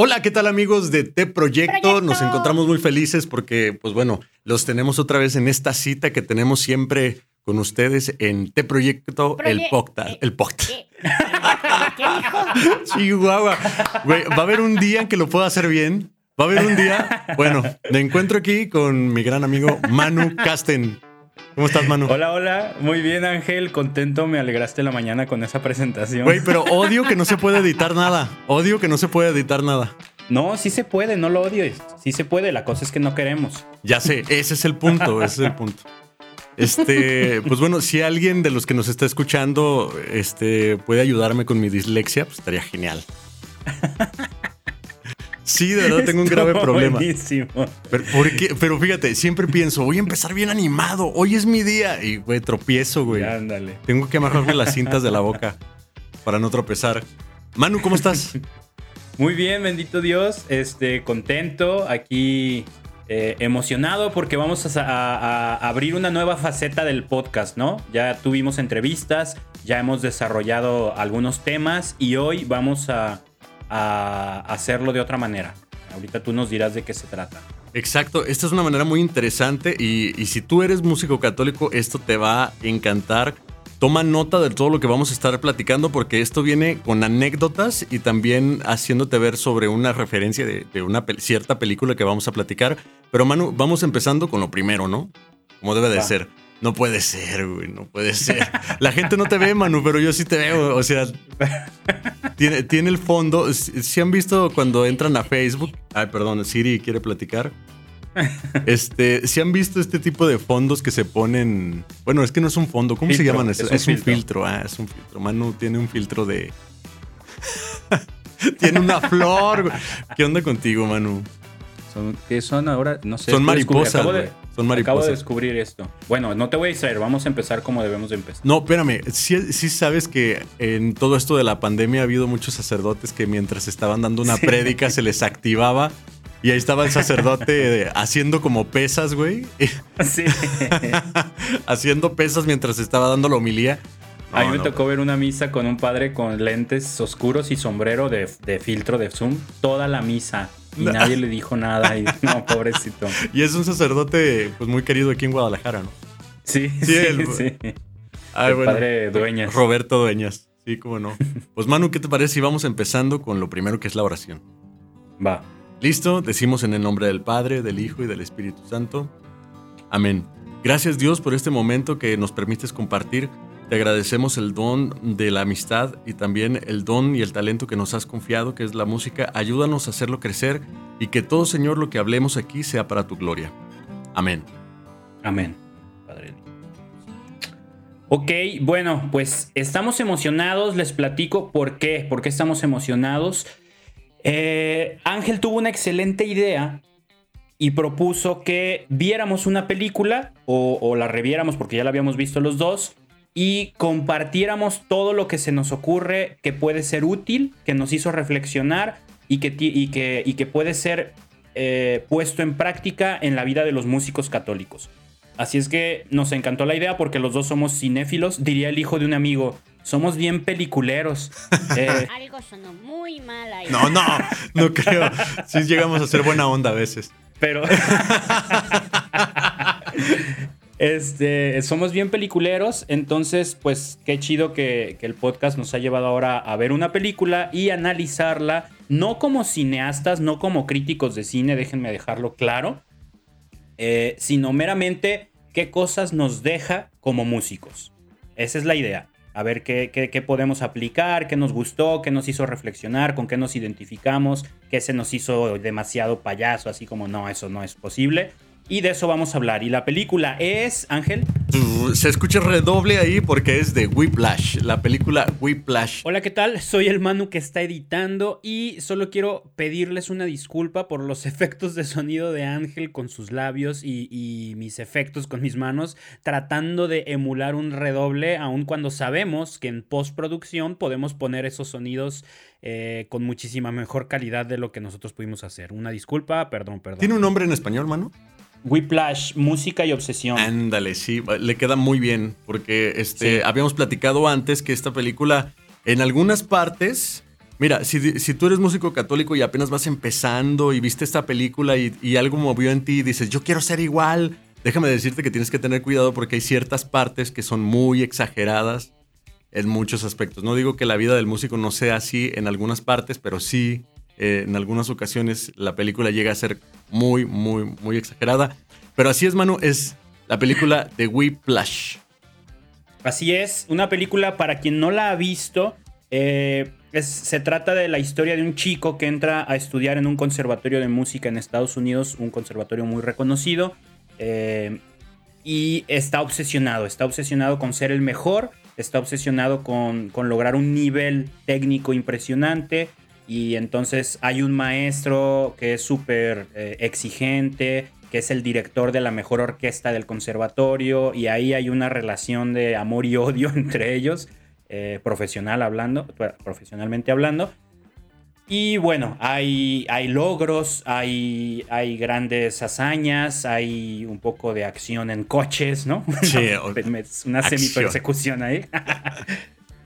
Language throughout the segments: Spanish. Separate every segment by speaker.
Speaker 1: Hola, ¿qué tal amigos de T Proyecto? Nos encontramos muy felices porque, pues bueno, los tenemos otra vez en esta cita que tenemos siempre con ustedes en T Proyecto, el podcast. El podcast. ¿Qué dijo? Chihuahua. Va a haber un día en que lo pueda hacer bien. Va a haber un día. Bueno, me encuentro aquí con mi gran amigo Manu Casten. ¿Cómo estás, Manu?
Speaker 2: Hola, hola. Muy bien, Ángel. Contento. Me alegraste la mañana con esa presentación.
Speaker 1: Güey, pero odio que no se puede editar nada. Odio que no se puede editar nada.
Speaker 2: No, sí se puede, no lo odio. Sí se puede. La cosa es que no queremos.
Speaker 1: Ya sé, ese es el punto. Ese es el punto. Este, pues bueno, si alguien de los que nos está escuchando este, puede ayudarme con mi dislexia, pues estaría genial. Sí, de verdad tengo un grave problema. Buenísimo. Pero, Pero fíjate, siempre pienso, voy a empezar bien animado. Hoy es mi día. Y, güey, tropiezo, güey. Ándale. Tengo que amarrarme las cintas de la boca para no tropezar. Manu, ¿cómo estás?
Speaker 2: Muy bien, bendito Dios. Este, contento. Aquí eh, emocionado porque vamos a, abrir una nueva faceta del podcast, ¿no? Ya tuvimos entrevistas, ya hemos desarrollado algunos temas y hoy vamos a a hacerlo de otra manera. Ahorita tú nos dirás de qué se trata.
Speaker 1: Exacto, esta es una manera muy interesante y, si tú eres músico católico, esto te va a encantar. Toma nota de todo lo que vamos a estar platicando porque esto viene con anécdotas y también haciéndote ver sobre una referencia de, una cierta película que vamos a platicar. Pero Manu, vamos empezando con lo primero, ¿no? Como debe de ser. No puede ser, güey, no puede ser. La gente no te ve, Manu, pero yo sí te veo. O sea, tiene, tiene el fondo. Si han visto cuando entran a Facebook? Ay, perdón, Siri quiere platicar. Este, si han visto este tipo de fondos que se ponen. Bueno, es que no es un fondo. ¿Cómo se llaman? Es, es, un, filtro. Ah, es un filtro. Manu tiene un filtro de. tiene una flor. ¿Qué onda contigo, Manu?
Speaker 2: ¿Qué son ahora? No sé.
Speaker 1: Son mariposas.
Speaker 2: son mariposas. Acabo de descubrir esto. Bueno, no te voy a distraer. Vamos a empezar como debemos de empezar.
Speaker 1: No, espérame. Sí, sabes que en todo esto de la pandemia ha habido muchos sacerdotes que mientras estaban dando una prédica se les activaba. Y ahí estaba el sacerdote haciendo como pesas, güey. Sí. haciendo pesas mientras estaba dando la homilía.
Speaker 2: A mí me tocó ver una misa con un padre con lentes oscuros y sombrero de, de filtro de Zoom. Toda la misa. Y nadie le dijo nada. Y no, pobrecito.
Speaker 1: Y es un sacerdote pues muy querido aquí en Guadalajara, ¿no?
Speaker 2: Sí, sí, sí. el padre Dueñas.
Speaker 1: Roberto Dueñas. Sí, cómo no. Pues Manu, ¿qué te parece si vamos empezando con lo primero que es la oración?
Speaker 2: Va.
Speaker 1: ¿Listo? Decimos en el nombre del Padre, del Hijo y del Espíritu Santo. Amén. Gracias Dios por este momento que nos permites compartir te agradecemos el don de la amistad y también el don y el talento que nos has confiado, que es la música. Ayúdanos a hacerlo crecer y que todo, Señor, lo que hablemos aquí sea para tu gloria. Amén.
Speaker 2: Amén. Padre. Ok, bueno, pues estamos emocionados. Les platico por qué. ¿Por qué estamos emocionados? Eh, Ángel tuvo una excelente idea y propuso que viéramos una película o, o la reviéramos porque ya la habíamos visto los dos y compartiéramos todo lo que se nos ocurre que puede ser útil, que nos hizo reflexionar y que, y que, y que puede ser eh, puesto en práctica en la vida de los músicos católicos. Así es que nos encantó la idea porque los dos somos cinéfilos, diría el hijo de un amigo. Somos bien peliculeros.
Speaker 3: Eh, Algo sonó muy mal ahí.
Speaker 1: No, no, no creo. Sí llegamos a ser buena onda a veces.
Speaker 2: Pero. Este, somos bien peliculeros, entonces pues qué chido que, el podcast nos ha llevado ahora a ver una película y analizarla, no como cineastas, no como críticos de cine, déjenme dejarlo claro, eh, sino meramente qué cosas nos deja como músicos. Esa es la idea. A ver qué, qué, podemos aplicar, qué nos gustó, qué nos hizo reflexionar, con qué nos identificamos, qué se nos hizo demasiado payaso, así como no, eso no es posible. Y de eso vamos a hablar. Y la película es, Ángel.
Speaker 1: Se escucha redoble ahí porque es de Whiplash, la película Whiplash.
Speaker 2: Hola, ¿qué tal? Soy el Manu que está editando y solo quiero pedirles una disculpa por los efectos de sonido de Ángel con sus labios y, mis efectos con mis manos, tratando de emular un redoble, aun cuando sabemos que en postproducción podemos poner esos sonidos eh, con muchísima mejor calidad de lo que nosotros pudimos hacer. Una disculpa, perdón, perdón.
Speaker 1: ¿Tiene un nombre en español, Manu?
Speaker 2: Whiplash, música y obsesión.
Speaker 1: Ándale, sí, le queda muy bien, porque este, habíamos platicado antes que esta película en algunas partes Mira, si, si, tú eres músico católico y apenas vas empezando y viste esta película y, y, algo movió en ti y dices, yo quiero ser igual, déjame decirte que tienes que tener cuidado porque hay ciertas partes que son muy exageradas en muchos aspectos. No digo que la vida del músico no sea así en algunas partes, pero sí eh, en algunas ocasiones la película llega a ser muy, muy, muy exagerada. Pero así es, Manu, es la película de Whiplash.
Speaker 2: Así es, una película para quien no la ha visto. Eh, se trata de la historia de un chico que entra a estudiar en un conservatorio de música en Estados Unidos, un conservatorio muy reconocido. Eh, y está obsesionado, está obsesionado con ser el mejor, está obsesionado con, lograr un nivel técnico impresionante. Y entonces hay un maestro que es súper eh, exigente, que es el director de la mejor orquesta del conservatorio, y ahí hay una relación de amor y odio entre ellos, eh, profesional hablando, profesionalmente hablando. Y bueno, hay, hay logros, hay, hay grandes hazañas, hay un poco de acción en coches, ¿no? Sí, una semi-persecución ahí.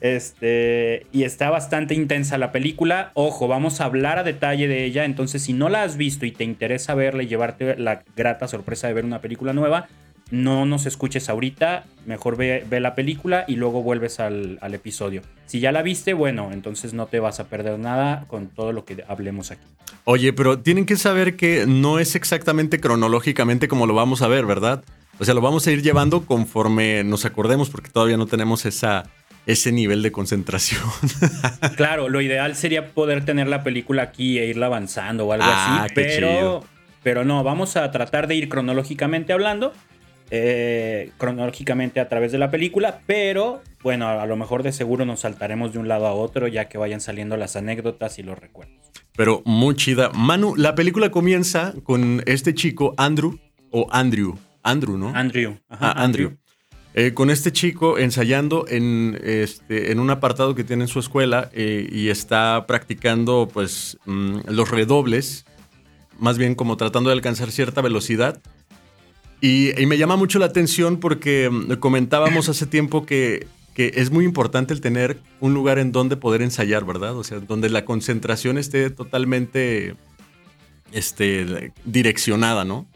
Speaker 2: Este, y está bastante intensa la película. Ojo, vamos a hablar a detalle de ella. Entonces, si no la has visto y te interesa verla y llevarte la grata sorpresa de ver una película nueva, no nos escuches ahorita, mejor ve, la película y luego vuelves al, episodio. Si ya la viste, bueno, entonces no te vas a perder nada con todo lo que hablemos aquí.
Speaker 1: Oye, pero tienen que saber que no es exactamente cronológicamente como lo vamos a ver, ¿verdad? O sea, lo vamos a ir llevando conforme nos acordemos porque todavía no tenemos esa, ese nivel de concentración.
Speaker 2: claro, lo ideal sería poder tener la película aquí e irla avanzando o algo ah, así, pero, pero no, vamos a tratar de ir cronológicamente hablando eh, cronológicamente a través de la película, pero bueno, a, lo mejor de seguro nos saltaremos de un lado a otro ya que vayan saliendo las anécdotas y los recuerdos.
Speaker 1: Pero muy chida. Manu, la película comienza con este chico, Andrew, o Andrew, Andrew, ¿no?
Speaker 2: Andrew.
Speaker 1: ah, Andrew. Eh, con este chico ensayando en, este, en un apartado que tiene en su escuela eh, y está practicando pues mm, los redobles, más bien como tratando de alcanzar cierta velocidad y, me llama mucho la atención porque mm, comentábamos hace tiempo que, es muy importante el tener un lugar en donde poder ensayar, ¿verdad? O sea, donde la concentración esté totalmente este, direccionada, ¿no?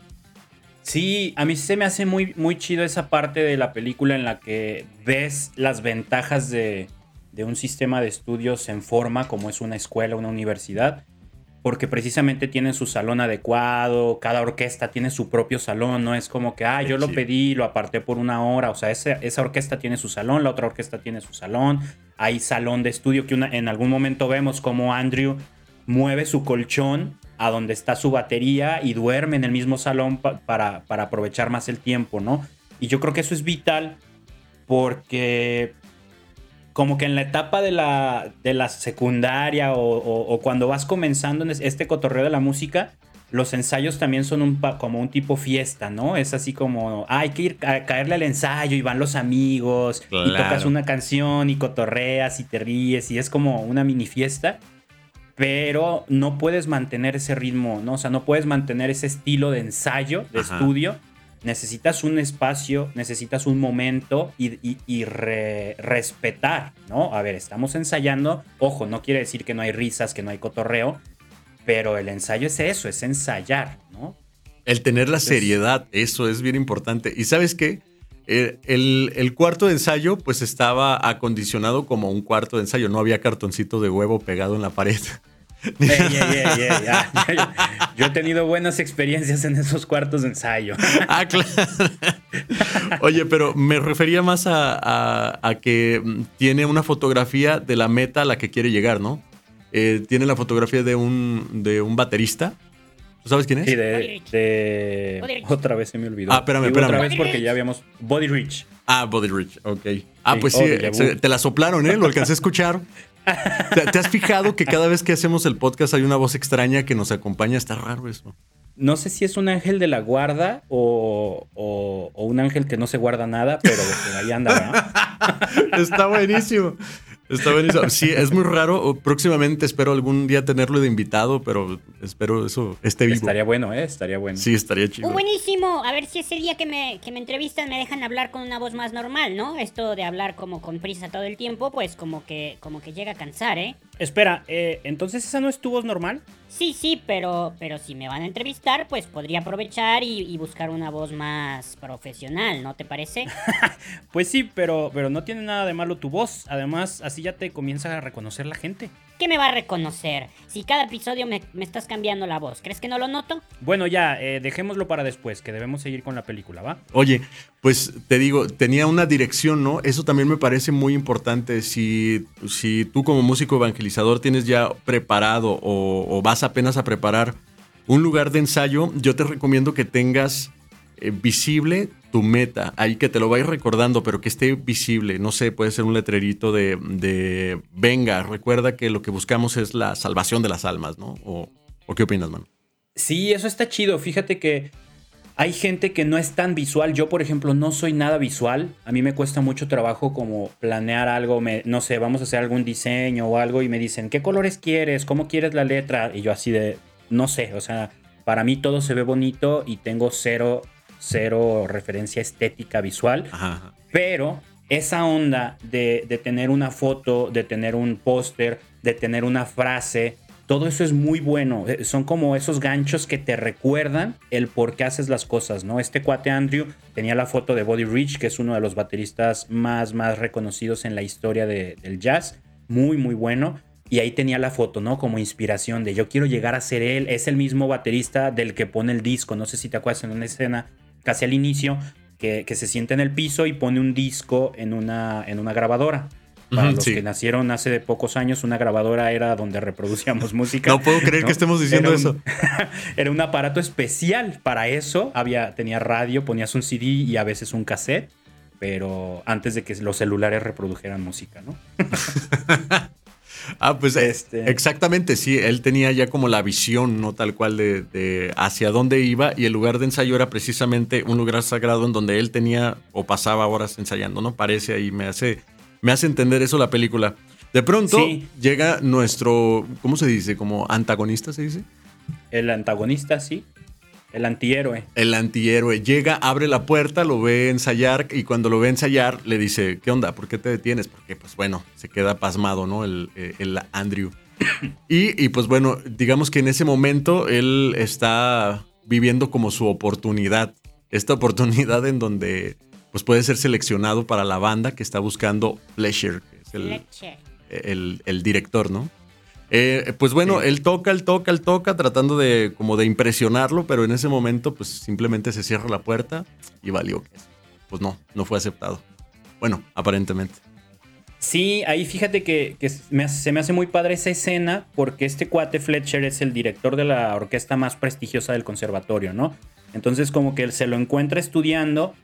Speaker 2: Sí, a mí se me hace muy, muy chido esa parte de la película en la que ves las ventajas de, de un sistema de estudios en forma como es una escuela, una universidad porque precisamente tienen su salón adecuado, cada orquesta tiene su propio salón, no es como que, ah, yo lo pedí, lo aparté por una hora, o sea, esa, orquesta tiene su salón, la otra orquesta tiene su salón, hay salón de estudio que en algún momento vemos como Andrew mueve su colchón a donde está su batería y duerme en el mismo salón para, para aprovechar más el tiempo, ¿no? Y yo creo que eso es vital porque como que en la etapa de la, de la secundaria o, cuando vas comenzando en este cotorreo de la música, los ensayos también son un, como un tipo fiesta, ¿no? Es así como, hay que ir a caerle al ensayo y van los amigos y tocas una canción y cotorreas y te ríes y es como una mini fiesta. Pero no puedes mantener ese ritmo, ¿no? O sea, no puedes mantener ese estilo de ensayo, de estudio, necesitas un espacio, necesitas un momento y, respetar, ¿no? A ver, estamos ensayando, ojo, no quiere decir que no hay risas, que no hay cotorreo, pero el ensayo es eso, es ensayar, ¿no?
Speaker 1: El tener la seriedad, eso es bien importante. ¿Y sabes qué? Eh, el, el, cuarto de ensayo pues estaba acondicionado como un cuarto de ensayo, no había cartoncito de huevo pegado en la pared.
Speaker 2: Yo he tenido buenas experiencias en esos cuartos de ensayo.
Speaker 1: Ah, claro. Oye, pero me refería más a, que tiene una fotografía de la meta a la que quiere llegar, ¿no? Eh, tiene la fotografía de un, de un baterista. ¿Tú sabes quién es?
Speaker 2: Sí, de. Otra vez se me olvidó.
Speaker 1: Ah, espérame, espérame.
Speaker 2: Otra vez porque ya habíamos. Body Rich.
Speaker 1: Ah, Body Rich, ok. Ah, pues sí, te la soplaron, ¿eh? Lo alcancé a escuchar. ¿Te, has fijado que cada vez que hacemos el podcast hay una voz extraña que nos acompaña? Está raro eso.
Speaker 2: No sé si es un ángel de la guarda o, un ángel que no se guarda nada, pero ahí anda.
Speaker 1: Está buenísimo. Está buenísimo. Sí, es muy raro. Próximamente espero algún día tenerlo de invitado, pero espero eso esté vivo.
Speaker 2: Estaría bueno, ¿eh? Estaría bueno.
Speaker 1: Sí, estaría chido.
Speaker 3: buenísimo. A ver si ese día que me, que me entrevistan me dejan hablar con una voz más normal, ¿no? Esto de hablar como con prisa todo el tiempo, pues como que, como que llega a cansar, ¿eh?
Speaker 2: Espera, eh, entonces esa no es tu voz normal.
Speaker 3: Sí, sí, pero, pero si me van a entrevistar, pues podría aprovechar y, buscar una voz más profesional, ¿no te parece?
Speaker 2: pues sí, pero, pero no tiene nada de malo tu voz. Además, así ya te comienza a reconocer la gente.
Speaker 3: ¿Qué me va a reconocer? Si cada episodio me, estás cambiando la voz, ¿crees que no lo noto?
Speaker 2: Bueno, ya, eh, dejémoslo para después, que debemos seguir con la película, ¿va?
Speaker 1: Oye, pues te digo, tenía una dirección, ¿no? Eso también me parece muy importante. Si, si tú como músico evangelizador tienes ya preparado o vas apenas a preparar un lugar de ensayo, yo te recomiendo que tengas eh, visible tu meta, ahí que te lo vayas recordando, pero que esté visible. No sé, puede ser un letrerito de, venga, recuerda que lo que buscamos es la salvación de las almas, ¿no? ¿O, qué opinas, man?
Speaker 2: Sí, eso está chido. Fíjate que hay gente que no es tan visual. Yo, por ejemplo, no soy nada visual. A mí me cuesta mucho trabajo como planear algo. no sé, vamos a hacer algún diseño o algo y me dicen, ¿qué colores quieres? ¿Cómo quieres la letra? Y yo así de, no sé, o sea, para mí todo se ve bonito y tengo cero cero referencia estética visual, pero esa onda de, tener una foto, de tener un póster, de tener una frase, todo eso es muy bueno. Eh, son como esos ganchos que te recuerdan el por qué haces las cosas, ¿no? Este cuate Andrew tenía la foto de Body Rich, que es uno de los bateristas más, más reconocidos en la historia del jazz. Muy, muy bueno. Y ahí tenía la foto, ¿no? Como inspiración de yo quiero llegar a ser él. Es el mismo baterista del que pone el disco. No sé si te acuerdas en una escena casi al inicio, que, se sienta en el piso y pone un disco en una, en una grabadora. Para los que nacieron hace pocos años, una grabadora era donde reproducíamos música.
Speaker 1: No puedo creer que estemos diciendo eso.
Speaker 2: era un aparato especial para eso. Había, tenía radio, ponías un CD y a veces un cassette, pero antes de que los celulares reprodujeran música, ¿no?
Speaker 1: Ah, pues este... exactamente, sí, él tenía ya como la visión, ¿no? Tal cual de, hacia dónde iba y el lugar de ensayo era precisamente un lugar sagrado en donde él tenía o pasaba horas ensayando, ¿no? Parece ahí, me hace, me hace entender eso la película. De pronto llega nuestro, ¿cómo se dice? Como antagonista, ¿se dice?
Speaker 2: El antagonista, sí. El antihéroe.
Speaker 1: El antihéroe. Llega, abre la puerta, lo ve ensayar y cuando lo ve ensayar le dice, ¿qué onda? ¿Por qué te detienes? Porque pues bueno, se queda pasmado, ¿no? El, eh, el Andrew. Y, pues bueno, digamos que en ese momento él está viviendo como su oportunidad. Esta oportunidad en donde pues puede ser seleccionado para la banda que está buscando Fletcher, que es el, el director, ¿no? Eh, pues bueno, él toca, él toca, él toca, tratando de como de impresionarlo, pero en ese momento pues simplemente se cierra la puerta y valió. Pues no, no fue aceptado. Bueno, aparentemente.
Speaker 2: Sí, ahí fíjate que, se me hace muy padre esa escena porque este cuate Fletcher es el director de la orquesta más prestigiosa del conservatorio, ¿no? Entonces como que él se lo encuentra estudiando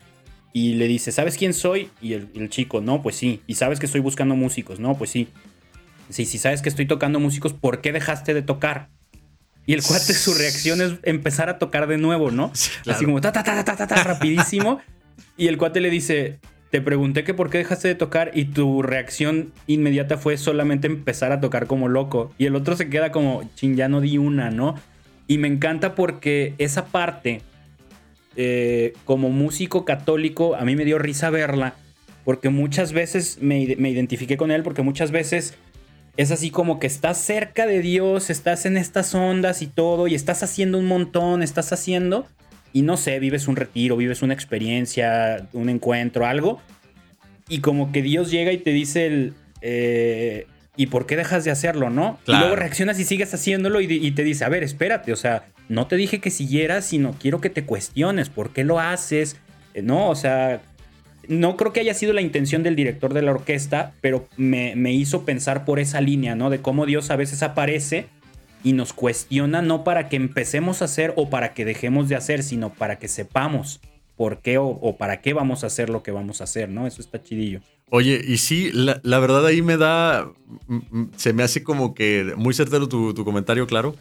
Speaker 2: y le dice, ¿sabes quién soy? Y el, el chico, no, pues sí. ¿Y sabes que estoy buscando músicos? No, pues sí si, si sabes que estoy tocando músicos, ¿por qué dejaste de tocar? Y el cuate, su reacción es empezar a tocar de nuevo, ¿no? Así como ta, ta, ta, ta, ta, ta, rapidísimo. y el cuate le dice, te pregunté que por qué dejaste de tocar y tu reacción inmediata fue solamente empezar a tocar como loco. Y el otro se queda como, ching, ya no di una, ¿no? Y me encanta porque esa parte, eh, como músico católico, a mí me dio risa verla. Porque muchas veces me, me identifiqué con él, porque muchas veces es así como que estás cerca de Dios, estás en estas ondas y todo, y estás haciendo un montón, estás haciendo, y no sé, vives un retiro, vives una experiencia, un encuentro, algo, y como que Dios llega y te dice el... Eh, ¿Y por qué dejas de hacerlo, no? Y luego reaccionas y sigues haciéndolo y, y, te dice, a ver, espérate, o sea, no te dije que siguieras, sino quiero que te cuestiones, ¿por qué lo haces? Eh, no, o sea, no creo que haya sido la intención del director de la orquesta, pero me, hizo pensar por esa línea, ¿no? De cómo Dios a veces aparece y nos cuestiona no para que empecemos a hacer o para que dejemos de hacer, sino para que sepamos por qué o, para qué vamos a hacer lo que vamos a hacer, ¿no? Eso está chidillo.
Speaker 1: Oye, y sí, la, verdad ahí me da, se me hace como que, muy certero tu, tu comentario, claro,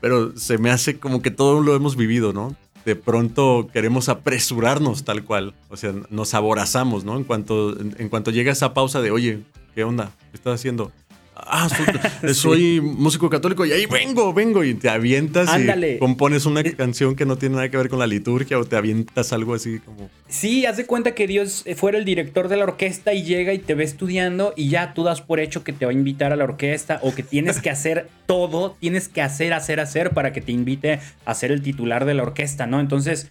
Speaker 1: pero se me hace como que todo lo hemos vivido, ¿no? De pronto queremos apresurarnos tal cual. O sea, nos aborazamos, ¿no? En cuanto, en, cuanto llega esa pausa de, oye, ¿qué onda? ¿Qué estás haciendo? Ah, soy, soy músico católico y ahí vengo, vengo y te avientas
Speaker 2: Ándale.
Speaker 1: y compones una canción que no tiene nada que ver con la liturgia o te avientas algo así como...
Speaker 2: Sí, haz de cuenta que Dios fuera el director de la orquesta y llega y te ve estudiando y ya tú das por hecho que te va a invitar a la orquesta o que tienes que hacer todo, tienes que hacer, hacer, hacer para que te invite a ser el titular de la orquesta, ¿no? Entonces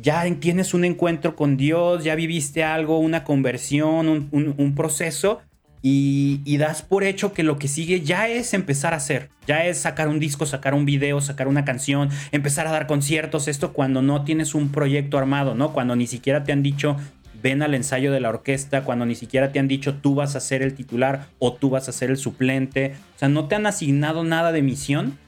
Speaker 2: ya tienes un encuentro con Dios, ya viviste algo, una conversión, un, un- un proceso y, y das por hecho que lo que sigue ya es empezar a hacer, ya es sacar un disco, sacar un video, sacar una canción, empezar a dar conciertos, esto cuando no tienes un proyecto armado, ¿no? Cuando ni siquiera te han dicho ven al ensayo de la orquesta, cuando ni siquiera te han dicho tú vas a ser el titular o tú vas a ser el suplente, o sea, no te han asignado nada de misión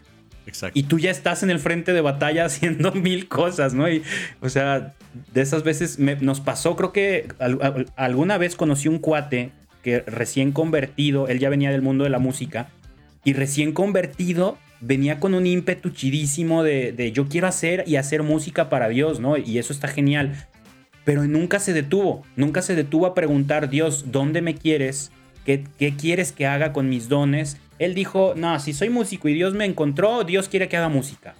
Speaker 1: Exacto.
Speaker 2: y tú ya estás en el frente de batalla haciendo mil cosas, ¿no? Y, o sea, de esas veces me- nos pasó, creo que al- al- alguna vez conocí un cuate que recién convertido, él ya venía del mundo de la música, y recién convertido venía con un ímpetu chidísimo de, de yo quiero hacer y hacer música para Dios, ¿no? Y eso está genial. Pero nunca se detuvo, nunca se detuvo a preguntar, Dios, ¿dónde me quieres? ¿Qué, qué quieres que haga con mis dones? Él dijo, no, si soy músico y Dios me encontró, Dios quiere que haga música.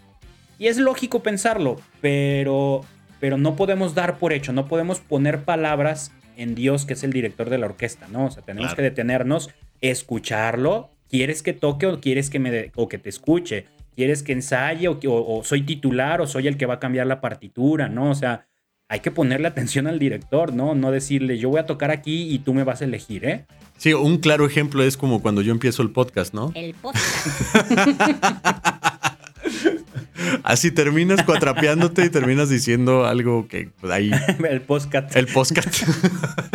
Speaker 2: Y es lógico pensarlo, pero, pero no podemos dar por hecho, no podemos poner palabras en Dios, que es el director de la orquesta, ¿no? O sea, tenemos
Speaker 1: Claro.
Speaker 2: que detenernos, escucharlo. ¿Quieres que toque o quieres que me de- o que te escuche? ¿Quieres que ensaye o, que- o- o soy titular o soy el que va a cambiar la partitura, ¿no? O sea, hay que ponerle atención al director, ¿no? No decirle, yo voy a tocar aquí y tú me vas a elegir, ¿eh?
Speaker 1: Sí, un claro ejemplo es como cuando yo empiezo el podcast, ¿no?
Speaker 3: El podcast.
Speaker 1: Así terminas cuatrapeándote y terminas diciendo algo que pues, ahí
Speaker 2: el podcast.
Speaker 1: el podcast.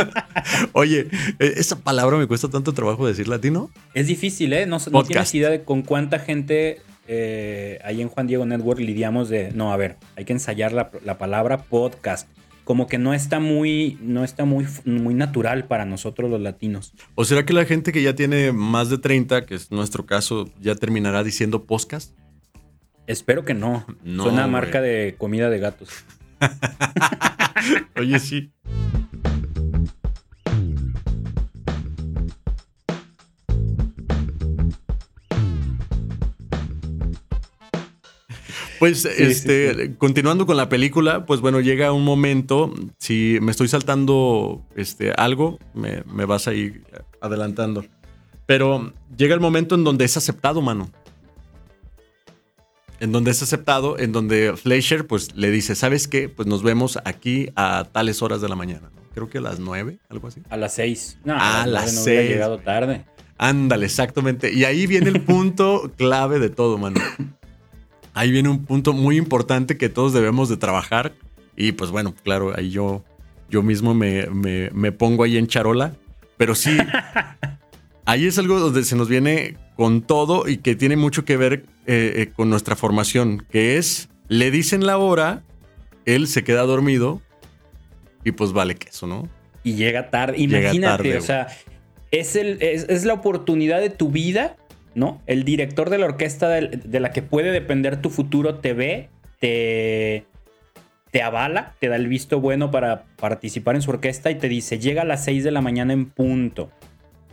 Speaker 1: Oye, eh, esa palabra me cuesta tanto trabajo decir latino.
Speaker 2: Es difícil, ¿eh? No, no tienes idea de con cuánta gente eh, ahí en Juan Diego Network lidiamos de, no, a ver, hay que ensayar la, la palabra podcast. Como que no está muy, no está muy, muy natural para nosotros los latinos.
Speaker 1: ¿O será que la gente que ya tiene más de 30, que es nuestro caso, ya terminará diciendo podcast?
Speaker 2: Espero que no.
Speaker 1: No,
Speaker 2: Suena a marca de comida de gatos.
Speaker 1: Oye, sí. Pues, este, continuando con la película, pues bueno, llega un momento, si me estoy saltando este, algo, me, me vas a ir adelantando. Pero llega el momento en donde es aceptado, mano. En donde es aceptado, en donde Fleischer pues le dice, ¿sabes qué? Pues nos vemos aquí a tales horas de la mañana. ¿no? Creo que a las nueve, algo así.
Speaker 2: A las seis. No,
Speaker 1: A
Speaker 2: a
Speaker 1: las
Speaker 2: las nueve no hubiera
Speaker 1: seis,
Speaker 2: llegado tarde.
Speaker 1: Ándale, exactamente. Y ahí viene el punto clave de todo, mano. Ahí viene un punto muy importante que todos debemos de trabajar. Y pues bueno, claro, ahí yo, yo mismo me, me- me pongo ahí en charola. Pero sí, ahí es algo donde se nos viene con todo y que tiene mucho que ver eh, eh, con nuestra formación, que es, le dicen la hora, él se queda dormido y pues vale queso, ¿no?
Speaker 2: Y llega tarde.
Speaker 1: Llega
Speaker 2: Imagínate,
Speaker 1: tarde,
Speaker 2: o sea, es, el, es, es la oportunidad de tu vida, ¿no? El director de la orquesta de, la que puede depender tu futuro te ve, te, te avala, te da el visto bueno para participar en su orquesta y te dice, llega a las 6 de la mañana en punto.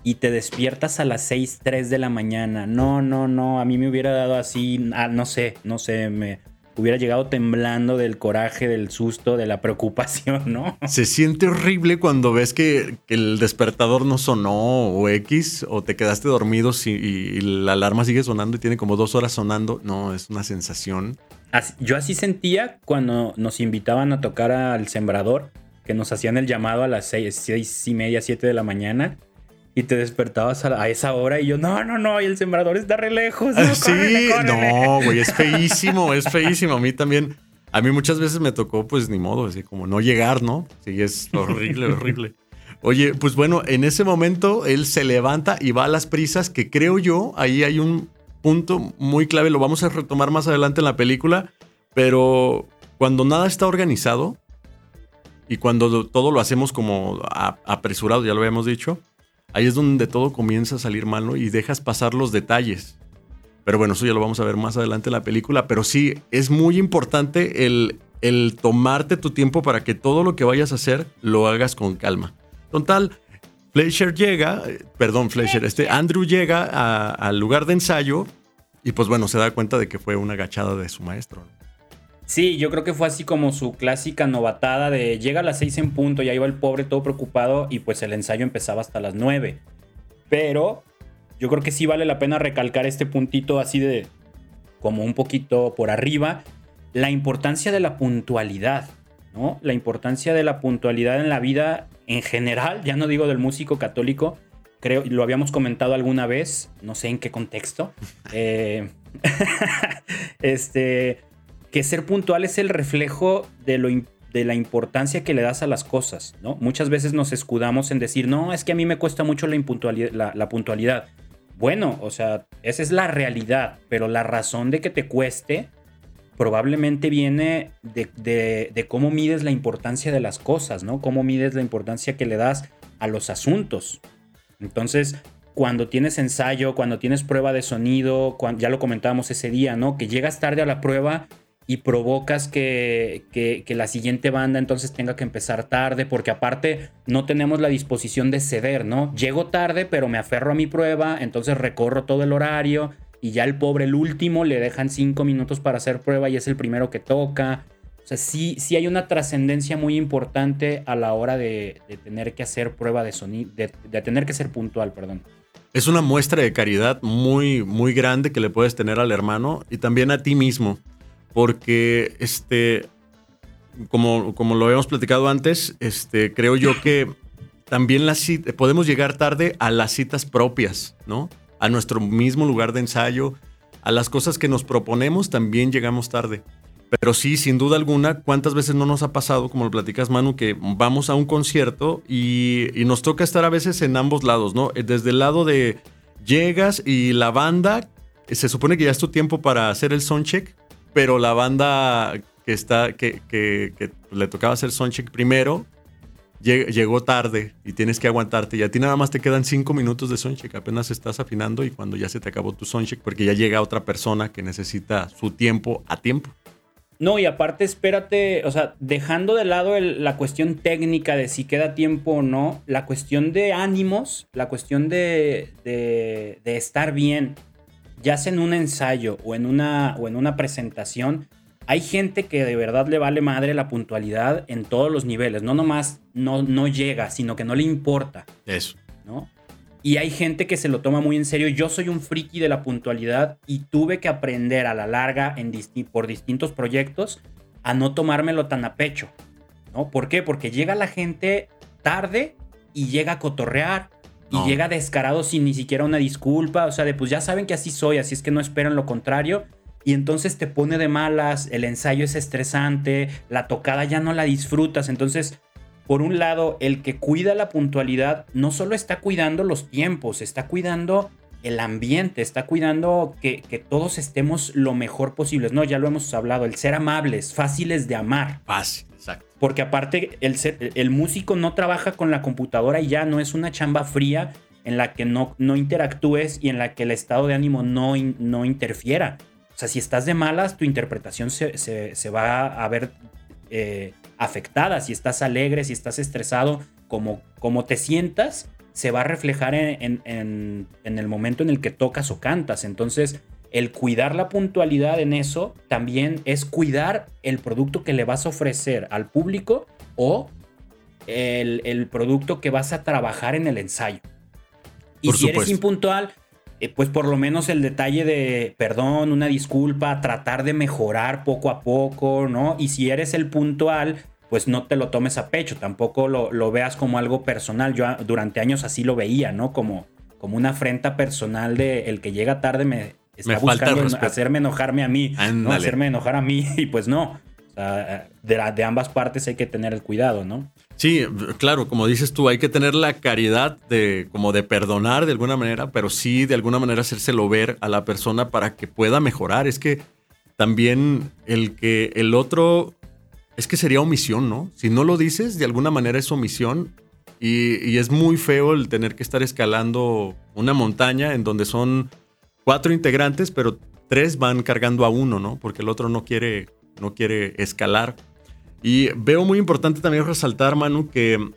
Speaker 2: Y te despiertas a las 6, 3 de la mañana. No, no, no. A mí me hubiera dado así. ah, no sé, no sé. Me hubiera llegado temblando del coraje, del susto, de la preocupación, ¿no?
Speaker 1: Se siente horrible cuando ves que, que el despertador no sonó o X o te quedaste dormido si- y, y la alarma sigue sonando y tiene como dos horas sonando. No, es una sensación.
Speaker 2: Así- yo así sentía cuando nos invitaban a tocar al sembrador, que nos hacían el llamado a las seis, seis y media, siete de la mañana. Y te despertabas a, la- a esa hora y yo, no, no, no, y el sembrador está re lejos. No,
Speaker 1: Ah, sí,
Speaker 2: córrele, córrele".
Speaker 1: no, güey, es feísimo, es feísimo. A mí también, a mí muchas veces me tocó, pues ni modo, así como no llegar, ¿no? Sí, es horrible, horrible. Oye, pues bueno, en ese momento él se levanta y va a las prisas, que creo yo, ahí hay un punto muy clave, lo vamos a retomar más adelante en la película, pero cuando nada está organizado y cuando todo lo hacemos como apresurado, ya lo habíamos dicho, ahí es donde todo comienza a salir mal, ¿no? Y dejas pasar los detalles. Pero bueno, eso ya lo vamos a ver más adelante en la película. Pero sí, es muy importante el, el tomarte tu tiempo para que todo lo que vayas a hacer lo hagas con calma. Total, Fleischer llega, eh, perdón, Fleischer, este Andrew llega al lugar de ensayo y pues bueno, se da cuenta de que fue una agachada de su maestro.
Speaker 2: Sí, yo creo que fue así como su clásica novatada de llega a las seis en punto y ahí va el pobre todo preocupado y pues el ensayo empezaba hasta las nueve. Pero yo creo que sí vale la pena recalcar este puntito así de como un poquito por arriba, la importancia de la puntualidad, ¿no? La importancia de la puntualidad en la vida en general, ya no digo del músico católico, creo, lo habíamos comentado alguna vez, no sé en qué contexto, eh, este, que ser puntual es el reflejo de, lo, de la importancia que le das a las cosas, ¿no? Muchas veces nos escudamos en decir, no, es que a mí me cuesta mucho la, la puntualidad. Bueno, o sea, esa es la realidad, pero la razón de que te cueste probablemente viene de, cómo mides la importancia de las cosas, ¿no? Cómo mides la importancia que le das a los asuntos. Entonces, cuando tienes ensayo, cuando tienes prueba de sonido, ya lo comentábamos ese día, ¿no? Que llegas tarde a la prueba y provocas que, que, la siguiente banda entonces tenga que empezar tarde, porque aparte no tenemos la disposición de ceder, ¿no? Llego tarde, pero me aferro a mi prueba, entonces recorro todo el horario y ya el pobre, el último, le dejan cinco minutos para hacer prueba y es el primero que toca. O sea, sí, sí hay una trascendencia muy importante a la hora de, tener que hacer prueba de sonido, de, tener que ser puntual, perdón.
Speaker 1: Es una muestra de caridad muy, muy grande que le puedes tener al hermano y también a ti mismo. Porque, este, como, como lo habíamos platicado antes, este, creo yo que también las, podemos llegar tarde a las citas propias, ¿no? a nuestro mismo lugar de ensayo, a las cosas que nos proponemos, también llegamos tarde. Pero sí, sin duda alguna, ¿cuántas veces no nos ha pasado, como lo platicas Manu, que vamos a un concierto y, nos toca estar a veces en ambos lados, ¿no? Desde el lado de llegas y la banda, se supone que ya es tu tiempo para hacer el soundcheck, pero la banda que está, que, le tocaba hacer soundcheck primero, llegó tarde y tienes que aguantarte y a ti nada más te quedan cinco minutos de soundcheck, apenas estás afinando y cuando ya se te acabó tu soundcheck porque ya llega otra persona que necesita su tiempo a tiempo.
Speaker 2: No, y aparte espérate, o sea, dejando de lado la cuestión técnica de si queda tiempo o no, la cuestión de ánimos, la cuestión de, de estar bien, ya sea en un ensayo o en una, o en una presentación, hay gente que de verdad le vale madre la puntualidad en todos los niveles. No nomás no, no llega, sino que no le importa.
Speaker 1: Eso.
Speaker 2: ¿No? Y hay gente que se lo toma muy en serio. Yo soy un friki de la puntualidad y tuve que aprender a la larga en por distintos proyectos a no tomármelo tan a pecho. ¿no? ¿Por qué? Porque llega la gente tarde y llega a cotorrear y llega descarado sin ni siquiera una disculpa. O sea, de pues ya saben que así soy, así es que no esperan lo contrario y entonces te pone de malas, el ensayo es estresante, la tocada ya no la disfrutas, entonces por un lado, el que cuida la puntualidad no solo está cuidando los tiempos, está cuidando el ambiente, está cuidando que, todos estemos lo mejor posible. No, ya lo hemos hablado, el ser amables, fáciles de amar.
Speaker 1: Fácil,
Speaker 2: Porque aparte, el, músico no trabaja con la computadora y ya no es una chamba fría en la que no, no interactúes y en la que el estado de ánimo no, no interfiera. O sea, si estás de malas, tu interpretación se, va a ver eh, afectada. Si estás alegre, si estás estresado, como, como te sientas, se va a reflejar en, en, el momento en el que tocas o cantas. Entonces, el cuidar la puntualidad en eso también es cuidar el producto que le vas a ofrecer al público o el, el producto que vas a trabajar en el ensayo. Y si eres impuntual, eh, pues por lo menos el detalle de perdón, una disculpa, tratar de mejorar poco a poco, ¿no? Y si eres el puntual, pues no te lo tomes a pecho, tampoco lo, veas como algo personal. Yo durante años así lo veía, ¿no? Como, como una afrenta personal de el que llega tarde me está buscando hacerme enojarme a mí, ¿no? Hacerme enojar a mí y pues no. de, de ambas partes hay que tener el cuidado, ¿no?
Speaker 1: Sí, claro, como dices tú, hay que tener la caridad de como de perdonar de alguna manera, pero sí de alguna manera hacérselo ver a la persona para que pueda mejorar. Es que también el que el otro es que sería omisión, ¿no? Si no lo dices, de alguna manera es omisión y, y es muy feo el tener que estar escalando una montaña en donde son cuatro integrantes, pero tres van cargando a uno, ¿no? Porque el otro no quiere, no quiere escalar. Y veo muy importante también resaltar, Manu, que,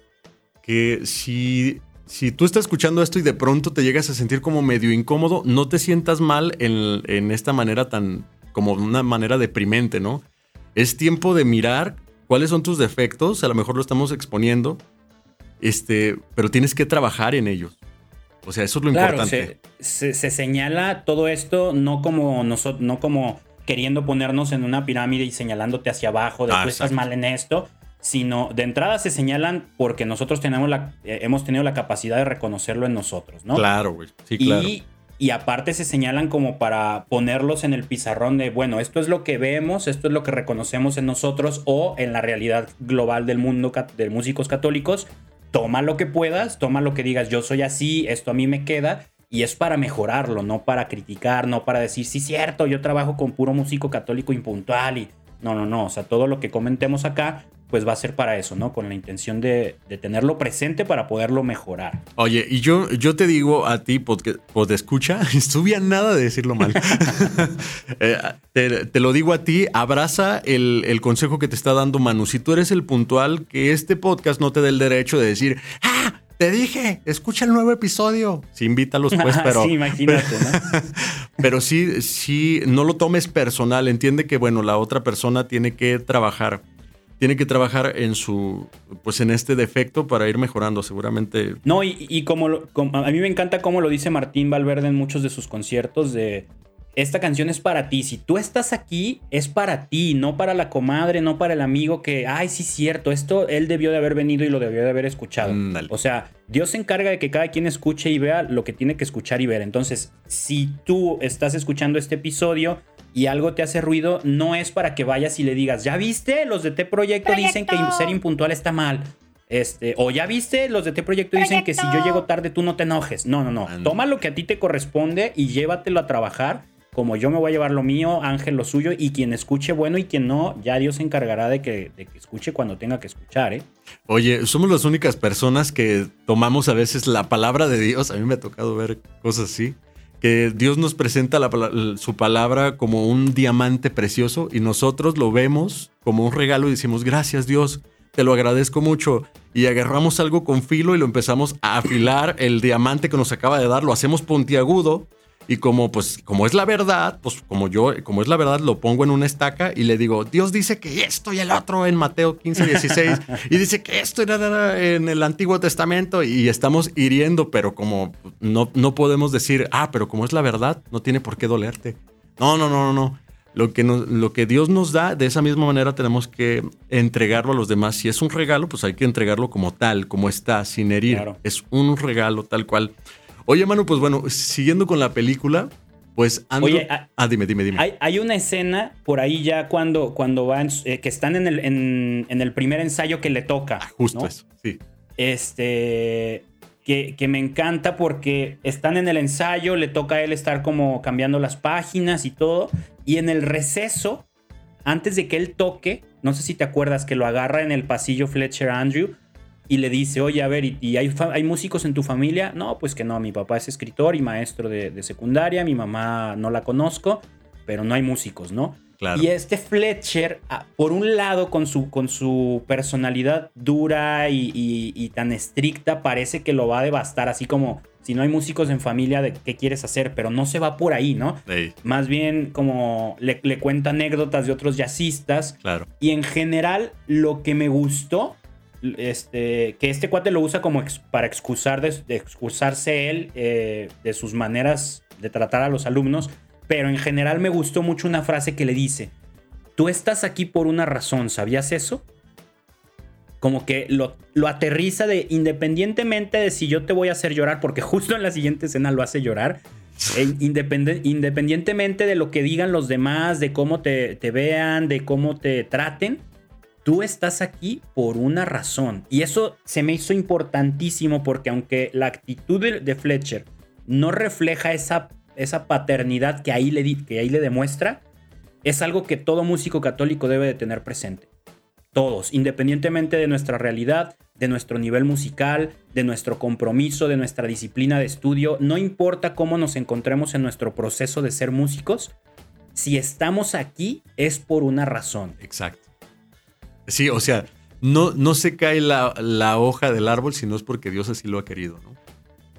Speaker 1: que si, si tú estás escuchando esto y de pronto te llegas a sentir como medio incómodo, no te sientas mal en, en esta manera tan, como una manera deprimente, ¿no? Es tiempo de mirar cuáles son tus defectos, a lo mejor lo estamos exponiendo, este, pero tienes que trabajar en ellos. O sea, eso es lo importante.
Speaker 2: Se, se, señala todo esto no como, nosotros, no como queriendo ponernos en una pirámide y señalándote hacia abajo de ah, tú estás mal en esto, sino de entrada se señalan porque nosotros tenemos la, eh, hemos tenido la capacidad de reconocerlo en nosotros, ¿no?
Speaker 1: Claro, güey. Sí, claro.
Speaker 2: Y, y aparte se señalan como para ponerlos en el pizarrón de, bueno, esto es lo que vemos, esto es lo que reconocemos en nosotros o en la realidad global del mundo de músicos católicos. Toma lo que puedas, toma lo que digas, yo soy así, esto a mí me queda. Y es para mejorarlo, no para criticar, no para decir, sí, cierto, yo trabajo con puro músico católico impuntual y... No, no, no, o sea, todo lo que comentemos acá pues va a ser para eso, ¿no? Con la intención de, tenerlo presente para poderlo mejorar.
Speaker 1: Oye, y yo, yo te digo a ti, pod, escucha, estuve a nada de decirlo mal. Eh, te, lo digo a ti, abraza el, el, consejo que te está dando Manu. Si tú eres el puntual, que este podcast no te dé el derecho de decir, ¡ah! Te dije, escucha el nuevo episodio. Sí, invítalos, pues, pero.
Speaker 2: sí, imagínate, ¿no?
Speaker 1: pero sí, sí, no lo tomes personal. Entiende que, bueno, la otra persona tiene que trabajar tiene que trabajar en su, pues en este defecto para ir mejorando, seguramente.
Speaker 2: No, y, como, a mí me encanta cómo lo dice Martín Valverde en muchos de sus conciertos de esta canción es para ti. Si tú estás aquí, es para ti, no para la comadre, no para el amigo que, ay, sí, cierto, esto él debió de haber venido y lo debió de haber escuchado. o sea, Dios se encarga de que cada quien escuche y vea lo que tiene que escuchar y ver. Entonces, si tú estás escuchando este episodio y algo te hace ruido, no es para que vayas y le digas, ¿ya viste? Los de T Proyecto, dicen que ser impuntual está mal. Este, o ya viste, los de T Proyecto, dicen que si yo llego tarde tú no te enojes. No, no, no. Toma lo que a ti te corresponde y llévatelo a trabajar. Como yo me voy a llevar lo mío, Ángel lo suyo, y quien escuche bueno y quien no, ya Dios se encargará de que, de que escuche cuando tenga que escuchar, ¿eh?
Speaker 1: Oye, somos las únicas personas que tomamos a veces la palabra de Dios. A mí me ha tocado ver cosas así que Dios nos presenta su palabra como un diamante precioso y nosotros lo vemos como un regalo y decimos, gracias Dios, te lo agradezco mucho. Y agarramos algo con filo y lo empezamos a afilar, el diamante que nos acaba de dar, lo hacemos puntiagudo y como, pues, como es la verdad, pues como yo, como es la verdad, lo pongo en una estaca y le digo, Dios dice que esto y el otro en Mateo 15, 16, y dice que esto era en el Antiguo Testamento y estamos hiriendo, pero como no, no podemos decir, ah, pero como es la verdad, no tiene por qué dolerte. No, no, no, no, no. Lo que, lo que Dios nos da, de esa misma manera tenemos que entregarlo a los demás. Si es un regalo, pues hay que entregarlo como tal, como está, sin herir. Es un regalo tal cual. Oye, Manu, pues bueno, siguiendo con la película, pues ando... Oye, ah, dime, dime, dime.
Speaker 2: Hay, una escena por ahí ya cuando, cuando van, eh, que están en el, en, el, primer ensayo que le toca. Ah,
Speaker 1: justo eso, sí.
Speaker 2: Este, que, que, me encanta porque están en el ensayo, le toca a él estar como cambiando las páginas y todo. Y en el receso, antes de que él toque, no sé si te acuerdas que lo agarra en el pasillo Fletcher Andrew y le dice, oye, a ver, ¿y, hay, hay, músicos en tu familia? No, pues que no, mi papá es escritor y maestro de, secundaria, mi mamá no la conozco, pero no hay músicos, ¿no? Y este Fletcher, ah, por un lado, con su, con su personalidad dura y, tan estricta, parece que lo va a devastar, así como si no hay músicos en familia, ¿de qué quieres hacer? Pero no se va por ahí, ¿no? Más bien como le, le, cuenta anécdotas de otros jazzistas.
Speaker 1: Claro.
Speaker 2: Y en general, lo que me gustó este, que este cuate lo usa como para excusarse él eh, de sus maneras de tratar a los alumnos, pero en general me gustó mucho una frase que le dice, tú estás aquí por una razón, ¿sabías eso? Como que lo, lo aterriza de independientemente de si yo te voy a hacer llorar, porque justo en la siguiente escena lo hace llorar, e independientemente de lo que digan los demás, de cómo te, te vean, de cómo te traten, tú estás aquí por una razón. Y eso se me hizo importantísimo porque aunque la actitud de, Fletcher no refleja esa, esa paternidad que ahí, le, que ahí le demuestra, es algo que todo músico católico debe de tener presente. Todos, independientemente de nuestra realidad, de nuestro nivel musical, de nuestro compromiso, de nuestra disciplina de estudio, no importa cómo nos encontremos en nuestro proceso de ser músicos, si estamos aquí es por una razón.
Speaker 1: Exacto. Sí, o sea, no, no se cae la, hoja del árbol si no es porque Dios así lo ha querido, ¿no?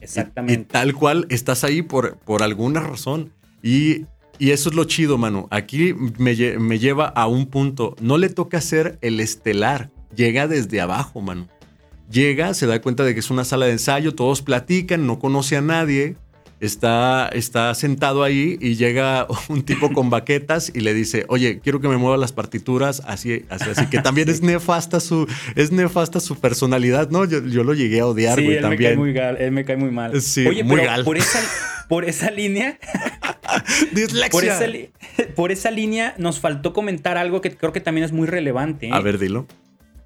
Speaker 2: Exactamente.
Speaker 1: Y, tal cual estás ahí por, por alguna razón. Y, y eso es lo chido, mano. Aquí me, me lleva a un punto. No le toca ser el estelar. Llega desde abajo, mano. Llega, se da cuenta de que es una sala de ensayo, todos platican, no conoce a nadie está, está sentado ahí y llega un tipo con baquetas y le dice, oye, quiero que me mueva las partituras, así, así, así, que también es nefasta su, es nefasta su personalidad, ¿no? Yo, lo llegué a odiar,
Speaker 2: sí,
Speaker 1: güey,
Speaker 2: él
Speaker 1: también.
Speaker 2: Me cae muy gal, él me cae muy mal.
Speaker 1: Sí, oye, muy gal.
Speaker 2: Por esa, por esa línea...
Speaker 1: Dislexia.
Speaker 2: Por esa, por esa, línea nos faltó comentar algo que creo que también es muy relevante. ¿eh?
Speaker 1: A ver, dilo.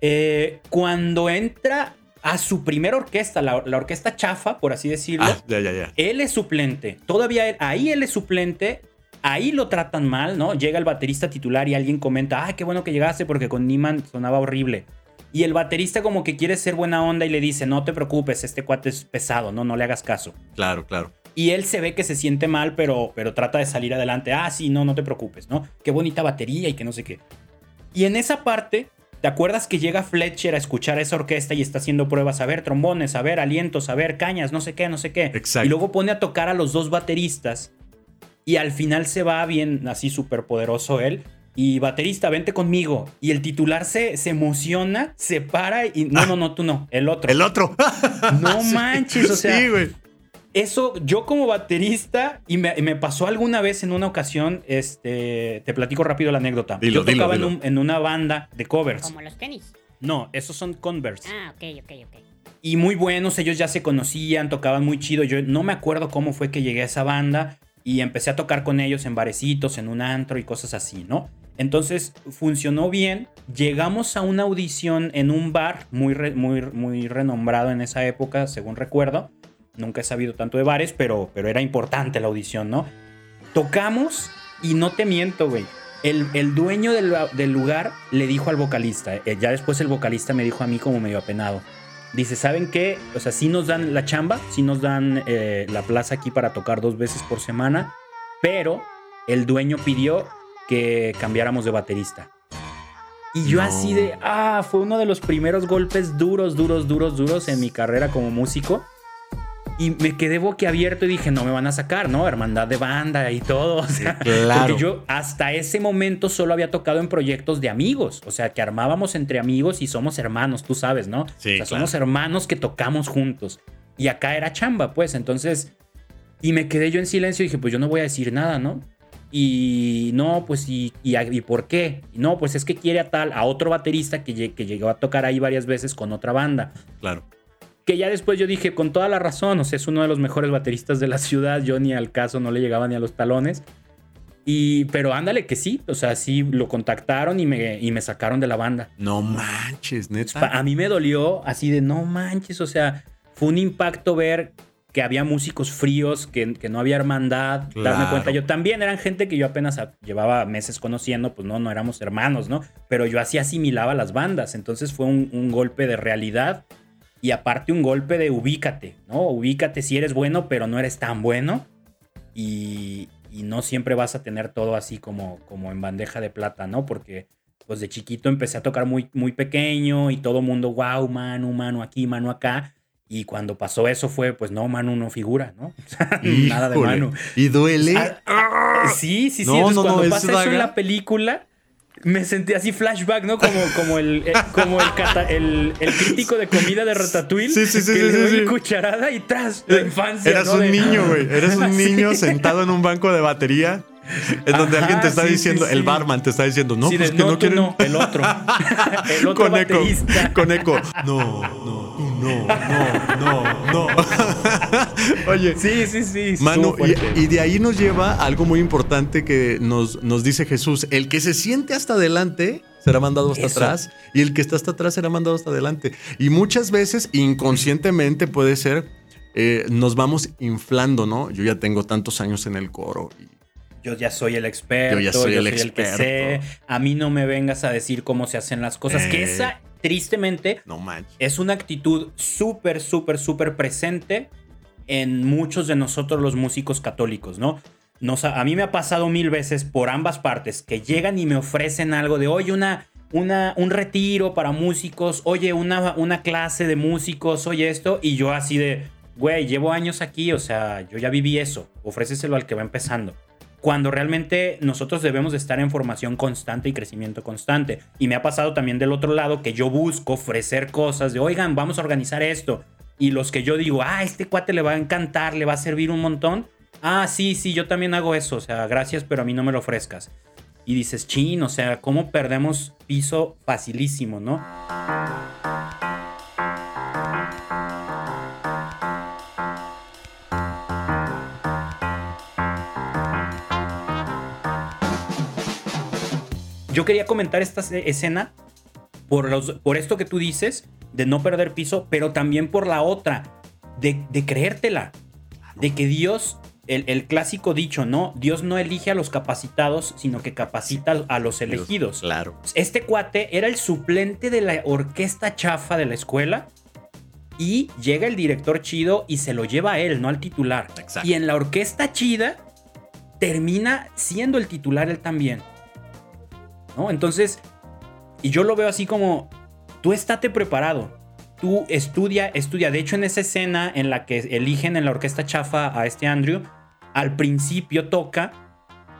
Speaker 2: Eh, cuando entra a su primera orquesta, la, orquesta chafa, por así decirlo.
Speaker 1: Ah, ya, ya, ya.
Speaker 2: Él es suplente. Todavía ahí él es suplente. Ahí lo tratan mal, ¿no? Llega el baterista titular y alguien comenta, ay, qué bueno que llegaste porque con Niman sonaba horrible. Y el baterista como que quiere ser buena onda y le dice, no te preocupes, este cuate es pesado, no, no le hagas caso.
Speaker 1: Claro, claro.
Speaker 2: Y él se ve que se siente mal, pero, pero trata de salir adelante. Ah, sí, no, no te preocupes, ¿no? Qué bonita batería y que no sé qué. Y en esa parte, ¿Te acuerdas que llega Fletcher a escuchar esa orquesta y está haciendo pruebas? A ver trombones, a ver alientos, a ver cañas, no sé qué, no sé qué.
Speaker 1: Exacto.
Speaker 2: Y luego pone a tocar a los dos bateristas. Y al final se va bien, así súper poderoso él. Y baterista, vente conmigo. Y el titular se, se emociona, se para y. No, no, no, tú no. El otro.
Speaker 1: El otro.
Speaker 2: No manches, o sea.
Speaker 1: Sí, güey
Speaker 2: eso yo como baterista, y me, pasó alguna vez en una ocasión, este, te platico rápido la anécdota. yo tocaba En, una banda de covers.
Speaker 3: Como los tenis.
Speaker 2: No, esos son Converse.
Speaker 3: Ah, ok, ok, ok.
Speaker 2: Y muy buenos, ellos ya se conocían, tocaban muy chido. Yo no me acuerdo cómo fue que llegué a esa banda y empecé a tocar con ellos en barecitos, en un antro y cosas así, ¿no? Entonces funcionó bien. Llegamos a una audición en un bar muy, muy, muy renombrado en esa época, según recuerdo. Nunca he sabido tanto de bares, pero, pero era importante la audición, ¿no? Tocamos y no te miento, güey. El, el, dueño del, lugar le dijo al vocalista, eh, ya después el vocalista me dijo a mí como medio apenado. Dice, ¿saben qué? O sea, sí nos dan la chamba, sí nos dan eh, la plaza aquí para tocar dos veces por semana, pero el dueño pidió que cambiáramos de baterista. Y yo así de, ah, fue uno de los primeros golpes duros, duros, duros, duros en mi carrera como músico. Y me quedé boquiabierto y dije, no me van a sacar, ¿no? Hermandad de banda y todo. O sea,
Speaker 1: claro.
Speaker 2: Porque yo hasta ese momento solo había tocado en proyectos de amigos. O sea, que armábamos entre amigos y somos hermanos, tú sabes, ¿no?
Speaker 1: Sí,
Speaker 2: o sea, somos hermanos que tocamos juntos. Y acá era chamba, pues. Entonces, y me quedé yo en silencio y dije, pues yo no voy a decir nada, ¿no? Y no, pues, ¿y, y, por qué? No, pues es que quiere a tal, a otro baterista que, que llegó a tocar ahí varias veces con otra banda.
Speaker 1: Claro
Speaker 2: que ya después yo dije, con toda la razón, o sea, es uno de los mejores bateristas de la ciudad, yo ni al caso no le llegaba ni a los talones. Y, pero ándale que sí, o sea, sí lo contactaron y me, y me sacaron de la banda.
Speaker 1: No manches, neta.
Speaker 2: A mí me dolió así de no manches, o sea, fue un impacto ver que había músicos fríos, que, que no había hermandad, darme cuenta. Yo también eran gente que yo apenas llevaba meses conociendo, pues no, no éramos hermanos, ¿no? Pero yo así asimilaba las bandas, entonces fue un, un golpe de realidad y aparte un golpe de ubícate, ¿no? Ubícate si eres bueno, pero no eres tan bueno. Y, no siempre vas a tener todo así como, como en bandeja de plata, ¿no? Porque pues de chiquito empecé a tocar muy, muy pequeño y todo mundo, wow, mano, mano aquí, mano acá. Y cuando pasó eso fue, pues no, mano no figura, ¿no? Nada de mano.
Speaker 1: ¿Y duele?
Speaker 2: Ah, sí, sí, sí. No, no, cuando pasa eso en la película, me sentí así flashback, ¿no? Como, como, el, eh, como el, el, crítico de comida de Ratatouille.
Speaker 1: Sí, sí, sí.
Speaker 2: Que
Speaker 1: sí,
Speaker 2: le
Speaker 1: sí,
Speaker 2: cucharada y tras la infancia.
Speaker 1: Eras un niño, güey. Eres un niño sentado en un banco de batería. En donde alguien te está diciendo, el barman te está diciendo, no, pues que no, quieren.
Speaker 2: No, el otro. el otro con eco.
Speaker 1: Con eco. No, no, no, no, no, no. Oye.
Speaker 2: Sí, sí, sí.
Speaker 1: Mano, y, de ahí nos lleva algo muy importante que nos, nos dice Jesús. El que se siente hasta adelante será mandado hasta atrás y el que está hasta atrás será mandado hasta adelante. Y muchas veces, inconscientemente puede ser, eh, nos vamos inflando, ¿no? Yo ya tengo tantos años en el coro y
Speaker 2: yo ya soy el experto,
Speaker 1: yo ya soy, el, experto.
Speaker 2: que sé, a mí no me vengas a decir cómo se hacen las cosas, que esa. Tristemente,
Speaker 1: no
Speaker 2: es una actitud súper, súper, súper presente en muchos de nosotros los músicos católicos, ¿no? Nos, a mí me ha pasado mil veces por ambas partes, que llegan y me ofrecen algo de, oye, una, una, un retiro para músicos, oye, una, una clase de músicos, oye esto, y yo así de, güey, llevo años aquí, o sea, yo ya viví eso, ofréceselo al que va empezando. Cuando realmente nosotros debemos de estar en formación constante y crecimiento constante. Y me ha pasado también del otro lado que yo busco ofrecer cosas de, oigan, vamos a organizar esto. Y los que yo digo, ah, este cuate le va a encantar, le va a servir un montón. Ah, sí, sí, yo también hago eso. O sea, gracias, pero a mí no me lo ofrezcas. Y dices, chin, o sea, ¿cómo perdemos piso facilísimo, no? Yo quería comentar esta escena por, los, por esto que tú dices, de no perder piso, pero también por la otra, de, de creértela, de que Dios, el, el, clásico dicho, ¿no? Dios no elige a los capacitados, sino que capacita a los elegidos.
Speaker 1: Claro.
Speaker 2: Este cuate era el suplente de la orquesta chafa de la escuela. Y llega el director chido y se lo lleva a él, no al titular.
Speaker 1: Exacto.
Speaker 2: Y en la orquesta chida termina siendo el titular él también. ¿No? Entonces, y yo lo veo así como, tú estate preparado, tú estudia, estudia. De hecho, en esa escena en la que eligen en la orquesta chafa a este Andrew, al principio toca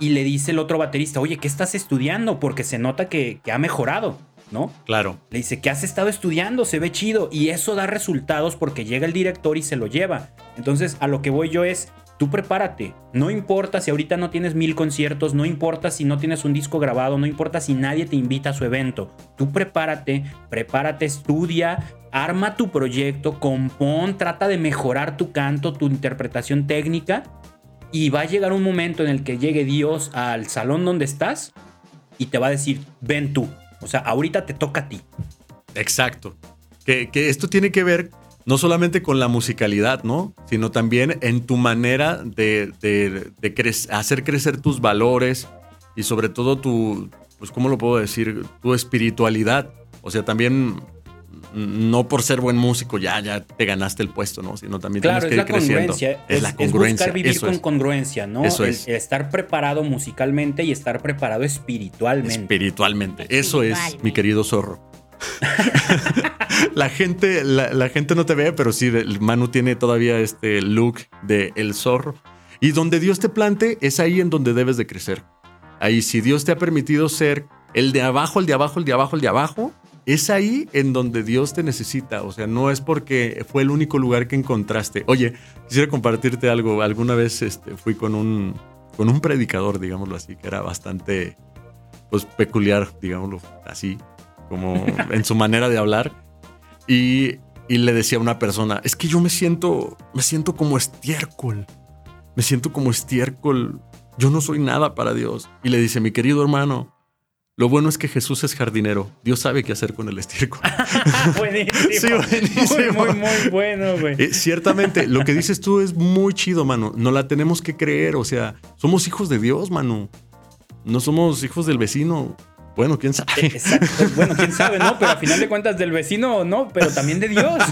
Speaker 2: y le dice el otro baterista, oye, ¿qué estás estudiando? Porque se nota que, que ha mejorado. ¿no?
Speaker 1: Claro.
Speaker 2: Le dice que has estado estudiando, se ve chido y eso da resultados porque llega el director y se lo lleva. Entonces, a lo que voy yo es, tú prepárate. No importa si ahorita no tienes mil conciertos, no importa si no tienes un disco grabado, no importa si nadie te invita a su evento. Tú prepárate, prepárate, estudia, arma tu proyecto, compón, trata de mejorar tu canto, tu interpretación técnica. Y va a llegar un momento en el que llegue Dios al salón donde estás y te va a decir, ven tú. O sea, ahorita te toca a ti.
Speaker 1: Exacto. Que, que esto tiene que ver no solamente con la musicalidad, ¿no? Sino también en tu manera de, de, de cre hacer crecer tus valores y sobre todo tu, pues, ¿cómo lo puedo decir? Tu espiritualidad. O sea, también no por ser buen músico ya, ya te ganaste el puesto, ¿no? Sino también
Speaker 2: claro,
Speaker 1: tienes que
Speaker 2: es
Speaker 1: ir
Speaker 2: la
Speaker 1: creciendo.
Speaker 2: congruencia.
Speaker 1: Es,
Speaker 2: Es,
Speaker 1: la congruencia.
Speaker 2: es buscar vivir
Speaker 1: Eso
Speaker 2: con
Speaker 1: es.
Speaker 2: congruencia, ¿no?
Speaker 1: Eso
Speaker 2: El-
Speaker 1: es.
Speaker 2: el estar preparado musicalmente y estar preparado espiritualmente.
Speaker 1: Espiritualmente. Eso es, mi querido zorro. la gente, la, la gente no te ve, pero sí, el Manu tiene todavía este look de el zorro. Y donde Dios te plante, es ahí en donde debes de crecer. Ahí, si Dios te ha permitido ser el de abajo, el de abajo, el de abajo, el de abajo, es ahí en donde Dios te necesita. O sea, no es porque fue el único lugar que encontraste. Oye, quisiera compartirte algo. Alguna vez este, fui con un, con un predicador, digámoslo así, que era bastante pues peculiar, digámoslo así, como en su manera de hablar. Y, y le decía a una persona, es que yo me siento, me siento como estiércol. Me siento como estiércol. Yo no soy nada para Dios. Y le dice, mi querido hermano, lo bueno es que Jesús es jardinero. Dios sabe qué hacer con el estiércol.
Speaker 2: buenísimo.
Speaker 1: Sí, buenísimo.
Speaker 2: Muy, muy, muy bueno, güey.
Speaker 1: Eh, ciertamente, lo que dices tú es muy chido, mano. No la tenemos que creer. O sea, somos hijos de Dios, mano. No somos hijos del vecino. Bueno, quién sabe.
Speaker 2: Exacto. Bueno, quién sabe, ¿no? Pero a final de cuentas del vecino, no, pero también de Dios.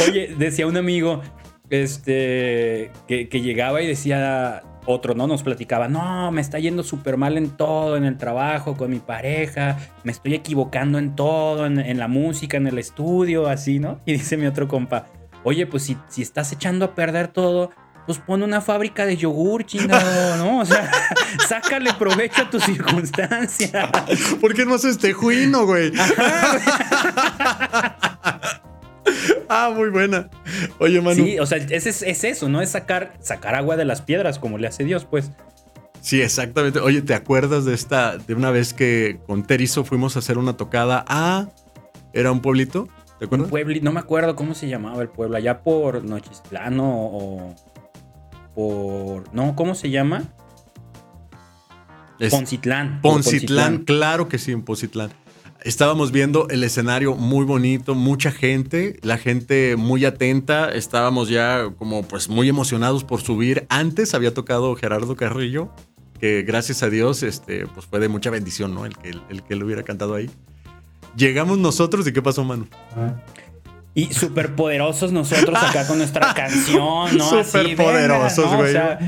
Speaker 2: Oye, decía un amigo este, que, que llegaba y decía otro, ¿no? Nos platicaba, no, me está yendo súper mal en todo, en el trabajo, con mi pareja, me estoy equivocando en todo, en, en la música, en el estudio, así, ¿no? Y dice mi otro compa, oye, pues si, si estás echando a perder todo, pues pon una fábrica de yogur, chingado, ¿no? O sea, sácale provecho a tu circunstancia.
Speaker 1: ¿Por qué no haces tejuino, güey? ah, muy buena. Oye, Manu.
Speaker 2: Sí, o sea, es, es, es eso, ¿no? Es sacar, sacar agua de las piedras, como le hace Dios, pues.
Speaker 1: Sí, exactamente. Oye, ¿te acuerdas de esta, de una vez que con Terizo fuimos a hacer una tocada a... ¿Era un pueblito? ¿Te
Speaker 2: Un
Speaker 1: acuerdas?
Speaker 2: pueblo, no me acuerdo cómo se llamaba el pueblo, allá por Nochistlán o, o por... No, ¿cómo se llama?
Speaker 1: Es-
Speaker 2: Poncitlán.
Speaker 1: Poncitlán, claro que sí, en Poncitlán. Estábamos viendo el escenario muy bonito, mucha gente, la gente muy atenta, estábamos ya como pues muy emocionados por subir. Antes había tocado Gerardo Carrillo, que gracias a Dios este, pues fue de mucha bendición, ¿no? El que, el que lo hubiera cantado ahí. Llegamos nosotros y ¿qué pasó, mano?
Speaker 2: Y súper poderosos nosotros acá con nuestra canción, ¿no? Así,
Speaker 1: Superpoderosos, güey.
Speaker 2: O sea,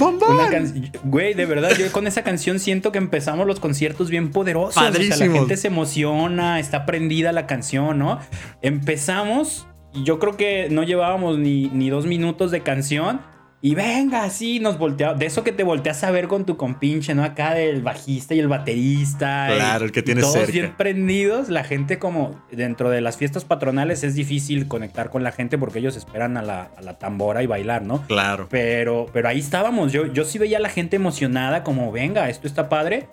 Speaker 2: Güey, de verdad, yo con esa canción siento que empezamos los conciertos bien poderosos. O sea, la gente se emociona, está prendida la canción, ¿no? Empezamos y yo creo que no llevábamos ni, ni dos minutos de canción. Y venga, así nos volteamos. De eso que te volteas a ver con tu compinche, ¿no? Acá del bajista y el baterista.
Speaker 1: Claro,
Speaker 2: y,
Speaker 1: el que tienes
Speaker 2: todos
Speaker 1: cerca.
Speaker 2: bien prendidos. La gente, como dentro de las fiestas patronales, es difícil conectar con la gente porque ellos esperan a la, a la tambora y bailar, ¿no?
Speaker 1: Claro.
Speaker 2: Pero, pero ahí estábamos. Yo, yo sí veía a la gente emocionada, como, venga, esto está padre.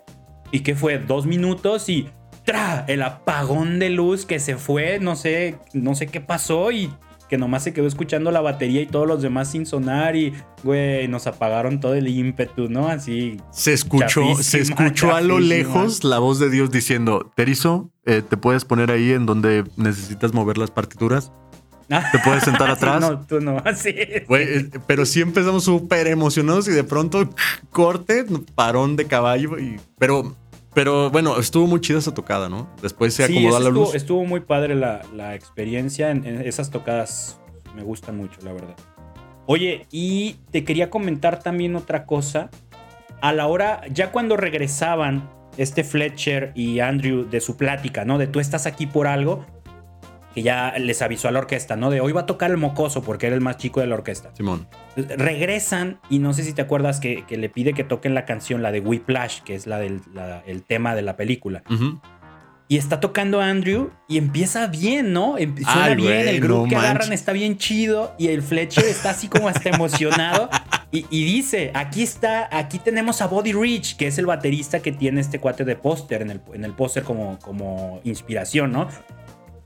Speaker 2: ¿Y qué fue? Dos minutos y. ¡Tra! El apagón de luz que se fue. No sé, no sé qué pasó. Y que nomás se quedó escuchando la batería y todos los demás sin sonar. Y, güey, nos apagaron todo el ímpetu, ¿no? Así.
Speaker 1: Se escuchó, se escuchó a lo lejos la voz de Dios diciendo, Terizo, eh, te puedes poner ahí en donde necesitas mover las partituras. Te puedes sentar atrás.
Speaker 2: no, tú no. Así.
Speaker 1: Güey, eh, pero sí empezamos súper emocionados y de pronto corte, parón de caballo. Y, pero, pero bueno, estuvo muy chida esa tocada, ¿no? Después se acomodó la
Speaker 2: estuvo,
Speaker 1: luz.
Speaker 2: estuvo muy padre la, la experiencia en, en esas tocadas. Me gustan mucho, la verdad. Oye, y te quería comentar también otra cosa. A la hora, ya cuando regresaban este Fletcher y Andrew de su plática, ¿no? De tú estás aquí por algo, que ya les avisó a la orquesta, ¿no? De hoy va a tocar el mocoso porque era el más chico de la orquesta.
Speaker 1: Simón.
Speaker 2: Regresan y no sé si te acuerdas que, que le pide que toquen la canción, la de Whiplash, que es la del la- el tema de la película. Y está tocando Andrew y empieza bien, ¿no? Em- Suena
Speaker 1: Ay,
Speaker 2: bien, el grupo
Speaker 1: no
Speaker 2: que agarran está bien chido y el Fletcher está así como hasta emocionado y, y dice, aquí está, aquí tenemos a Body Rich, que es el baterista que tiene este cuate de póster en el, en el póster como, como inspiración, ¿no?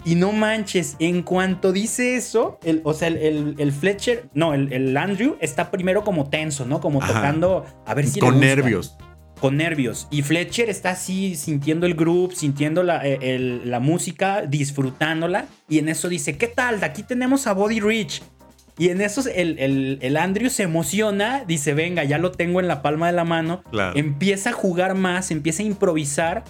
Speaker 2: Y no manches, en cuanto dice eso, el, o sea, el, el- el Fletcher, no, el, el Andrew está primero como tenso, ¿no? Como
Speaker 1: Ajá.
Speaker 2: tocando, a ver si le
Speaker 1: Con
Speaker 2: gusta
Speaker 1: nervios.
Speaker 2: con nervios. Y Fletcher está así sintiendo el groove, sintiendo la, eh, la música, disfrutándola. Y en eso dice, ¿qué tal? Aquí tenemos a Body Rich. Y en eso el, el- el Andrew se emociona, dice, venga, ya lo tengo en la palma de la mano.
Speaker 1: Claro.
Speaker 2: Empieza a jugar más, empieza a improvisar.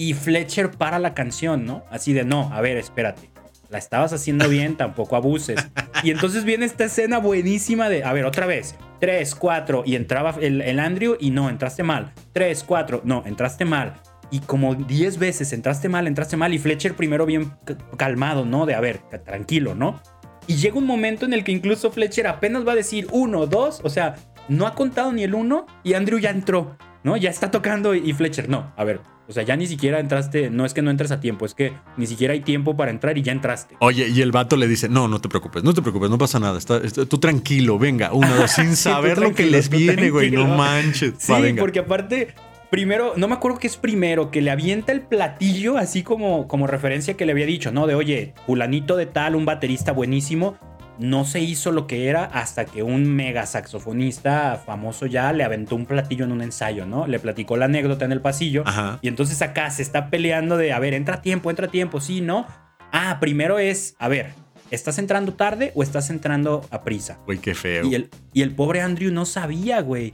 Speaker 2: Y Fletcher para la canción, ¿no? Así de, no, a ver, espérate. La estabas haciendo bien, tampoco abuses. Y entonces viene esta escena buenísima de, a ver, otra vez. 3, 4, y entraba el, Andrew y no, entraste mal. 3, 4, no, entraste mal. Y como 10 veces entraste mal, entraste mal. Y Fletcher primero bien calmado, ¿no? De, a ver, tranquilo, ¿no? Y llega un momento en el que incluso Fletcher apenas va a decir 1, 2, o sea, no ha contado ni el 1 y Andrew ya entró, ¿no? Ya está tocando y, Fletcher, no, a ver, o sea, ya ni siquiera entraste, no es que no entres a tiempo, es que ni siquiera hay tiempo para entrar y ya entraste.
Speaker 1: Oye, y el vato le dice, no, no te preocupes, no te preocupes, no pasa nada. Está, está- tú tranquilo, venga, uno, dos, sin
Speaker 2: Sí,
Speaker 1: saber lo que les viene, güey. No manches.
Speaker 2: Sí,
Speaker 1: Va, venga.
Speaker 2: porque aparte, primero, no me acuerdo qué es primero, que le avienta el platillo, así como, como referencia que le había dicho, ¿no? De oye, fulanito de tal, un baterista buenísimo, no se hizo lo que era hasta que un mega saxofonista famoso ya le aventó un platillo en un ensayo, ¿no? Le platicó la anécdota en el pasillo.
Speaker 1: Ajá.
Speaker 2: Y entonces acá se está peleando de, a ver, entra tiempo, entra tiempo, sí, ¿no? Ah, primero es, a ver, ¿estás entrando tarde o estás entrando a prisa?
Speaker 1: Güey, qué feo.
Speaker 2: Y el, y el pobre Andrew no sabía, güey.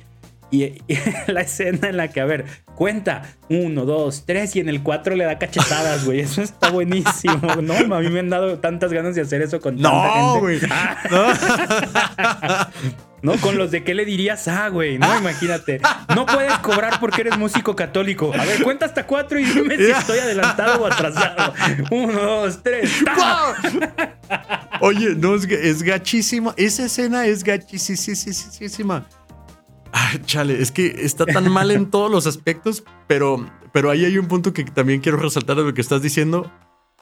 Speaker 2: Y, y la escena en la que, a ver, cuenta, uno, dos, tres, y en el cuatro le da cachetadas, güey. Eso está buenísimo, ¿no? A mí me han dado tantas ganas de hacer eso con tanta
Speaker 1: No,
Speaker 2: gente.
Speaker 1: güey.
Speaker 2: Ah,
Speaker 1: No.
Speaker 2: ¿No? Con los de qué le dirías, ah, güey, ¿no? Imagínate. No puedes cobrar porque eres músico católico. A ver, cuenta hasta cuatro y dime si estoy adelantado o atrasado. Uno, dos, tres.
Speaker 1: Oye, no, es, es gachísima. Esa escena es gachísima. Ay, chale, es que está tan mal en todos los aspectos, pero, pero ahí hay un punto que también quiero resaltar de lo que estás diciendo.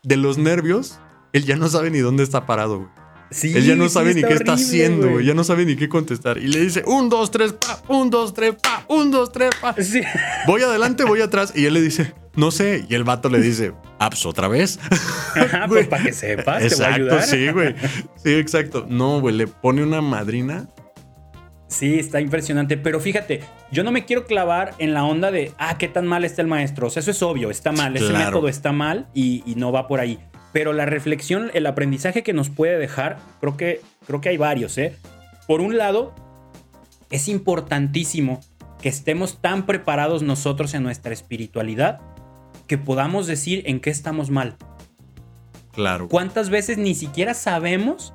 Speaker 1: De los nervios, él ya no sabe ni dónde está parado, güey.
Speaker 2: Sí,
Speaker 1: Él ya no
Speaker 2: sí,
Speaker 1: sabe ni qué está haciendo, güey. Ya no sabe ni qué contestar. Y le dice, un, dos, tres, pa, un, dos, tres, pa, un, dos, tres, pa.
Speaker 2: Sí.
Speaker 1: Voy adelante, voy atrás. Y él le dice, no sé. Y el vato le dice, ah, pues otra vez.
Speaker 2: Ajá, pues para que sepas, te voy a
Speaker 1: Exacto,
Speaker 2: ayudar.
Speaker 1: sí, güey. Sí, exacto. No, güey, le pone una madrina.
Speaker 2: Sí, está impresionante. Pero fíjate, yo no me quiero clavar en la onda de, ah, qué tan mal está el maestro. O sea, eso es obvio, está mal. Ese método está mal y, y no va por ahí. Pero la reflexión, el aprendizaje que nos puede dejar, creo que, creo que hay varios, ¿eh? Por un lado, es importantísimo que estemos tan preparados nosotros en nuestra espiritualidad que podamos decir en qué estamos mal.
Speaker 1: Claro.
Speaker 2: ¿Cuántas veces ni siquiera sabemos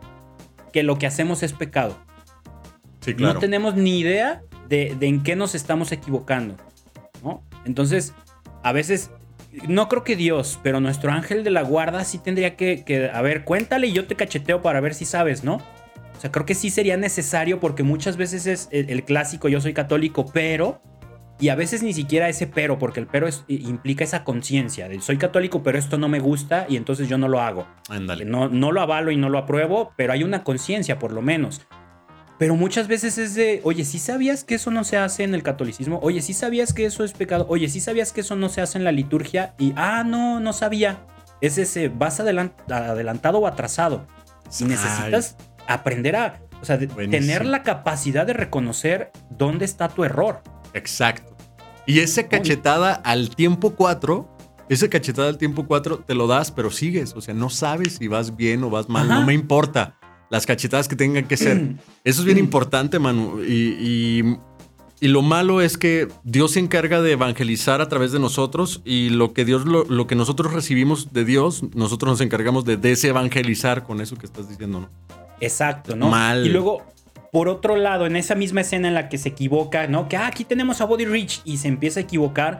Speaker 2: que lo que hacemos es pecado?
Speaker 1: Sí, claro.
Speaker 2: No tenemos ni idea de, de en qué nos estamos equivocando. ¿no? Entonces, a veces no creo que Dios, pero nuestro ángel de la guarda sí tendría que, que, a ver, cuéntale y yo te cacheteo para ver si sabes, ¿no? O sea, creo que sí sería necesario porque muchas veces es el, clásico yo soy católico, pero... Y a veces ni siquiera ese pero, porque el pero implica esa conciencia de soy católico, pero esto no me gusta y entonces yo no lo hago.
Speaker 1: Ándale.
Speaker 2: No, no lo avalo y no lo apruebo, pero hay una conciencia por lo menos. Pero muchas veces es de, oye, ¿sí sabías que eso no se hace en el catolicismo? Oye, ¿sí sabías que eso es pecado? Oye, ¿sí sabías que eso no se hace en la liturgia? Y, ah, no, no sabía. Es ese, vas adelantado o atrasado. Si necesitas aprender a, o sea, tener la capacidad de reconocer dónde está tu error.
Speaker 1: Exacto. Y esa cachetada al tiempo 4, esa cachetada al tiempo 4 te lo das, pero sigues. O sea, no sabes si vas bien o vas mal. No me importa. Las cachetadas que tengan que ser. Eso es bien importante, Manu. Y, y, lo malo es que Dios se encarga de evangelizar a través de nosotros y lo que Dios, lo, lo que nosotros recibimos de Dios, nosotros nos encargamos de desevangelizar con eso que estás diciendo, ¿no?
Speaker 2: Exacto, ¿no?
Speaker 1: Mal.
Speaker 2: Y luego, por otro lado, en esa misma escena en la que se equivoca, ¿no? Que ah, aquí tenemos a Body Rich y se empieza a equivocar.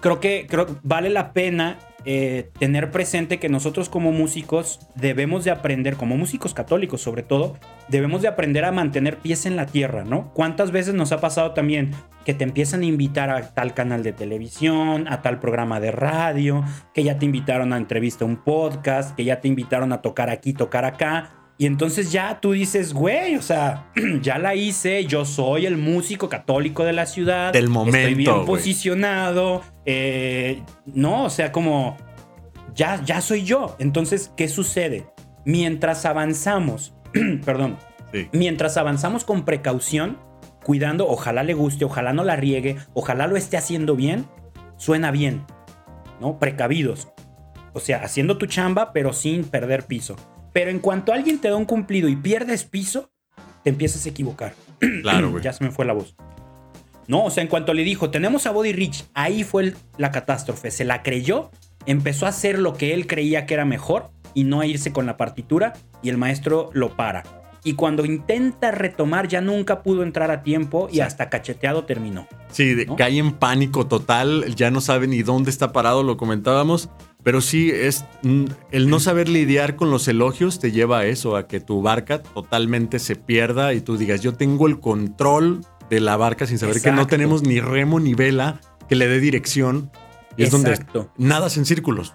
Speaker 2: Creo que, creo vale la pena eh, tener presente que nosotros como músicos debemos de aprender, como músicos católicos sobre todo, debemos de aprender a mantener pies en la tierra, ¿no? ¿Cuántas veces nos ha pasado también que te empiezan a invitar a tal canal de televisión, a tal programa de radio, que ya te invitaron a entrevista a un podcast, que ya te invitaron a tocar aquí, tocar acá? Y entonces ya tú dices, güey, o sea, ya la hice, yo soy el músico católico de la ciudad.
Speaker 1: Del momento.
Speaker 2: Estoy bien posicionado. Eh, no, o sea, como, ya, ya soy yo. Entonces, ¿qué sucede? Mientras avanzamos, perdón, mientras avanzamos con precaución, cuidando, ojalá le guste, ojalá no la riegue, ojalá lo esté haciendo bien, suena bien, ¿no? Precavidos. O sea, haciendo tu chamba, pero sin perder piso. Pero en cuanto alguien te da un cumplido y pierdes piso, te empiezas a equivocar.
Speaker 1: Claro, güey.
Speaker 2: ya se me fue la voz. No, o sea, en cuanto le dijo, tenemos a Body Rich, ahí fue la catástrofe. Se la creyó, empezó a hacer lo que él creía que era mejor y no a irse con la partitura y el maestro lo para. Y cuando intenta retomar ya nunca pudo entrar a tiempo y hasta cacheteado terminó.
Speaker 1: Sí, cae en pánico total, ya no sabe ni dónde está parado, lo comentábamos. Pero sí, es mm, el no saber lidiar con los elogios te lleva a eso, a que tu barca totalmente se pierda y tú digas, yo tengo el control de la barca sin saber que no tenemos ni remo ni vela que le dé dirección. Y es donde nadas en círculos.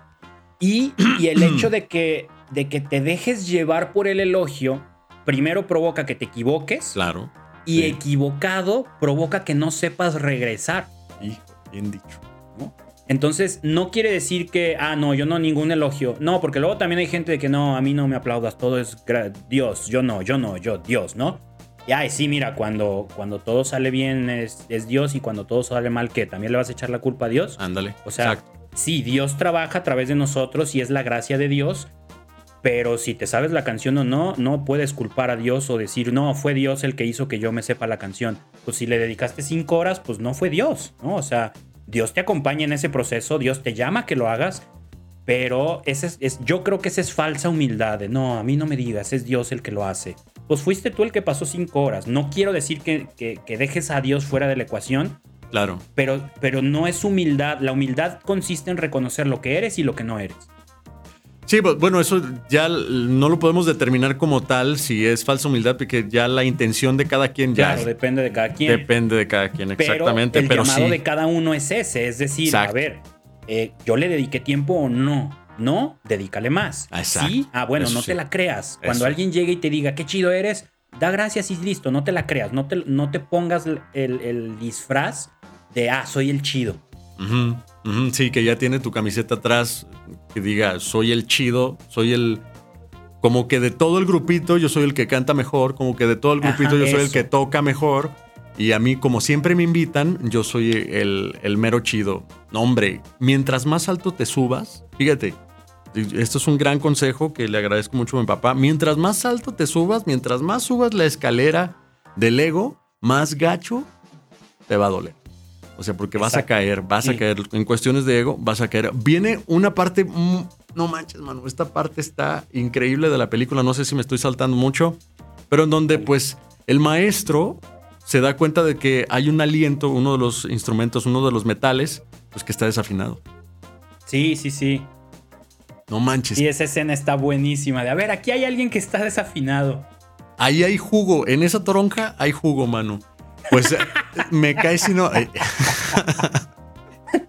Speaker 2: Y, y el hecho de que, de que te dejes llevar por el elogio, primero provoca que te equivoques.
Speaker 1: Claro.
Speaker 2: Y equivocado provoca que no sepas regresar.
Speaker 1: Hijo, bien dicho.
Speaker 2: Entonces, no quiere decir que, ah, no, yo no, ningún elogio. No, porque luego también hay gente de que no, a mí no me aplaudas, todo es Dios, yo no, yo no, yo, Dios, ¿no? Y ay, sí, mira, cuando, cuando todo sale bien es, es Dios y cuando todo sale mal, ¿qué? ¿También le vas a echar la culpa a Dios?
Speaker 1: Ándale.
Speaker 2: O sea, sí, Dios trabaja a través de nosotros y es la gracia de Dios, pero si te sabes la canción o no, no puedes culpar a Dios o decir, no, fue Dios el que hizo que yo me sepa la canción. Pues si le dedicaste cinco horas, pues no fue Dios, ¿no? O sea, Dios te acompaña en ese proceso, Dios te llama a que lo hagas, pero ese es, yo creo que esa es falsa humildad. no, a mí no me digas, es Dios el que lo hace. Pues fuiste tú el que pasó cinco horas. No quiero decir que, que, dejes a Dios fuera de la ecuación.
Speaker 1: Claro.
Speaker 2: Pero, pero no es humildad. La humildad consiste en reconocer lo que eres y lo que no eres.
Speaker 1: Sí, bueno, eso ya no lo podemos determinar como tal si es falsa humildad, porque ya la intención de cada quien ya.
Speaker 2: Claro, depende de cada quien.
Speaker 1: Depende de cada quien, exactamente.
Speaker 2: Pero el llamado de cada uno es ese, es decir, a ver, eh, yo le dediqué tiempo o no. No, dedícale más.
Speaker 1: Exacto.
Speaker 2: Sí, ah, bueno, no te la creas. Cuando alguien llegue y te diga qué chido eres, da gracias y listo, no te la creas. No te, no te pongas el, disfraz de, ah, soy el chido.
Speaker 1: Sí, que ya tiene tu camiseta atrás que diga, soy el chido, soy el... Como que de todo el grupito yo soy el que canta mejor, como que de todo el grupito yo soy el que toca mejor. Y a mí, como siempre me invitan, yo soy el, el mero chido. No, hombre, mientras más alto te subas, fíjate, esto es un gran consejo que le agradezco mucho a mi papá. Mientras más alto te subas, mientras más subas la escalera del ego, más gacho te va a doler. O sea, porque vas a caer, vas a caer. En cuestiones de ego, vas a caer. Viene una parte. No manches, mano. Esta parte está increíble de la película. No sé si me estoy saltando mucho. Pero en donde, pues, el maestro se da cuenta de que hay un aliento, uno de los instrumentos, uno de los metales, pues que está desafinado.
Speaker 2: Sí, sí, sí.
Speaker 1: No manches.
Speaker 2: Y esa escena está buenísima. De a ver, aquí hay alguien que está desafinado.
Speaker 1: Ahí hay jugo. En esa toronja hay jugo, mano. Pues eh, me cae si no. eh,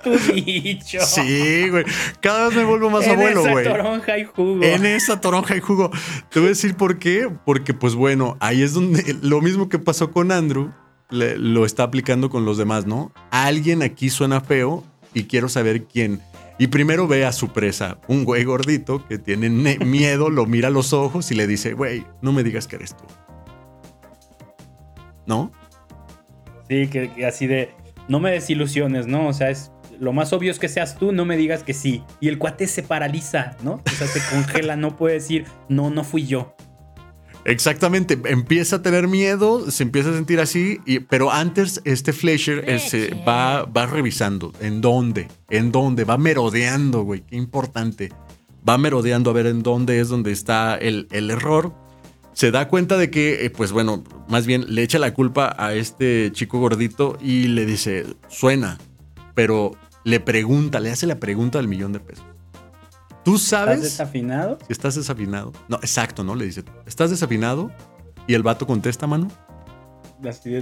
Speaker 2: Tu dicho.
Speaker 1: Sí, güey. Cada vez me vuelvo más
Speaker 2: en
Speaker 1: abuelo,
Speaker 2: esa
Speaker 1: güey.
Speaker 2: toronja y jugo.
Speaker 1: En esa toronja hay jugo. Te voy a decir por qué. Porque, pues bueno, ahí es donde lo mismo que pasó con Andrew le- lo está aplicando con los demás, ¿no? Alguien aquí suena feo y quiero saber quién. Y primero ve a su presa, un güey gordito que tiene ne- miedo, lo mira a los ojos y le dice, güey, no me digas que eres tú. ¿No?
Speaker 2: Sí, que, que así de. No me desilusiones, ¿no? O sea, es. Lo más obvio es que seas tú, no me digas que sí. Y el cuate se paraliza, ¿no? O sea, se congela, no puede decir, no, no fui yo.
Speaker 1: Exactamente, empieza a tener miedo, se empieza a sentir así, y- pero antes este Fleischer eh, va, va revisando en dónde, en dónde, va merodeando, güey, qué importante. Va merodeando a ver en dónde es donde está el, el error. Se da cuenta de que, eh, pues bueno, más bien le echa la culpa a este chico gordito y le dice, suena, pero le pregunta, le hace la pregunta del millón de pesos. ¿Tú
Speaker 2: ¿Estás
Speaker 1: sabes?
Speaker 2: desafinado?
Speaker 1: Si estás desafinado. No, exacto, ¿no? Le dice, ¿estás desafinado? Y el vato contesta, mano.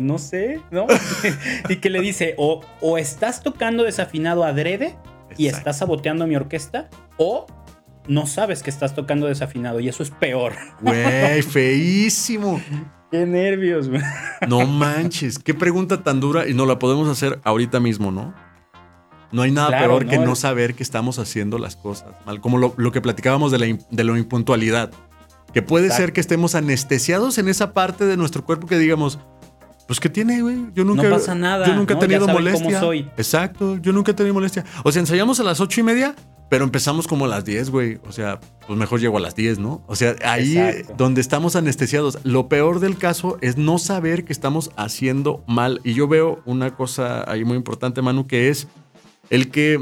Speaker 2: No sé, ¿no? y que le dice, o, o estás tocando desafinado adrede y
Speaker 1: Exacto.
Speaker 2: estás saboteando mi orquesta, o no sabes que estás tocando desafinado y eso es peor.
Speaker 1: Güey, feísimo.
Speaker 2: Qué nervios, güey.
Speaker 1: No manches, qué pregunta tan dura y no la podemos hacer ahorita mismo, ¿no? No hay nada
Speaker 2: Claro,
Speaker 1: peor que
Speaker 2: ¿no?
Speaker 1: no saber que estamos haciendo las cosas mal, como lo, lo que platicábamos de la, im- de la impuntualidad. Que puede
Speaker 2: Exacto.
Speaker 1: ser que estemos anestesiados en esa parte de nuestro cuerpo que digamos, pues ¿qué tiene, güey? Yo nunca,
Speaker 2: pasa nada,
Speaker 1: Yo nunca he
Speaker 2: ¿no? Ya
Speaker 1: tenido
Speaker 2: cómo
Speaker 1: molestia.
Speaker 2: soy.
Speaker 1: Exacto, yo nunca he tenido molestia. O sea, ensayamos a las ocho y media, pero empezamos como a las 10, güey. O sea, pues mejor llego a las 10, ¿no? O sea, ahí
Speaker 2: Exacto.
Speaker 1: donde estamos anestesiados. Lo peor del caso es no saber que estamos haciendo mal. Y yo veo una cosa ahí muy importante, Manu, que es el que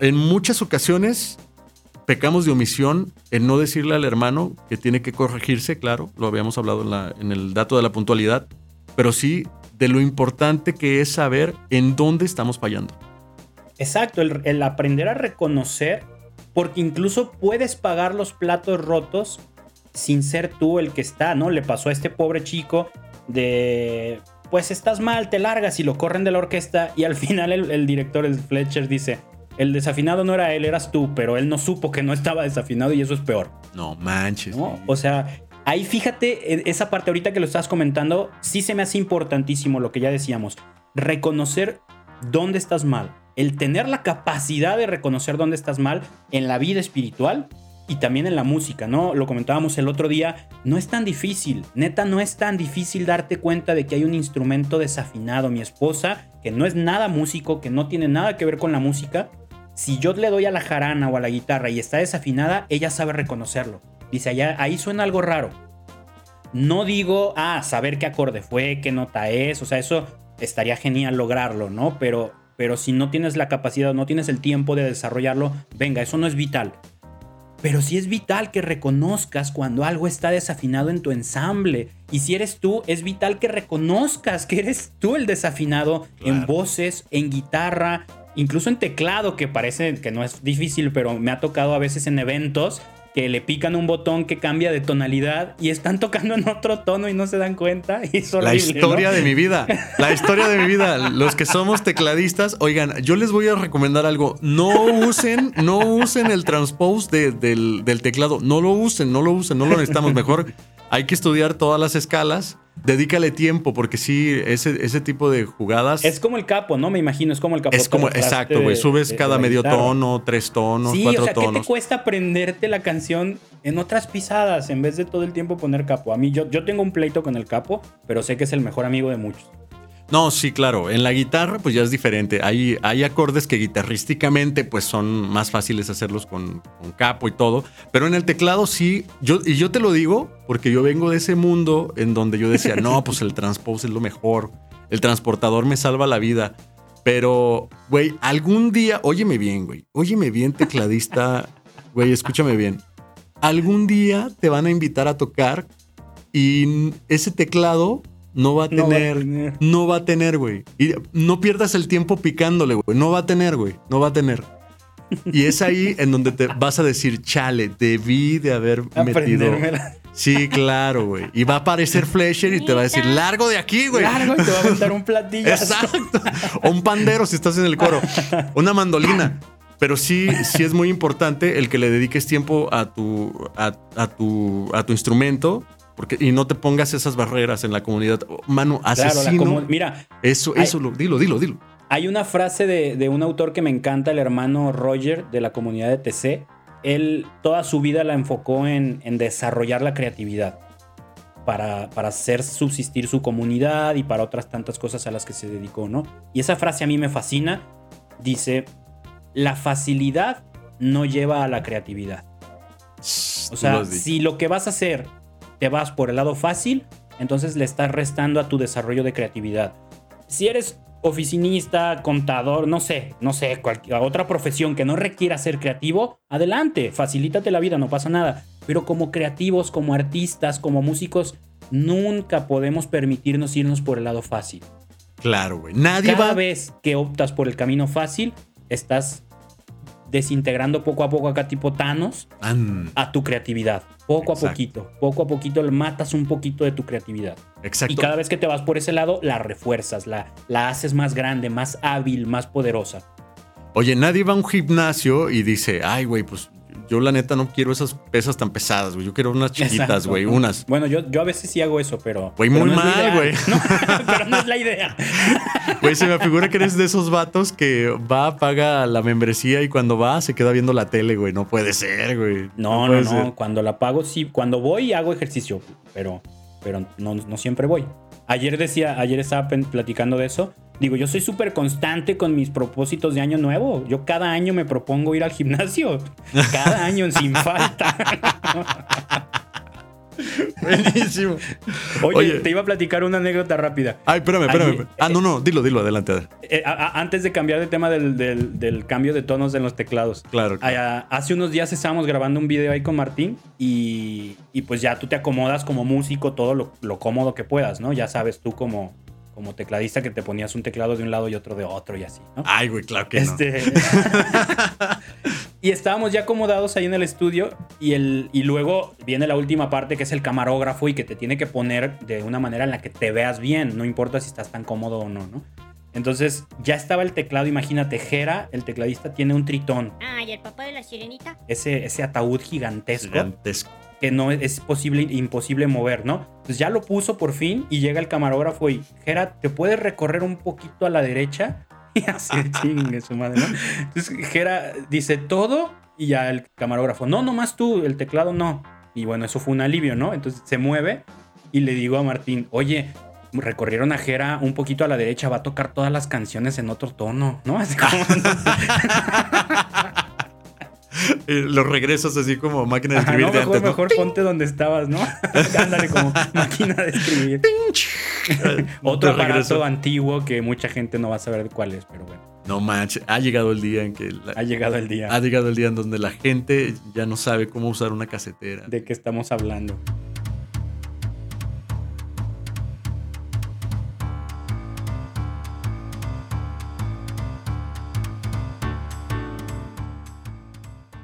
Speaker 1: en muchas ocasiones pecamos de omisión en no decirle al hermano que tiene que corregirse, claro, lo habíamos hablado en, la- en el dato de la puntualidad, pero sí de lo importante que es saber en dónde estamos fallando.
Speaker 2: Exacto, el, el aprender a reconocer, porque incluso puedes pagar los platos rotos sin ser tú el que está, ¿no? Le pasó a este pobre chico de, pues estás mal, te largas y lo corren de la orquesta y al final el, el director, el Fletcher, dice, el desafinado no era él, eras tú, pero él no supo que no estaba desafinado y eso es peor.
Speaker 1: No manches.
Speaker 2: ¿no? O sea, ahí fíjate, esa parte ahorita que lo estás comentando, sí se me hace importantísimo lo que ya decíamos. Reconocer dónde estás mal. El tener la capacidad de reconocer dónde estás mal en la vida espiritual y también en la música, ¿no? Lo comentábamos el otro día, no es tan difícil, neta, no es tan difícil darte cuenta de que hay un instrumento desafinado. Mi esposa, que no es nada músico, que no tiene nada que ver con la música, si yo le doy a la jarana o a la guitarra y está desafinada, ella sabe reconocerlo. Dice, allá, ahí suena algo raro. No digo, ah, saber qué acorde fue, qué nota es, o sea, eso estaría genial lograrlo, ¿no? Pero, pero si no tienes la capacidad, no tienes el tiempo de desarrollarlo, venga, eso no es vital. Pero sí es vital que reconozcas cuando algo está desafinado en tu ensamble. Y si eres tú, es vital que reconozcas que eres tú el desafinado en voces, en guitarra, incluso en teclado, que parece que no es difícil, pero me ha tocado a veces en eventos que le pican un botón que cambia de tonalidad y están tocando en otro tono y no se dan cuenta. Y es
Speaker 1: La
Speaker 2: horrible,
Speaker 1: historia
Speaker 2: ¿no?
Speaker 1: de mi vida. La historia de mi vida. Los que somos tecladistas, oigan, yo les voy a recomendar algo. No usen, no usen el transpose de- del, del teclado. No lo usen, no lo usen, no lo necesitamos. Mejor hay que estudiar todas las escalas. Dedícale tiempo, porque sí, ese, ese tipo de jugadas
Speaker 2: Es como el capo, ¿no? Me imagino, es como el capo.
Speaker 1: es como, exacto, güey. Subes cada medio tono, tres tonos,
Speaker 2: Sí,
Speaker 1: cuatro
Speaker 2: o sea, ¿qué te
Speaker 1: tonos.
Speaker 2: cuesta aprenderte la canción en otras pisadas en vez de todo el tiempo poner capo? A mí, yo, yo tengo un pleito con el capo, pero sé que es el mejor amigo de muchos.
Speaker 1: No, sí, claro. En la guitarra, pues ya es diferente. Hay, hay acordes que guitarrísticamente, pues son más fáciles hacerlos con, con capo y todo. Pero en el teclado sí. Yo, y yo te lo digo porque yo vengo de ese mundo en donde yo decía, no, pues el transpose es lo mejor. El transportador me salva la vida. Pero, güey, algún día, óyeme bien, güey. Óyeme bien, tecladista. Güey, escúchame bien. Algún día te van a invitar a tocar y ese teclado no va a
Speaker 2: No
Speaker 1: tener. No va a tener, güey. Y no pierdas el tiempo picándole, güey. No va a tener, güey. No va a tener. Y es ahí en donde te vas a decir, chale, debí de haber metido. Sí, claro, güey. Y va a aparecer Fletcher y te va a decir, largo de aquí, güey.
Speaker 2: Largo y te va a aventar un platillo.
Speaker 1: Exacto. O un pandero si estás en el coro. Una mandolina. Pero sí, sí es muy importante el que le dediques tiempo a tu, a, a tu, a tu instrumento porque, y no te pongas esas barreras en la comunidad. Mano,
Speaker 2: Claro, la
Speaker 1: asesino.
Speaker 2: mira,
Speaker 1: eso, eso, lo- dilo, dilo, dilo.
Speaker 2: Hay una frase de, de un autor que me encanta, el hermano Roger de la comunidad de TC. Él toda su vida la enfocó en, en desarrollar la creatividad para, para hacer subsistir su comunidad y para otras tantas cosas a las que se dedicó, ¿no? Y esa frase a mí me fascina. Dice, la facilidad no lleva a la creatividad. O sea, si lo que vas a hacer te vas por el lado fácil, entonces le estás restando a tu desarrollo de creatividad. Si eres oficinista, contador, no sé, no sé, cualquier otra profesión que no requiera ser creativo, adelante, facilítate la vida, no pasa nada. Pero como creativos, como artistas, como músicos, nunca podemos permitirnos irnos por el lado fácil.
Speaker 1: Claro, güey. Nadie
Speaker 2: Cada
Speaker 1: va.
Speaker 2: vez que optas por el camino fácil, estás desintegrando poco a poco acá tipo Thanos
Speaker 1: An-
Speaker 2: a tu creatividad. Poco
Speaker 1: Exacto.
Speaker 2: a poquito, poco a poquito le matas un poquito de tu creatividad.
Speaker 1: Exacto.
Speaker 2: Y cada vez que te vas por ese lado, la refuerzas, la, la haces más grande, más hábil, más poderosa.
Speaker 1: Oye, nadie va a un gimnasio y dice, ay, güey, pues yo la neta no quiero esas pesas tan pesadas, güey. Yo quiero unas chiquitas, güey, unas.
Speaker 2: Bueno, yo, yo a veces sí hago eso, pero.
Speaker 1: Güey, muy
Speaker 2: no
Speaker 1: mal, güey.
Speaker 2: No, pero no es la idea.
Speaker 1: Güey, se me figura que eres de esos vatos que va, paga la membresía y cuando va se queda viendo la tele, güey. No puede ser, güey.
Speaker 2: No, no, no. Cuando la pago, sí. Cuando voy, hago ejercicio, pero, pero no, no siempre voy. Ayer decía, ayer estaba platicando de eso. Digo, yo soy súper constante con mis propósitos de año nuevo. Yo cada año me propongo ir al gimnasio. Cada año sin falta.
Speaker 1: Buenísimo.
Speaker 2: Oye,
Speaker 1: Oye.
Speaker 2: te iba a platicar una anécdota rápida.
Speaker 1: Ay, espérame, espérame. Ah, no, no, dilo, dilo, adelante.
Speaker 2: Eh, a- a- antes de cambiar de tema del, del- del cambio de tonos en los teclados.
Speaker 1: Claro. claro.
Speaker 2: Ah, hace unos días estábamos grabando un video ahí con Martín y, y pues ya tú te acomodas como músico todo lo, lo cómodo que puedas, ¿no? Ya sabes tú como, como tecladista que te ponías un teclado de un lado y otro de otro y así, ¿no?
Speaker 1: Ay, güey, claro que no.
Speaker 2: Y estábamos ya acomodados ahí en el estudio y, el, y luego viene la última parte que es el camarógrafo y que te tiene que poner de una manera en la que te veas bien, no importa si estás tan cómodo o no, ¿no? Entonces ya estaba el teclado, imagínate, Jera, el tecladista, tiene un tritón,
Speaker 3: Ah, ¿y el papá de la sirenita?
Speaker 2: ese, ese ataúd gigantesco
Speaker 1: Gigantesco.
Speaker 2: que no es, es posible, imposible mover, ¿no? Entonces ya lo puso por fin y llega el camarógrafo y, Jera, ¿te puedes recorrer un poquito a la derecha? Y chingue su madre, ¿no? Entonces Jera dice todo y ya el camarógrafo, no, nomás tú, el teclado no. Y bueno, eso fue un alivio, ¿no? Entonces se mueve y le digo a Martín, oye, recorrieron a Jera un poquito a la derecha, va a tocar todas las canciones en otro tono, ¿no? Así como...
Speaker 1: Los regresos así como máquina de
Speaker 2: Ajá,
Speaker 1: escribir
Speaker 2: no,
Speaker 1: de
Speaker 2: mejor,
Speaker 1: antes, ¿no?
Speaker 2: mejor ponte donde estabas, ¿no? Ándale como máquina de escribir. Otro
Speaker 1: De regreso.
Speaker 2: aparato antiguo que mucha gente no va a saber cuál es, pero bueno,
Speaker 1: No manches, ha llegado el día en que la-
Speaker 2: ha llegado el día.
Speaker 1: ha llegado el día en donde la gente ya no sabe cómo usar una casetera.
Speaker 2: ¿De qué estamos hablando?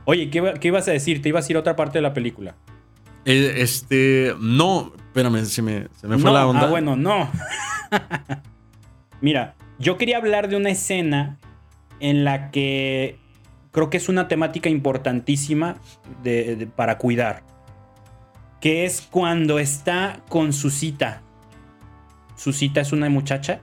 Speaker 2: Oye, ¿qué, iba- qué ibas a decir? Te ibas a ir a otra parte de la película.
Speaker 1: Eh, este, no, espérame, se me, se me fue
Speaker 2: No,
Speaker 1: la onda.
Speaker 2: Ah, bueno, no. Mira, yo quería hablar de una escena en la que creo que es una temática importantísima de- de- para cuidar. Que es cuando está con su cita. ¿Su cita es una muchacha?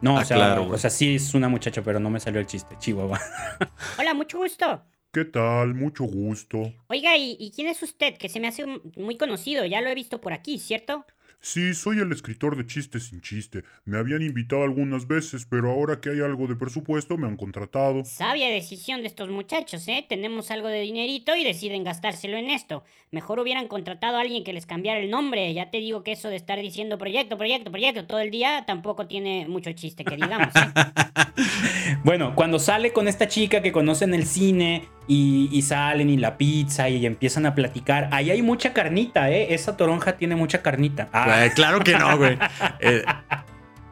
Speaker 2: No,
Speaker 1: Ah,
Speaker 2: o, sea,
Speaker 1: claro,
Speaker 2: o sea, sí es una muchacha, pero no me salió el chiste, chihuahua.
Speaker 3: Hola, mucho gusto.
Speaker 4: ¿Qué tal? Mucho gusto.
Speaker 3: Oiga, ¿y, y quién es usted? Que se me hace muy conocido, ya lo he visto por aquí, ¿cierto?
Speaker 4: Sí, soy el escritor de Chistes sin Chiste. Me habían invitado algunas veces, pero ahora que hay algo de presupuesto me han contratado.
Speaker 3: Sabia decisión de estos muchachos, ¿eh? Tenemos algo de dinerito y deciden gastárselo en esto. Mejor hubieran contratado a alguien que les cambiara el nombre. Ya te digo que eso de estar diciendo proyecto, proyecto, proyecto todo el día tampoco tiene mucho chiste, que digamos, ¿eh?
Speaker 2: Bueno, cuando sale con esta chica que conoce en el cine Y, y salen y la pizza y empiezan a platicar. Ahí hay mucha carnita, ¿eh? Esa toronja tiene mucha carnita. Ah,
Speaker 1: claro que no, güey. Eh,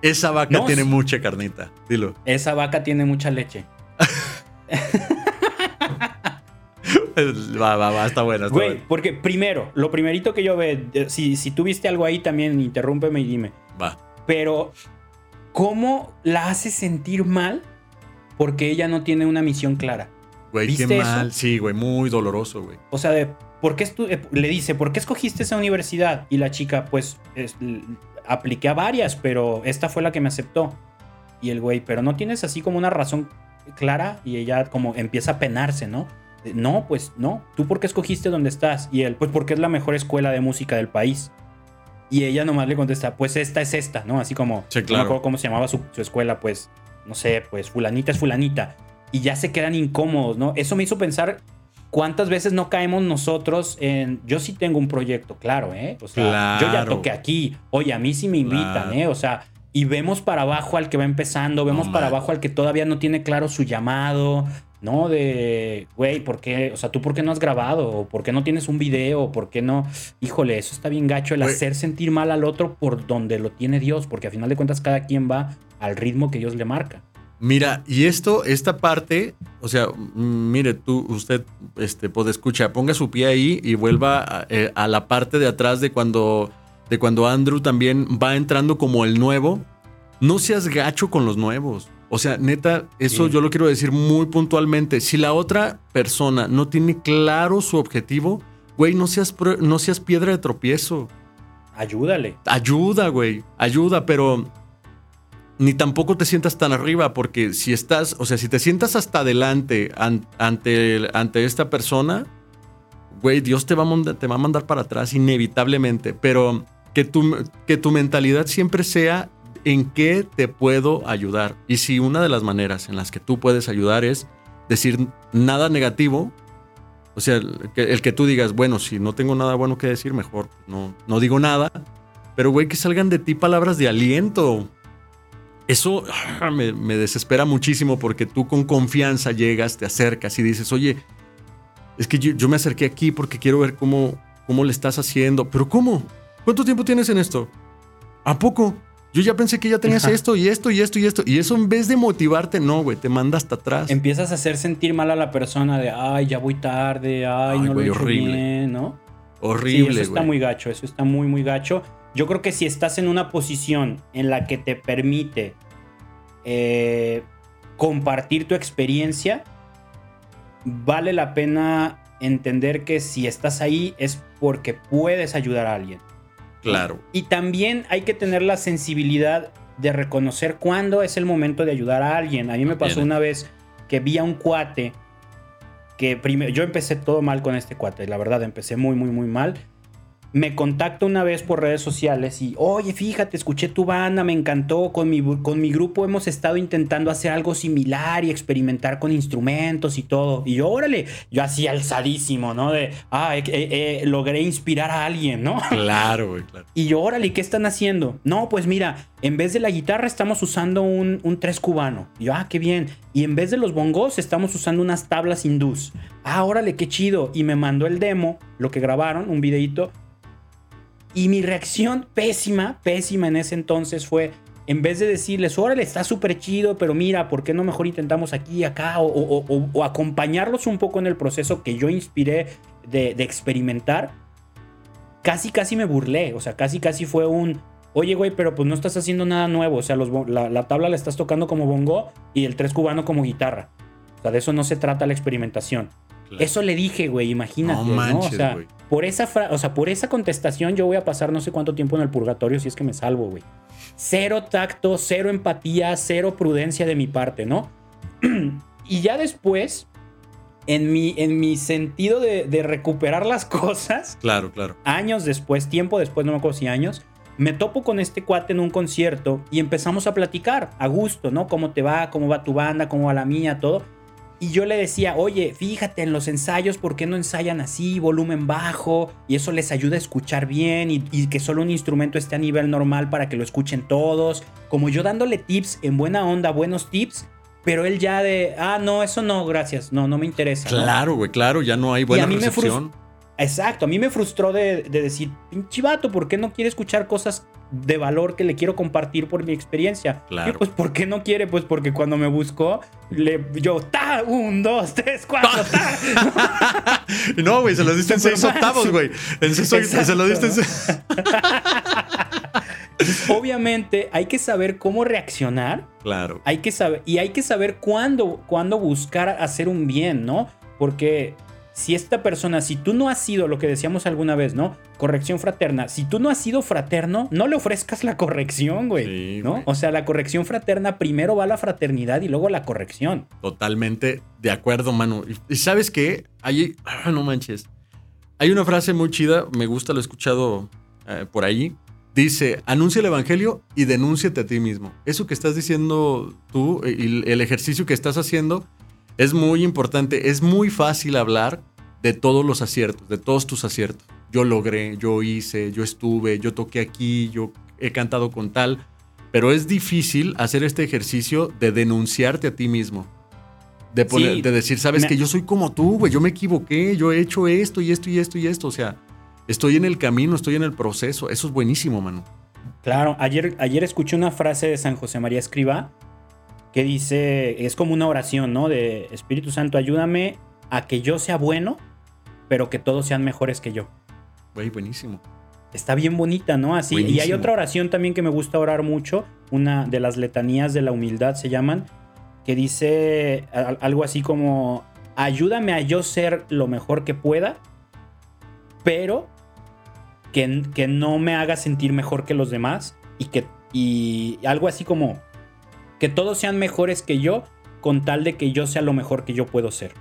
Speaker 1: esa vaca
Speaker 2: No,
Speaker 1: tiene
Speaker 2: sí.
Speaker 1: mucha carnita. Dilo.
Speaker 2: esa vaca tiene mucha leche.
Speaker 1: Va, va, va, está buena. Está
Speaker 2: Güey,
Speaker 1: buena.
Speaker 2: porque primero, lo primerito que yo eh, si, si tú viste algo ahí también, interrúmpeme y dime.
Speaker 1: Va.
Speaker 2: Pero, ¿cómo la hace sentir mal? Porque ella no tiene una misión clara.
Speaker 1: Güey, qué
Speaker 2: ¿Viste eso?
Speaker 1: mal. Sí, güey, muy doloroso, güey.
Speaker 2: O sea, de, ¿por qué eh, le dice, ¿por qué escogiste esa universidad? Y la chica, pues, es- apliqué a varias, pero esta fue la que me aceptó. Y el güey, pero no tienes así como una razón clara y ella como empieza a penarse, ¿no? No, pues no. ¿Tú por qué escogiste donde estás? Y él, pues porque es la mejor escuela de música del país. Y ella nomás le contesta, pues esta es esta, ¿no? Así como,
Speaker 1: Sí,
Speaker 2: no me
Speaker 1: claro.
Speaker 2: acuerdo cómo se llamaba su, su escuela, pues, no sé, pues fulanita es fulanita. Y ya se quedan incómodos, ¿no? Eso me hizo pensar cuántas veces no caemos nosotros en, yo sí tengo un proyecto, claro, ¿eh? O sea, yo ya toqué aquí, oye, a mí sí me invitan,
Speaker 1: Claro.
Speaker 2: ¿eh? O sea, y vemos para abajo al que va empezando, vemos para abajo al que todavía no tiene claro su llamado, ¿no? De, güey, ¿por qué? O sea, ¿tú por qué no has grabado? ¿O ¿Por qué no tienes un video? ¿Por qué no? Híjole, eso está bien gacho, el hacer sentir mal al otro por donde lo tiene Dios, porque a final de cuentas cada quien va al ritmo que Dios le marca.
Speaker 1: Mira, y esto, esta parte, o sea, mm, mire, tú, usted, este, pues escucha, ponga su pie ahí y vuelva a, eh, a la parte de atrás de cuando, de cuando Andrew también va entrando como el nuevo. No seas gacho con los nuevos. O sea, neta, eso
Speaker 2: Sí.
Speaker 1: yo lo quiero decir muy puntualmente. Si la otra persona no tiene claro su objetivo, güey, no seas, no seas piedra de tropiezo.
Speaker 2: Ayúdale.
Speaker 1: Ayuda, güey. Ayuda, pero ni tampoco te sientas tan arriba, porque si estás, o sea, si te sientas hasta adelante an- ante, ante esta persona, güey, Dios te va, a manda- te va a mandar para atrás inevitablemente, pero que tu, que tu mentalidad siempre sea en qué te puedo ayudar. Y si una de las maneras en las que tú puedes ayudar es decir nada negativo, o sea, el que, el que tú digas, bueno, si no tengo nada bueno que decir, mejor no, no digo nada. Pero, güey, que salgan de ti palabras de aliento. Eso ah, me, me desespera muchísimo porque tú con confianza llegas, te acercas y dices, oye, es que yo, yo me acerqué aquí porque quiero ver cómo, cómo le estás haciendo. Pero ¿cómo? ¿Cuánto tiempo tienes en esto? ¿A poco? Yo ya pensé que ya tenías
Speaker 2: Ajá.
Speaker 1: esto y esto y esto y esto. Y eso en vez de motivarte, no, güey, te manda hasta atrás.
Speaker 2: Empiezas a hacer sentir mal a la persona de, ay, ya voy tarde, ay,
Speaker 1: Ay,
Speaker 2: no
Speaker 1: güey,
Speaker 2: lo he hecho
Speaker 1: horrible.
Speaker 2: bien, ¿no?
Speaker 1: Horrible,
Speaker 2: sí, eso está muy gacho, eso está muy, muy gacho. Yo creo que si estás en una posición en la que te permite eh, compartir tu experiencia, vale la pena entender que si estás ahí es porque puedes ayudar a alguien.
Speaker 1: Claro.
Speaker 2: Y también hay que tener la sensibilidad de reconocer cuándo es el momento de ayudar a alguien. A mí me pasó
Speaker 1: Bien.
Speaker 2: una vez que vi a un cuate que primero yo empecé todo mal con este cuate, la verdad, empecé muy muy muy mal. Me contacta una vez por redes sociales y, oye, fíjate, escuché tu banda, me encantó. Con mi, con mi grupo hemos estado intentando hacer algo similar y experimentar con instrumentos y todo. Y yo, órale, yo así alzadísimo, ¿no? De, ah, eh, eh, eh, logré inspirar a alguien, ¿no?
Speaker 1: Claro, güey, claro.
Speaker 2: Y yo, órale, ¿qué están haciendo? No, pues mira, en vez de la guitarra estamos usando un, un tres cubano. Y yo, ah, qué bien. Y en vez de los bongos estamos usando unas tablas hindús. Ah, órale, qué chido. Y me mandó el demo, lo que grabaron, un videito. Y mi reacción pésima, pésima en ese entonces fue, en vez de decirles, órale, está súper chido, pero mira, ¿por qué no mejor intentamos aquí acá? O, o- o- o acompañarlos un poco en el proceso que yo inspiré de, de experimentar. Casi, casi me burlé. O sea, casi, casi fue un, oye, güey, pero pues no estás haciendo nada nuevo. O sea, los la, la tabla la estás tocando como bongo y el tres cubano como guitarra. O sea, de eso no se trata la experimentación.
Speaker 1: Claro.
Speaker 2: Eso le dije, güey, imagínate,
Speaker 1: No
Speaker 2: o sea,
Speaker 1: güey.
Speaker 2: por esa fra- o sea, por esa contestación yo voy a pasar no sé cuánto tiempo en el purgatorio si es que me salvo, güey. Cero tacto, cero empatía, cero prudencia de mi parte, ¿no? y ya después, en mi, en mi sentido de, de recuperar las cosas,
Speaker 1: Claro, claro.
Speaker 2: años después, tiempo después, no me acuerdo si años, me topo con este cuate en un concierto y empezamos a platicar a gusto, ¿no? ¿Cómo te va? ¿Cómo va tu banda? ¿Cómo va la mía? Todo. Y yo le decía, oye, fíjate en los ensayos, ¿por qué no ensayan así, volumen bajo? Y eso les ayuda a escuchar bien y, y que solo un instrumento esté a nivel normal para que lo escuchen todos. Como yo dándole tips en buena onda, buenos tips. pero él ya de, ah, no, eso no, gracias, no, no me interesa.
Speaker 1: Claro, güey, claro, ya no hay buena
Speaker 2: a mí me
Speaker 1: recepción.
Speaker 2: Exacto, a mí me frustró de, de decir, pinche vato, ¿por qué no quiere escuchar cosas de valor que le quiero compartir por mi experiencia?
Speaker 1: Claro.
Speaker 2: Y pues, ¿por qué no quiere? Pues porque cuando me buscó, le, yo, ta, un, dos, tres, cuatro, ta.
Speaker 1: no, güey, se lo diste en seis octavos, güey. En seis-
Speaker 2: Exacto.
Speaker 1: se lo diste en seis-
Speaker 2: Obviamente hay que saber cómo reaccionar
Speaker 1: Claro.
Speaker 2: hay que saber y hay que saber cuándo, cuándo buscar hacer un bien, ¿no? Porque si esta persona, si tú no has sido lo que decíamos alguna vez, ¿no? Corrección fraterna. Si tú no has sido fraterno, no le ofrezcas la corrección, güey.
Speaker 1: Sí,
Speaker 2: ¿no?
Speaker 1: güey.
Speaker 2: O sea, la corrección fraterna primero va la fraternidad y luego la corrección.
Speaker 1: Totalmente de acuerdo, mano. Y, sabes qué? Hay, ah, no manches. Hay una frase muy chida, me gusta, lo he escuchado eh, por ahí. Dice, anuncia el evangelio y denúnciate a ti mismo. Eso que estás diciendo tú eh, y el ejercicio que estás haciendo es muy importante. Es muy fácil hablar de todos los aciertos, de todos tus aciertos. Yo logré, yo hice, yo estuve, yo toqué aquí, yo he cantado con tal. Pero es difícil hacer este ejercicio de denunciarte a ti mismo. De, poner,
Speaker 2: Sí,
Speaker 1: de decir, sabes
Speaker 2: me-
Speaker 1: que yo soy como tú, güey, yo me equivoqué, yo he hecho esto y esto y esto y esto. O sea, estoy en el camino, estoy en el proceso. Eso es buenísimo, mano.
Speaker 2: Claro, ayer, ayer escuché una frase de San José María Escriba que dice, es como una oración, ¿no? De Espíritu Santo, ayúdame a que yo sea bueno, pero que todos sean mejores que yo.
Speaker 1: Güey, buenísimo.
Speaker 2: Está bien bonita, ¿no? Así. Y hay otra oración también que me gusta orar mucho, una de las letanías de la humildad se llaman, que dice algo así como, ayúdame a yo ser lo mejor que pueda, pero que, que no me haga sentir mejor que los demás y que y algo así como que todos sean mejores que yo con tal de que yo sea lo mejor que yo puedo ser.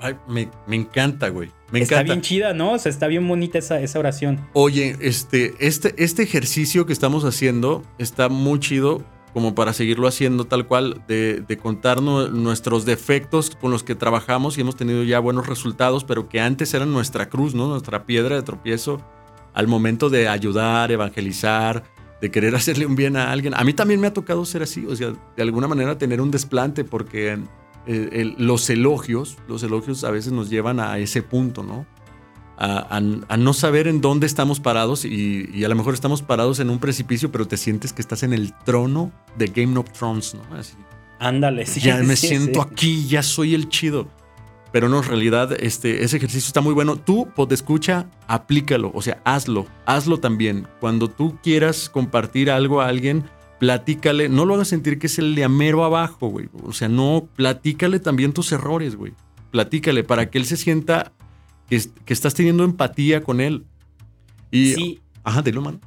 Speaker 1: Ay, me, me encanta, güey. Me
Speaker 2: está
Speaker 1: encanta.
Speaker 2: bien chida, ¿no? O sea, está bien bonita esa, esa oración.
Speaker 1: Oye, este, este, este ejercicio que estamos haciendo está muy chido como para seguirlo haciendo tal cual, de, de contar nu- nuestros defectos con los que trabajamos y hemos tenido ya buenos resultados, pero que antes eran nuestra cruz, ¿no? Nuestra piedra de tropiezo al momento de ayudar, evangelizar, de querer hacerle un bien a alguien. A mí también me ha tocado ser así, o sea, de alguna manera tener un desplante porque eh, el- los elogios, los elogios a veces nos llevan a ese punto, ¿no? A, a- a no saber en dónde estamos parados y, y a lo mejor estamos parados en un precipicio, pero te sientes que estás en el trono de Game of Thrones, ¿no? Así,
Speaker 2: Ándale, sí.
Speaker 1: ya me
Speaker 2: sí,
Speaker 1: siento
Speaker 2: sí.
Speaker 1: aquí, ya soy el chido. Pero no, en realidad este, ese ejercicio está muy bueno. Tú, escucha, aplícalo, o sea, hazlo, hazlo también. Cuando tú quieras compartir algo a alguien, platícale, no lo hagas sentir que es el de amero abajo, güey. O sea, no, platícale también tus errores, güey. Platícale para que él se sienta que, que estás teniendo empatía con él. Y,
Speaker 2: Sí,
Speaker 1: ajá, dilo, man.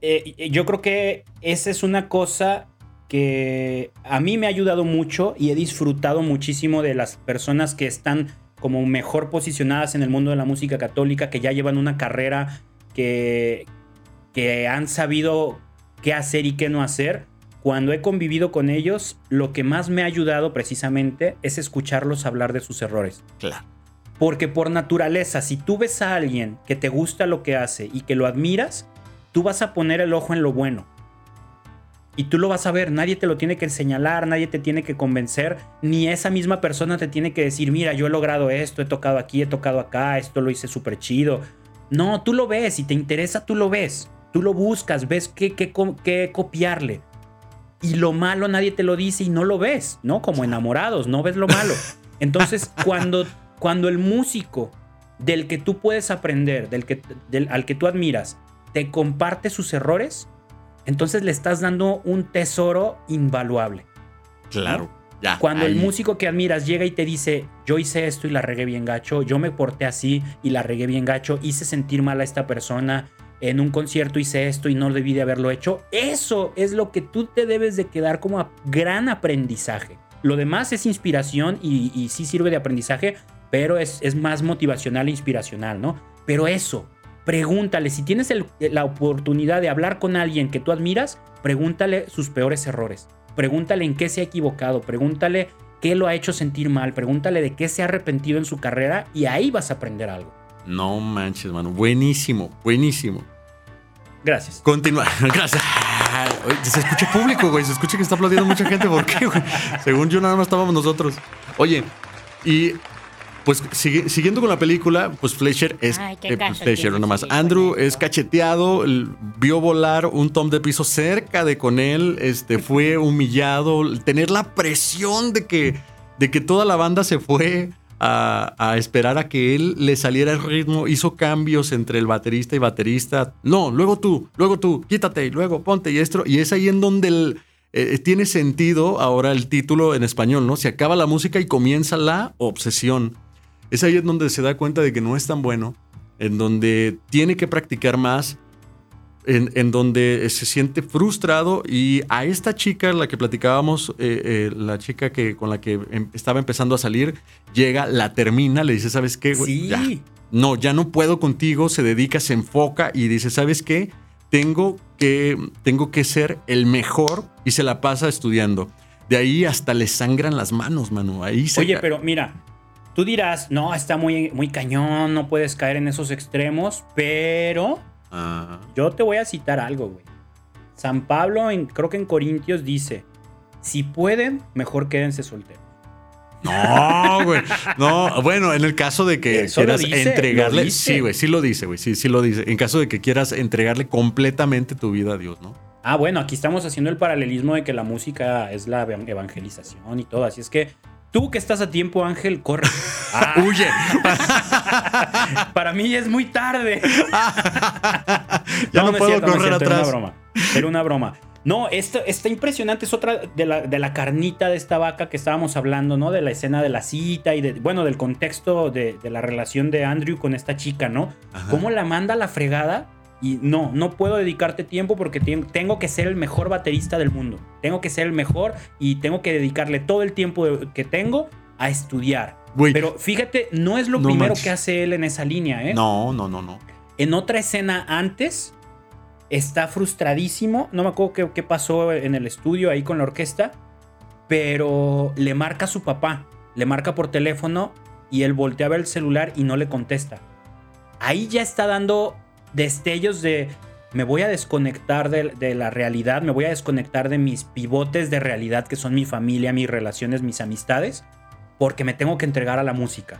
Speaker 2: eh, yo creo que esa es una cosa que a mí me ha ayudado mucho y he disfrutado muchísimo de las personas que están como mejor posicionadas en el mundo de la música católica, que ya llevan una carrera, que, que han sabido qué hacer y qué no hacer. Cuando he convivido con ellos, lo que más me ha ayudado precisamente es escucharlos hablar de sus errores.
Speaker 1: Claro.
Speaker 2: Porque por naturaleza, si tú ves a alguien que te gusta lo que hace y que lo admiras, tú vas a poner el ojo en lo bueno. Y tú lo vas a ver, nadie te lo tiene que señalar, nadie te tiene que convencer, ni esa misma persona te tiene que decir, mira, yo he logrado esto, he tocado aquí, he tocado acá, esto lo hice súper chido. No, tú lo ves, si te interesa, tú lo ves. Tú lo buscas, ves qué, qué, co- qué copiarle. Y lo malo nadie te lo dice y no lo ves, ¿no? Como enamorados, no ves lo malo. Entonces, cuando, cuando el músico del que tú puedes aprender, del que, del, al que tú admiras, te comparte sus errores, entonces le estás dando un tesoro invaluable.
Speaker 1: Claro. Ya.
Speaker 2: Cuando el músico que admiras llega y te dice, yo hice esto y la regué bien gacho, yo me porté así y la regué bien gacho, hice sentir mal a esta persona, en un concierto hice esto y no debí de haberlo hecho, eso es lo que tú te debes de quedar como a- gran aprendizaje. Lo demás es inspiración y, y sí sirve de aprendizaje, pero es, es más motivacional e inspiracional, ¿no? Pero eso, pregúntale, si tienes el- la oportunidad de hablar con alguien que tú admiras, pregúntale sus peores errores. Pregúntale en qué se ha equivocado, pregúntale qué lo ha hecho sentir mal, pregúntale de qué se ha arrepentido en su carrera y ahí vas a aprender algo.
Speaker 1: No manches, mano. Buenísimo, buenísimo.
Speaker 2: Gracias.
Speaker 1: Continúa. Gracias. Se escucha público, güey. Se escucha que está aplaudiendo mucha gente. ¿Por qué, güey? Según yo, nada más estábamos nosotros. Oye, y pues sigue- siguiendo con la película, pues Fletcher es
Speaker 3: Ay,
Speaker 1: eh, pues, Fletcher nomás.
Speaker 3: ahí
Speaker 1: Andrew es cacheteado, vio volar un tom de piso cerca de con él, este fue humillado, tener la presión de que de que toda la banda se fue a, a esperar a que él le saliera el ritmo, hizo cambios entre el baterista y baterista. No, luego tú, luego tú, quítate, luego ponte y esto. Y es ahí en donde el, eh, tiene sentido ahora el título en español, ¿no? Se acaba la música y comienza la obsesión. Es ahí en donde se da cuenta de que no es tan bueno, en donde tiene que practicar más, en, en donde se siente frustrado y a esta chica, la que platicábamos, eh, eh, la chica que, con la que em- estaba empezando a salir, llega, la termina, le dice, ¿sabes qué? güey?
Speaker 2: Sí.
Speaker 1: Ya, no, ya no puedo contigo, se dedica, se enfoca y dice, ¿sabes qué? Tengo que, tengo que ser el mejor y se la pasa estudiando. De ahí hasta le sangran las manos, mano. Ahí se
Speaker 2: Oye, pero mira, tú dirás, no, está muy, muy cañón, no puedes caer en esos extremos, pero yo te voy a citar algo, güey. San Pablo, en, creo que en Corintios dice, si pueden, mejor quédense solteros.
Speaker 1: No, güey. No, bueno, en el caso de que
Speaker 2: Eso
Speaker 1: quieras
Speaker 2: dice,
Speaker 1: entregarle. Sí, güey, sí lo dice, güey. Sí, sí lo dice. En caso de que quieras entregarle completamente tu vida a Dios, ¿no?
Speaker 2: Ah, bueno, aquí estamos haciendo el paralelismo de que la música es la evan- evangelización y todo. Así es que tú que estás a tiempo, Ángel, corre. Ah,
Speaker 1: Huye.
Speaker 2: para mí es muy tarde.
Speaker 1: ya no,
Speaker 2: es
Speaker 1: puedo
Speaker 2: cierto, no
Speaker 1: correr
Speaker 2: Era
Speaker 1: atrás.
Speaker 2: una broma. Era una broma. No, esto está impresionante. Es otra de la, de la carnita de esta vaca que estábamos hablando, ¿no? De la escena de la cita y de, bueno, del contexto de, de la relación de Andrew con esta chica, ¿no?
Speaker 1: Ajá.
Speaker 2: ¿Cómo la manda a la fregada? Y no, no puedo dedicarte tiempo porque tengo que ser el mejor baterista del mundo. Tengo que ser el mejor y tengo que dedicarle todo el tiempo que tengo a estudiar. Pero fíjate, no es lo
Speaker 1: No
Speaker 2: primero
Speaker 1: manches.
Speaker 2: que hace él en esa línea, ¿eh?
Speaker 1: No, no, no, no.
Speaker 2: En otra escena antes, está frustradísimo. No me acuerdo qué, qué pasó en el estudio ahí con la orquesta. Pero le marca a su papá. Le marca por teléfono y él voltea a ver el celular y no le contesta. Ahí ya está dando destellos de me voy a desconectar de, de la realidad, me voy a desconectar de mis pivotes de realidad que son mi familia, mis relaciones, mis amistades, porque me tengo que entregar a la música.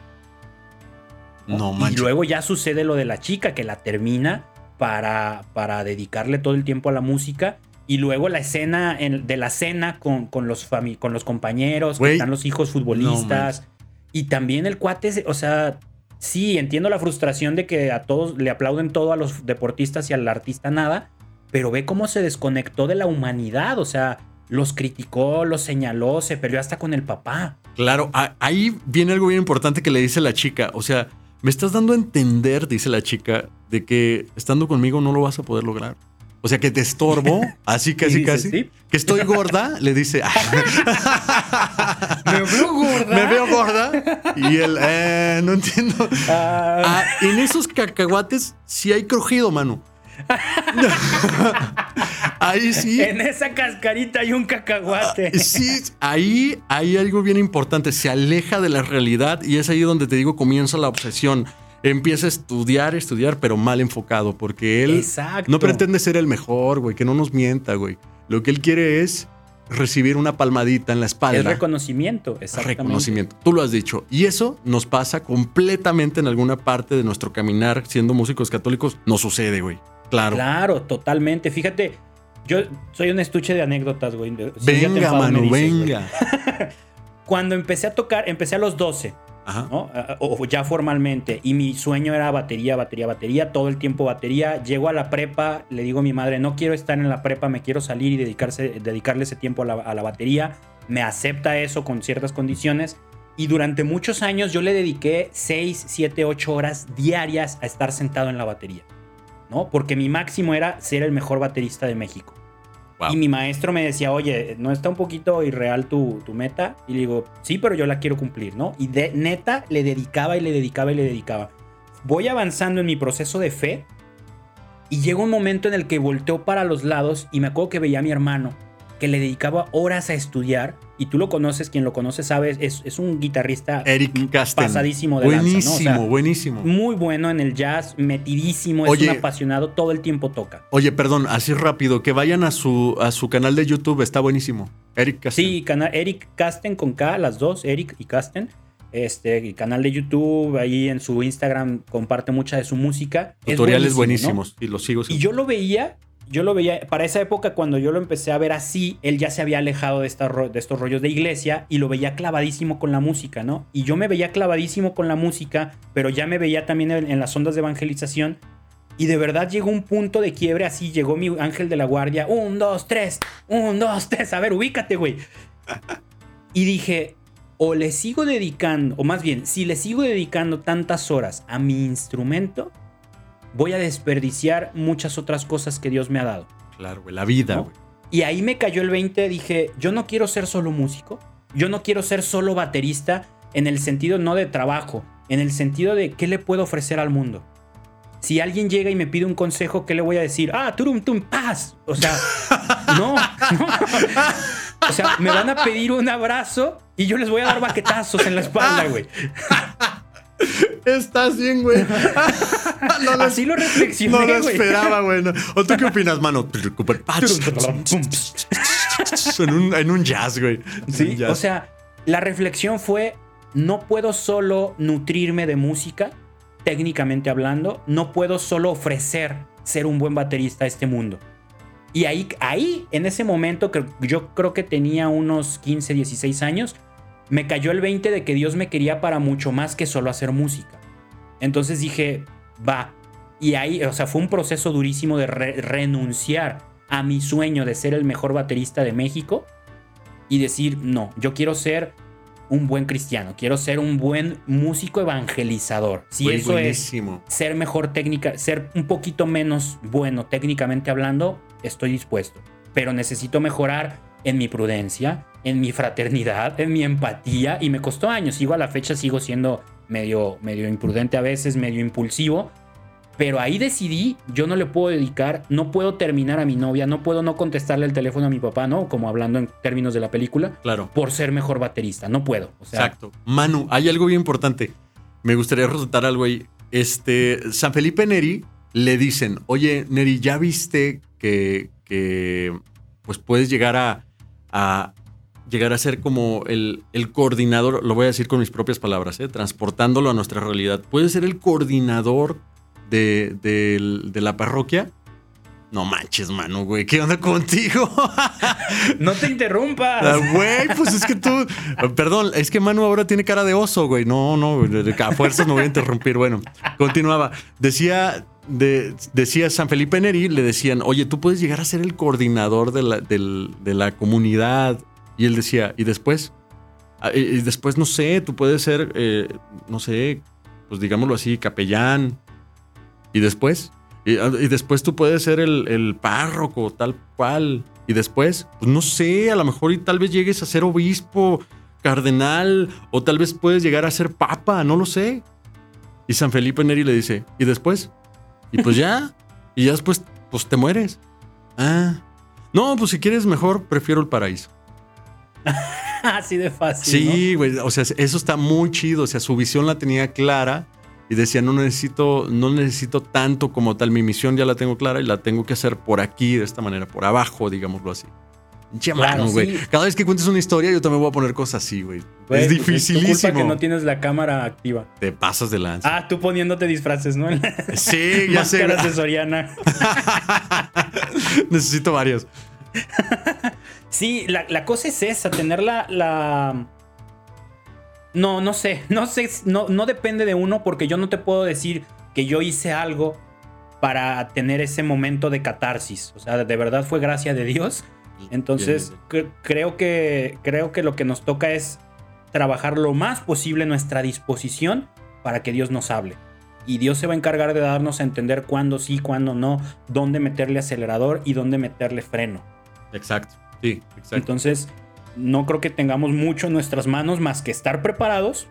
Speaker 1: No
Speaker 2: Y luego ya sucede lo de la chica que la termina para, para dedicarle todo el tiempo a la música. Y luego la escena en- de la cena con, con los, con los compañeros, que están los hijos futbolistas. y también el cuate, o sea, sí, entiendo la frustración de que a todos le aplauden todo a los deportistas y al artista nada, pero ve cómo se desconectó de la humanidad, o sea, los criticó, los señaló, se peleó hasta con el papá.
Speaker 1: Claro, ahí viene algo bien importante que le dice la chica. O sea, me estás dando a entender, dice la chica, de que estando conmigo no lo vas a poder lograr. O sea, que te estorbo, así casi, casi.
Speaker 2: "Sí".
Speaker 1: Que estoy gorda, le dice.
Speaker 2: Me veo gorda.
Speaker 1: Me veo gorda. Y él, eh, no entiendo.
Speaker 2: Ah,
Speaker 1: Ah, en esos cacahuates sí hay crujido, mano. ahí sí.
Speaker 2: En esa cascarita hay un cacahuate.
Speaker 1: Ah, Sí, ahí hay algo bien importante. Se aleja de la realidad y es ahí donde te digo comienza la obsesión. Empieza a estudiar, estudiar, pero mal enfocado, porque él
Speaker 2: Exacto.
Speaker 1: no pretende ser el mejor, güey, que no nos mienta, güey. Lo que él quiere es recibir una palmadita en la espalda.
Speaker 2: Es reconocimiento, exactamente.
Speaker 1: Reconocimiento. Tú lo has dicho. Y eso nos pasa completamente en alguna parte de nuestro caminar siendo músicos católicos. No sucede, güey. Claro.
Speaker 2: Claro, totalmente. Fíjate, yo soy un estuche de anécdotas, güey. Si
Speaker 1: Venga,
Speaker 2: enfadas, me
Speaker 1: mano,
Speaker 2: dices, güey.
Speaker 1: venga.
Speaker 2: Cuando empecé a tocar, empecé a los 12,
Speaker 1: Ajá.
Speaker 2: ¿No? Ah, O o ya formalmente. Y mi sueño era batería, batería, batería, todo el tiempo batería. Llego a la prepa, le digo a mi madre, no quiero estar en la prepa, me quiero salir y dedicarse, dedicarle ese tiempo a la, a la batería. Me acepta eso con ciertas condiciones. Y durante muchos años yo le dediqué 6, 7, 8 horas diarias a estar sentado en la batería. ¿No? Porque mi máximo era ser el mejor baterista de México. Y mi maestro me decía, oye, ¿no está un poquito irreal tu, tu meta? Y le digo, sí, pero yo la quiero cumplir, ¿no? Y de neta le dedicaba y le dedicaba y le dedicaba. Voy avanzando en mi proceso de fe y llega un momento en el que volteo para los lados y me acuerdo que veía a mi hermano que le dedicaba horas a estudiar y tú lo conoces, quien lo conoce sabe, es, es un guitarrista
Speaker 1: Eric
Speaker 2: pasadísimo de
Speaker 1: buenísimo,
Speaker 2: lanza, ¿no? O sea,
Speaker 1: buenísimo.
Speaker 2: Muy bueno en el jazz, metidísimo, es un apasionado, todo el tiempo toca.
Speaker 1: Oye, perdón, así rápido, que vayan a su, a su canal de YouTube, está buenísimo. Eric Casten.
Speaker 2: Sí, cana- Eric Casten con K, las dos, Eric y Casten. Este, y canal de YouTube, ahí en su Instagram comparte mucha de su música. Es
Speaker 1: Tutoriales
Speaker 2: buenísimo, ¿no?
Speaker 1: buenísimos y los sigo.
Speaker 2: Y yo lo veía, yo lo veía, para esa época cuando yo lo empecé a ver así, él ya se había alejado de, esta de estos rollos de iglesia y lo veía clavadísimo con la música, ¿no? Y yo me veía clavadísimo con la música, pero ya me veía también en, en las ondas de evangelización. Y de verdad llegó un punto de quiebre, así llegó mi ángel de la guardia, un, dos, tres, un, dos, tres, a ver, ubícate, güey. Y dije, o le sigo dedicando, o más bien, si le sigo dedicando tantas horas a mi instrumento, voy a desperdiciar muchas otras cosas que Dios me ha dado.
Speaker 1: Claro, güey, la vida,
Speaker 2: ¿no?
Speaker 1: güey.
Speaker 2: Y ahí me cayó el 20, dije, yo no quiero ser solo músico, yo no quiero ser solo baterista en el sentido no de trabajo, en el sentido de qué le puedo ofrecer al mundo. Si alguien llega y me pide un consejo, ¿qué le voy a decir? Ah, turum tum paz. O sea, no, no. O sea, me van a pedir un abrazo y yo les voy a dar baquetazos en la espalda, güey.
Speaker 1: Estás bien, güey. no lo,
Speaker 2: Así lo reflexioné,
Speaker 1: no lo esperaba, güey. no. ¿O tú qué opinas, mano? en, un, en un jazz, güey.
Speaker 2: Sí,
Speaker 1: jazz.
Speaker 2: o sea, la reflexión fue, no puedo solo nutrirme de música, técnicamente hablando, no puedo solo ofrecer ser un buen baterista a este mundo. Y ahí, ahí, en ese momento, que yo creo que tenía unos 15, 16 años, me cayó el 20 de que Dios me quería para mucho más que solo hacer música. Entonces dije, va. Y ahí, o sea, fue un proceso durísimo de re- renunciar a mi sueño de ser el mejor baterista de México y decir, no, yo quiero ser un buen cristiano, quiero ser un buen músico evangelizador. Si
Speaker 1: Güey,
Speaker 2: eso es
Speaker 1: buenísimo.
Speaker 2: ser mejor técnica, ser un poquito menos bueno técnicamente hablando, estoy dispuesto. Pero necesito mejorar en mi prudencia, en mi fraternidad, en mi empatía. Y me costó años. Sigo a la fecha, sigo siendo medio, medio imprudente a veces, medio impulsivo. Pero ahí decidí, yo no le puedo dedicar, no puedo terminar a mi novia, no puedo no contestarle el teléfono a mi papá, ¿no? Como hablando en términos de la película,
Speaker 1: Claro.
Speaker 2: por ser mejor baterista. No puedo. O sea,
Speaker 1: Exacto. Manu, hay algo bien importante. Me gustaría resaltar algo ahí. Este, San Felipe Neri le dicen, oye, Neri, ¿ya viste que, que pues puedes llegar a, a llegar a ser como el, el coordinador, lo voy a decir con mis propias palabras, ¿eh? transportándolo a nuestra realidad. ¿Puedes ser el coordinador de, la parroquia? No manches, Manu, güey, ¿qué onda contigo?
Speaker 2: no te interrumpas.
Speaker 1: Ah, Güey, pues es que tú. Perdón, es que Manu ahora tiene cara de oso, güey. No, no, a fuerzas me voy a interrumpir. Bueno, continuaba. Decía. De- decía San Felipe Neri, le decían, oye, tú puedes llegar a ser el coordinador de la, de la comunidad. Y él decía, ¿y después? Ah, Y, después, no sé, tú puedes ser, eh, no sé, pues digámoslo así, capellán. ¿Y después? Y, ah, y después tú puedes ser el, el párroco, tal cual. Y después, pues no sé, a lo mejor y tal vez llegues a ser obispo, cardenal, o tal vez puedes llegar a ser papa, no lo sé. Y San Felipe Neri le dice, ¿y después? Y pues ya, y ya después, pues te mueres. Ah, no, pues si quieres mejor, prefiero el paraíso.
Speaker 2: Así de fácil.
Speaker 1: Sí, güey, o sea, eso está muy chido, o sea, su visión la tenía clara y decía, no necesito, no necesito tanto como tal, mi misión ya la tengo clara y la tengo que hacer por aquí, de esta manera, por abajo, digámoslo así. Mano, güey.
Speaker 2: sí.
Speaker 1: Cada vez que cuentes una historia, yo también voy a poner cosas así, güey.
Speaker 2: Pues,
Speaker 1: es
Speaker 2: tu culpa
Speaker 1: dificilísimo.
Speaker 2: que no tienes la cámara activa.
Speaker 1: Te pasas de lanza.
Speaker 2: Ah, tú poniéndote disfraces, ¿no?
Speaker 1: sí, ya sé.
Speaker 2: Máscaras de Soriana.
Speaker 1: Necesito varios.
Speaker 2: Sí, la, la cosa es esa, tener la, la- No, no sé, no sé, no, no depende de uno porque yo no te puedo decir que yo hice algo para tener ese momento de catarsis. O sea, de verdad fue gracia de Dios. Entonces, cre- creo, que, creo que lo que nos toca es trabajar lo más posible nuestra disposición para que Dios nos hable. Y Dios se va a encargar de darnos a entender cuándo sí, cuándo no, dónde meterle acelerador y dónde meterle freno.
Speaker 1: Exacto. Sí, exacto.
Speaker 2: Entonces, no creo que tengamos mucho en nuestras manos más que estar preparados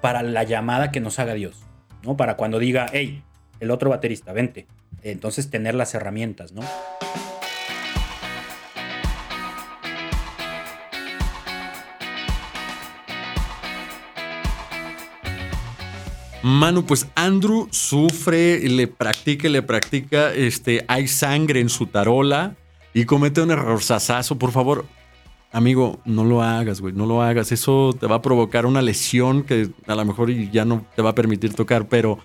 Speaker 2: para la llamada que nos haga Dios, ¿no? Para cuando diga, hey, el otro baterista, vente. Entonces, tener las herramientas, ¿no?
Speaker 1: Manu, pues Andrew sufre, le practica, le practica, este, hay sangre en su tarola y comete un error sasazo. Por favor, amigo, no lo hagas, güey, no lo hagas. Eso te va a provocar una lesión que a lo mejor ya no te va a permitir tocar, pero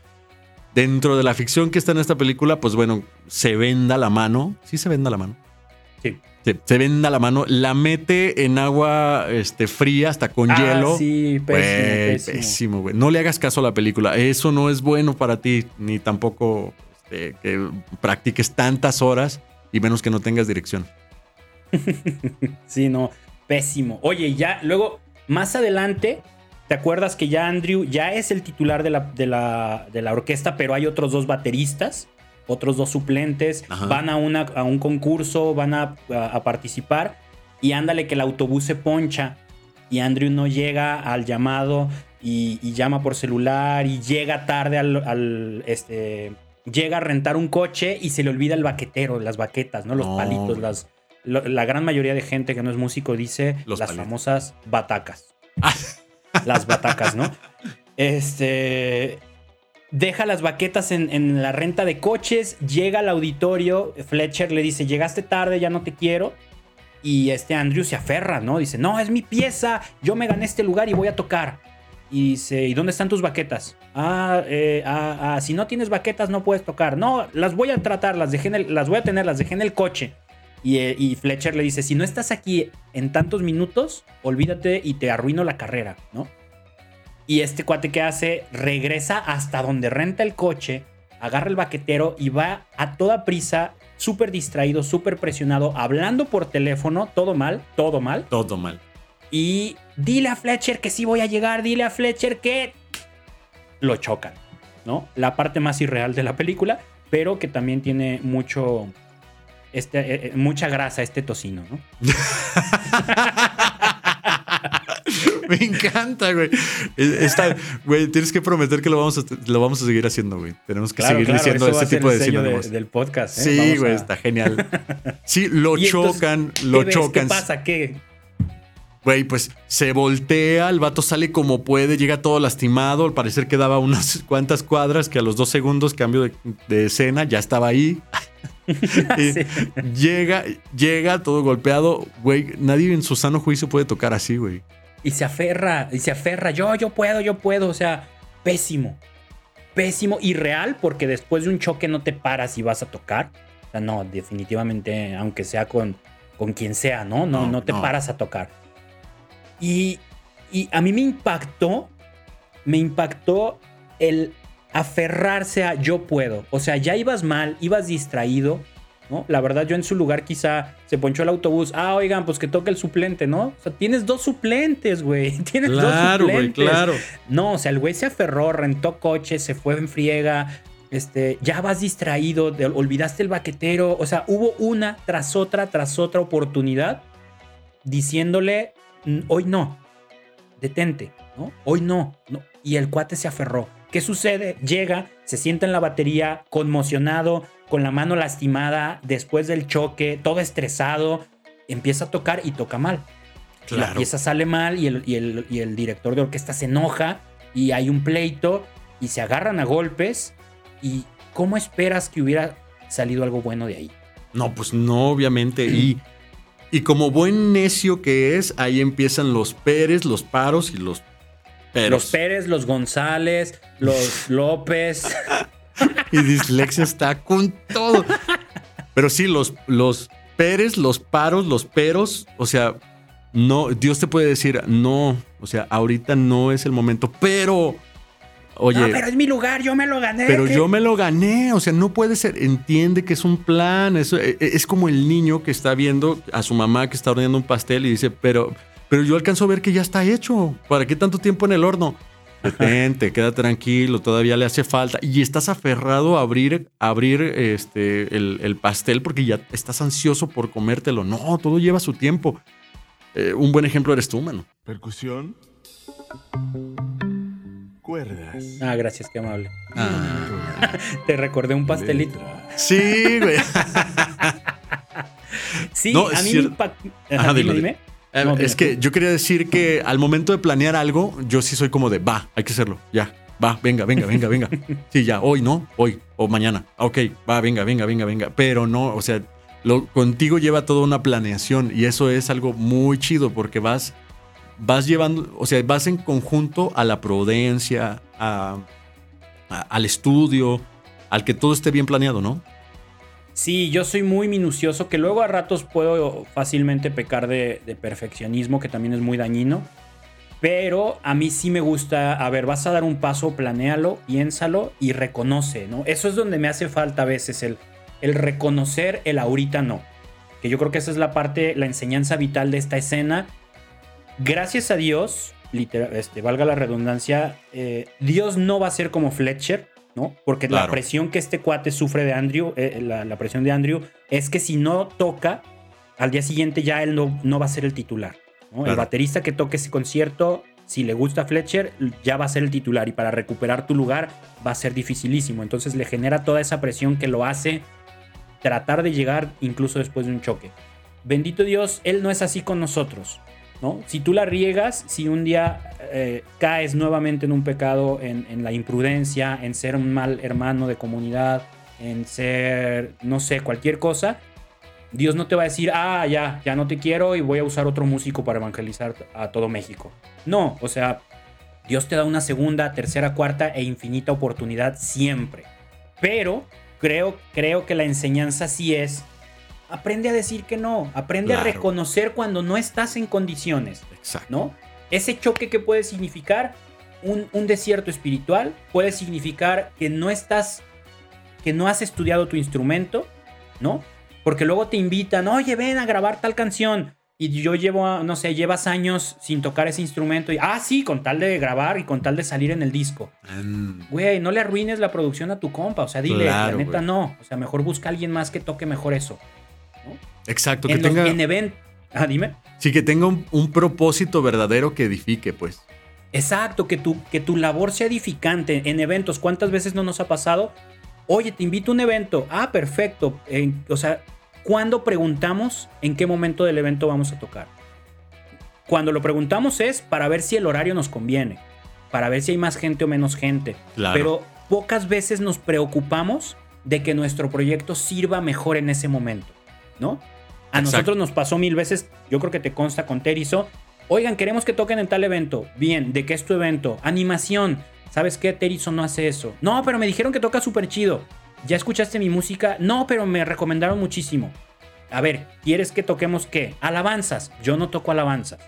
Speaker 1: dentro de la ficción que está en esta película, pues bueno, se venda la mano. Sí se venda la mano.
Speaker 2: Sí.
Speaker 1: Se, venda la mano, la mete en agua este, fría hasta con
Speaker 2: Ah,
Speaker 1: hielo.
Speaker 2: sí, pésimo,
Speaker 1: güey. No le hagas caso a la película. Eso no es bueno para ti, ni tampoco este, que practiques tantas horas y menos que no tengas dirección.
Speaker 2: Sí, no, pésimo. Oye, ya, luego, más adelante, ¿te acuerdas que ya Andrew ya es el titular de la, de la, de la orquesta, pero hay otros dos bateristas, otros dos suplentes,
Speaker 1: Ajá.
Speaker 2: van a, una, a un concurso, van a, a- a participar y ándale que el autobús se poncha y Andrew no llega al llamado y, y llama por celular y llega tarde al, al, este... Llega a rentar un coche y se le olvida el baquetero, las baquetas, ¿no? Los
Speaker 1: No,
Speaker 2: palitos, las, lo- la gran mayoría de gente que no es músico dice
Speaker 1: Los
Speaker 2: las
Speaker 1: palitos.
Speaker 2: famosas batacas. las batacas, ¿no? Este. Deja las baquetas en, la renta de coches, llega al auditorio, Fletcher le dice, llegaste tarde, ya no te quiero. Y este Andrew se aferra, ¿no? Dice, no, es mi pieza, yo me gané este lugar y voy a tocar. Y dice, ¿y dónde están tus baquetas? Ah, eh, ah, ah, si no tienes baquetas no puedes tocar. No, las voy a tratar, las, dejé las voy a tener, las dejé en el coche. Eh, y Fletcher le dice, si no estás aquí en tantos minutos, olvídate y te arruino la carrera, ¿no? Y este cuate que hace, regresa hasta donde renta el coche, agarra el baquetero y va a toda prisa, súper distraído, súper presionado, hablando por teléfono, todo mal, todo mal.
Speaker 1: Todo mal.
Speaker 2: Y dile a Fletcher que sí voy a llegar, dile a Fletcher que lo chocan, ¿no? La parte más irreal de la película, pero que también tiene mucho, este, eh, eh, mucha grasa este tocino, ¿no?
Speaker 1: Me encanta, güey. Está, güey, tienes que prometer que lo vamos a, lo vamos a seguir haciendo, güey. Tenemos que seguir diciendo este tipo
Speaker 2: el
Speaker 1: de
Speaker 2: sello
Speaker 1: cine.
Speaker 2: de- del podcast. ¿eh?
Speaker 1: Sí,
Speaker 2: Vamos
Speaker 1: güey,
Speaker 2: a-
Speaker 1: está genial. Sí, lo
Speaker 2: entonces,
Speaker 1: chocan,
Speaker 2: ¿qué
Speaker 1: lo
Speaker 2: ves?
Speaker 1: chocan.
Speaker 2: ¿Qué pasa? ¿Qué?
Speaker 1: Güey, pues se voltea, el vato sale como puede, llega todo lastimado. Al parecer quedaba unas cuantas cuadras que a los dos segundos cambio de, de escena, ya estaba ahí. Y
Speaker 2: Sí.
Speaker 1: Llega, llega todo golpeado. Güey, nadie en su sano juicio puede tocar así, güey.
Speaker 2: Y se aferra, y se aferra, yo, yo puedo, yo puedo, o sea, pésimo. Pésimo y real porque después de un choque no te paras y vas a tocar. O sea, no, definitivamente, aunque sea con, con quien sea, ¿no? No,
Speaker 1: No,
Speaker 2: no te
Speaker 1: no.
Speaker 2: paras a tocar. Y, y a mí me impactó, me impactó el aferrarse a yo puedo. O sea, ya ibas mal, ibas distraído, ¿no? La verdad, yo en su lugar quizá se ponchó el autobús. Ah, oigan, pues que toque el suplente, ¿no? O sea, tienes dos suplentes, güey. Tienes dos
Speaker 1: Claro, güey,
Speaker 2: suplentes.
Speaker 1: claro.
Speaker 2: No, o sea, el güey se aferró, rentó coche, se fue en friega. Este, ya vas distraído, te olvidaste el baquetero. O sea, hubo una tras otra, tras otra oportunidad diciéndole, "Mm, hoy no, detente, ¿no? Hoy no, no. Y el cuate se aferró. ¿Qué sucede? Llega, se sienta en la batería, conmocionado, con la mano lastimada, después del choque, todo estresado, empieza a tocar y toca mal. La
Speaker 1: Claro.
Speaker 2: pieza sale mal y el, y el- y el director de orquesta se enoja y hay un pleito y se agarran a golpes. ¿Y cómo esperas que hubiera salido algo bueno de ahí?
Speaker 1: No, pues no, obviamente. Y, y como buen necio que es, ahí empiezan los Pérez, los paros y los Peros.
Speaker 2: Los Pérez, los González, los López.
Speaker 1: Y dislexia está con todo. Pero sí, los, los Pérez, los paros, los peros, o sea, no, Dios te puede decir, no, o sea, ahorita no es el momento, pero, oye,
Speaker 2: no,
Speaker 1: pero,
Speaker 2: pero es mi lugar, yo me lo gané. ¿qué?
Speaker 1: yo me lo gané, o sea, no puede ser, entiende que es un plan, eso, e- e- es como el niño que está viendo a su mamá que está horneando un pastel y dice, pero, pero yo alcanzo a ver que ya está hecho, ¿para qué tanto tiempo en el horno? Detente, queda tranquilo, todavía le hace falta. Y estás aferrado a abrir, a abrir este, el, el pastel porque ya estás ansioso por comértelo. No, todo lleva su tiempo. Eh, un buen ejemplo eres tú, mano.
Speaker 5: Percusión. Cuerdas.
Speaker 2: Ah, gracias, qué amable.
Speaker 1: Ah.
Speaker 2: Te recordé un pastelito.
Speaker 1: Sí, güey.
Speaker 2: Sí,
Speaker 1: No,
Speaker 2: a mí me
Speaker 1: cierto.
Speaker 2: impactó.
Speaker 1: Ajá, dilo,
Speaker 2: dime,
Speaker 1: dilo.
Speaker 2: dime.
Speaker 1: Eh,
Speaker 2: No,
Speaker 1: es que yo quería decir que al momento de planear algo, yo sí soy como de, va, hay que hacerlo, ya. va, venga, venga, venga, venga. Sí, ya, hoy, ¿no? Hoy o mañana. Ah, Ok, va, venga, venga, venga, venga. Pero no, o sea, lo, contigo lleva toda una planeación y eso es algo muy chido porque vas, vas llevando, o sea, vas en conjunto a la prudencia, a- a- al estudio, al que todo esté bien planeado, ¿no?
Speaker 2: Sí, yo soy muy minucioso, que luego a ratos puedo fácilmente pecar de, perfeccionismo, que también es muy dañino. Pero a mí sí me gusta, a ver, vas a dar un paso, planéalo, piénsalo y reconoce, ¿no? Eso es donde me hace falta a veces, el, el reconocer el ahorita no. Que yo creo que esa es la parte, la enseñanza vital de esta escena. Gracias a Dios, literal, este, valga la redundancia, eh, Dios no va a ser como Fletcher, ¿no? Porque la presión que este cuate sufre de Andrew, eh, la, la presión de Andrew, es que si no toca, al día siguiente ya él no, no va a ser el titular. ¿no? El baterista que toque ese concierto, si le gusta Fletcher, ya va a ser el titular y para recuperar tu lugar va a ser dificilísimo. Entonces le genera toda esa presión que lo hace tratar de llegar incluso después de un choque. Bendito Dios, Él no es así con nosotros. ¿No? Si tú la riegas, si un día eh, caes nuevamente en un pecado, en, en la imprudencia, en ser un mal hermano de comunidad, en ser, no sé, cualquier cosa, Dios no te va a decir, ah, ya, ya no te quiero y voy a usar otro músico para evangelizar a todo México. No, o sea, Dios te da una segunda, tercera, cuarta e infinita oportunidad siempre. Pero creo, creo que la enseñanza sí es, aprende a decir que no, aprende a reconocer cuando no estás en condiciones,
Speaker 1: Exacto.
Speaker 2: ¿no? Ese choque que puede significar un, un desierto espiritual, puede significar que no estás, que no has estudiado tu instrumento, ¿no? Porque luego te invitan, oye, ven a grabar tal canción. Y yo llevo, no sé, llevas años sin tocar ese instrumento. Y, ah, sí, con tal de grabar y con tal de salir en el disco.
Speaker 1: Mm,
Speaker 2: Güey, no le arruines la producción a tu compa. O sea, dile,
Speaker 1: Claro,
Speaker 2: la neta no. O sea, mejor busca a alguien más que toque mejor eso.
Speaker 1: Exacto, que
Speaker 2: En, los-
Speaker 1: tenga,
Speaker 2: en event- Ah, dime.
Speaker 1: sí, que tenga un, un propósito verdadero que edifique, pues.
Speaker 2: Exacto, que tu, que tu labor sea edificante en eventos. ¿Cuántas veces no nos ha pasado? Oye, te invito a un evento. Ah, perfecto. O sea, ¿cuándo preguntamos en qué momento del evento vamos a tocar? Cuando lo preguntamos es para ver si el horario nos conviene, para ver si hay más gente o menos gente.
Speaker 1: Claro.
Speaker 2: Pero pocas veces nos preocupamos de que nuestro proyecto sirva mejor en ese momento, ¿no? A
Speaker 1: Exacto.
Speaker 2: nosotros nos pasó mil veces, yo creo que te consta con Terizo. Oigan, queremos que toquen en tal evento. Bien, ¿de qué es tu evento? Animación. ¿Sabes qué? Terizo no hace eso. No, pero me dijeron que toca súper chido. ¿Ya escuchaste mi música? No, pero me recomendaron muchísimo. A ver, ¿quieres que toquemos qué? Alabanzas. Yo no toco alabanzas.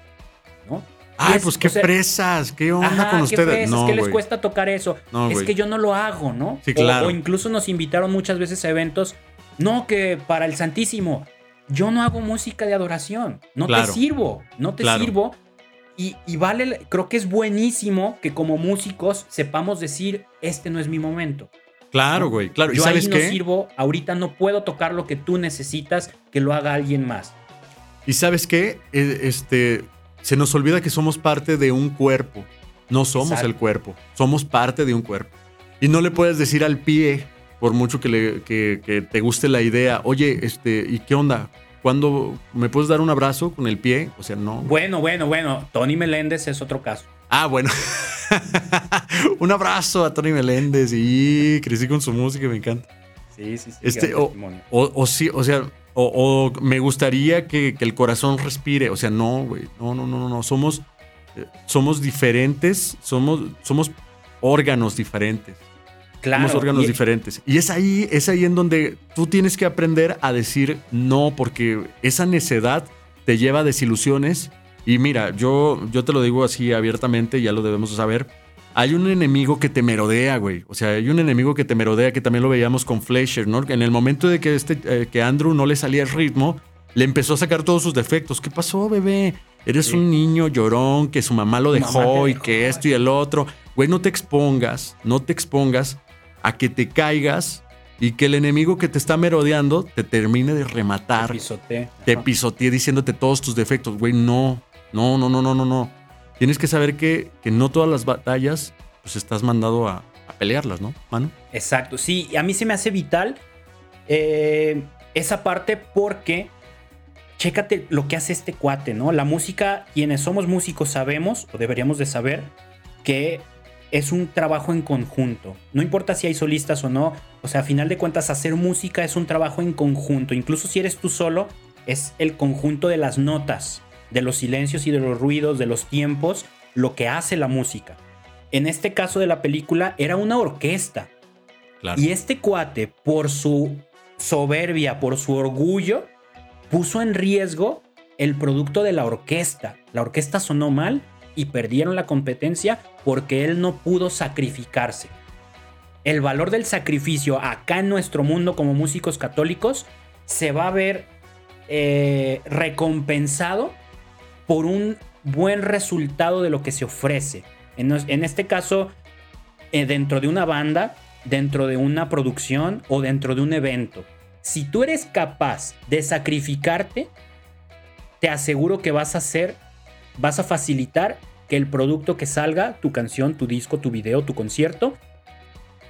Speaker 2: ¿No?
Speaker 1: Ay,
Speaker 2: Es-
Speaker 1: pues qué
Speaker 2: o sea,
Speaker 1: fresas, qué onda
Speaker 2: Ajá,
Speaker 1: con
Speaker 2: qué
Speaker 1: ustedes.
Speaker 2: fresas,
Speaker 1: no,
Speaker 2: ¿qué les cuesta tocar eso?
Speaker 1: No,
Speaker 2: es que yo no lo hago, ¿no?
Speaker 1: Sí,
Speaker 2: O-
Speaker 1: claro.
Speaker 2: O, incluso nos invitaron muchas veces a eventos. No, que para el Santísimo. Yo no hago música de adoración. No
Speaker 1: Claro.
Speaker 2: te sirvo. No te
Speaker 1: Claro.
Speaker 2: sirvo. Y, y vale, creo que es buenísimo que como músicos sepamos decir, este no es mi momento.
Speaker 1: Claro, güey, claro. ¿Y
Speaker 2: Yo
Speaker 1: sabes
Speaker 2: ahí no
Speaker 1: qué?
Speaker 2: sirvo, ahorita no puedo tocar lo que tú necesitas que lo haga alguien más.
Speaker 1: ¿Y sabes qué? Eh, Este, se nos olvida que somos parte de un cuerpo. No somos
Speaker 2: Exacto.
Speaker 1: el cuerpo, somos parte de un cuerpo. Y no le puedes decir al pie, por mucho que, le- que- que te guste la idea, oye, este, ¿y qué onda? ¿Cuándo me puedes dar un abrazo con el pie? O sea, no.
Speaker 2: Bueno, bueno, bueno. Tony Meléndez es otro caso.
Speaker 1: Ah, bueno. un abrazo a Tony Meléndez y crecí con su música, me encanta.
Speaker 2: Sí, sí, sí.
Speaker 1: Este, o, o, o sí, o sea, o, o me gustaría que, que el corazón respire. O sea, no, güey. No, no, no, no, no. Somos, eh, somos diferentes. Somos, somos órganos diferentes.
Speaker 2: Claro.
Speaker 1: somos órganos
Speaker 2: y-
Speaker 1: diferentes. Y es ahí, es ahí en donde tú tienes que aprender a decir no, porque esa necedad te lleva a desilusiones. Y mira, yo, yo te lo digo así abiertamente, ya lo debemos saber. Hay un enemigo que te merodea, güey. O sea, hay un enemigo que te merodea, que también lo veíamos con Fleischer, ¿no? En el momento de que, este, eh, que Andrew no le salía el ritmo, le empezó a sacar todos sus defectos. ¿Qué pasó, bebé? Eres
Speaker 2: Sí.
Speaker 1: un niño llorón, que su mamá lo dejó
Speaker 2: mamá
Speaker 1: y
Speaker 2: dejó,
Speaker 1: que esto y el otro. Güey, no te expongas, no te expongas a que te caigas y que el enemigo que te está merodeando te termine de rematar, te
Speaker 2: Ajá.
Speaker 1: pisotee diciéndote todos tus defectos. Güey, no, no, no, no, no, no, no. Tienes que saber que, que no todas las batallas, pues estás mandado a, a pelearlas, ¿no, mano?
Speaker 2: Exacto, sí, y a mí se me hace vital eh, esa parte porque chécate lo que hace este cuate, ¿no? La música, quienes somos músicos sabemos, o deberíamos de saber, que es un trabajo en conjunto. No importa si hay solistas o no, o sea, a final de cuentas hacer música es un trabajo en conjunto. Incluso si eres tú solo, es el conjunto de las notas, de los silencios y de los ruidos, de los tiempos, lo que hace la música. En este caso de la película era una orquesta. Y este cuate, por su soberbia, por su orgullo, puso en riesgo el producto de la orquesta. La orquesta sonó mal y perdieron la competencia porque él no pudo sacrificarse. El valor del sacrificio acá en nuestro mundo como músicos católicos se va a ver eh, recompensado por un buen resultado de lo que se ofrece. En, este caso, eh, dentro de una banda, dentro de una producción o dentro de un evento. Si tú eres capaz de sacrificarte, te aseguro que vas a hacer, vas a facilitar que el producto que salga, tu canción, tu disco, tu video, tu concierto,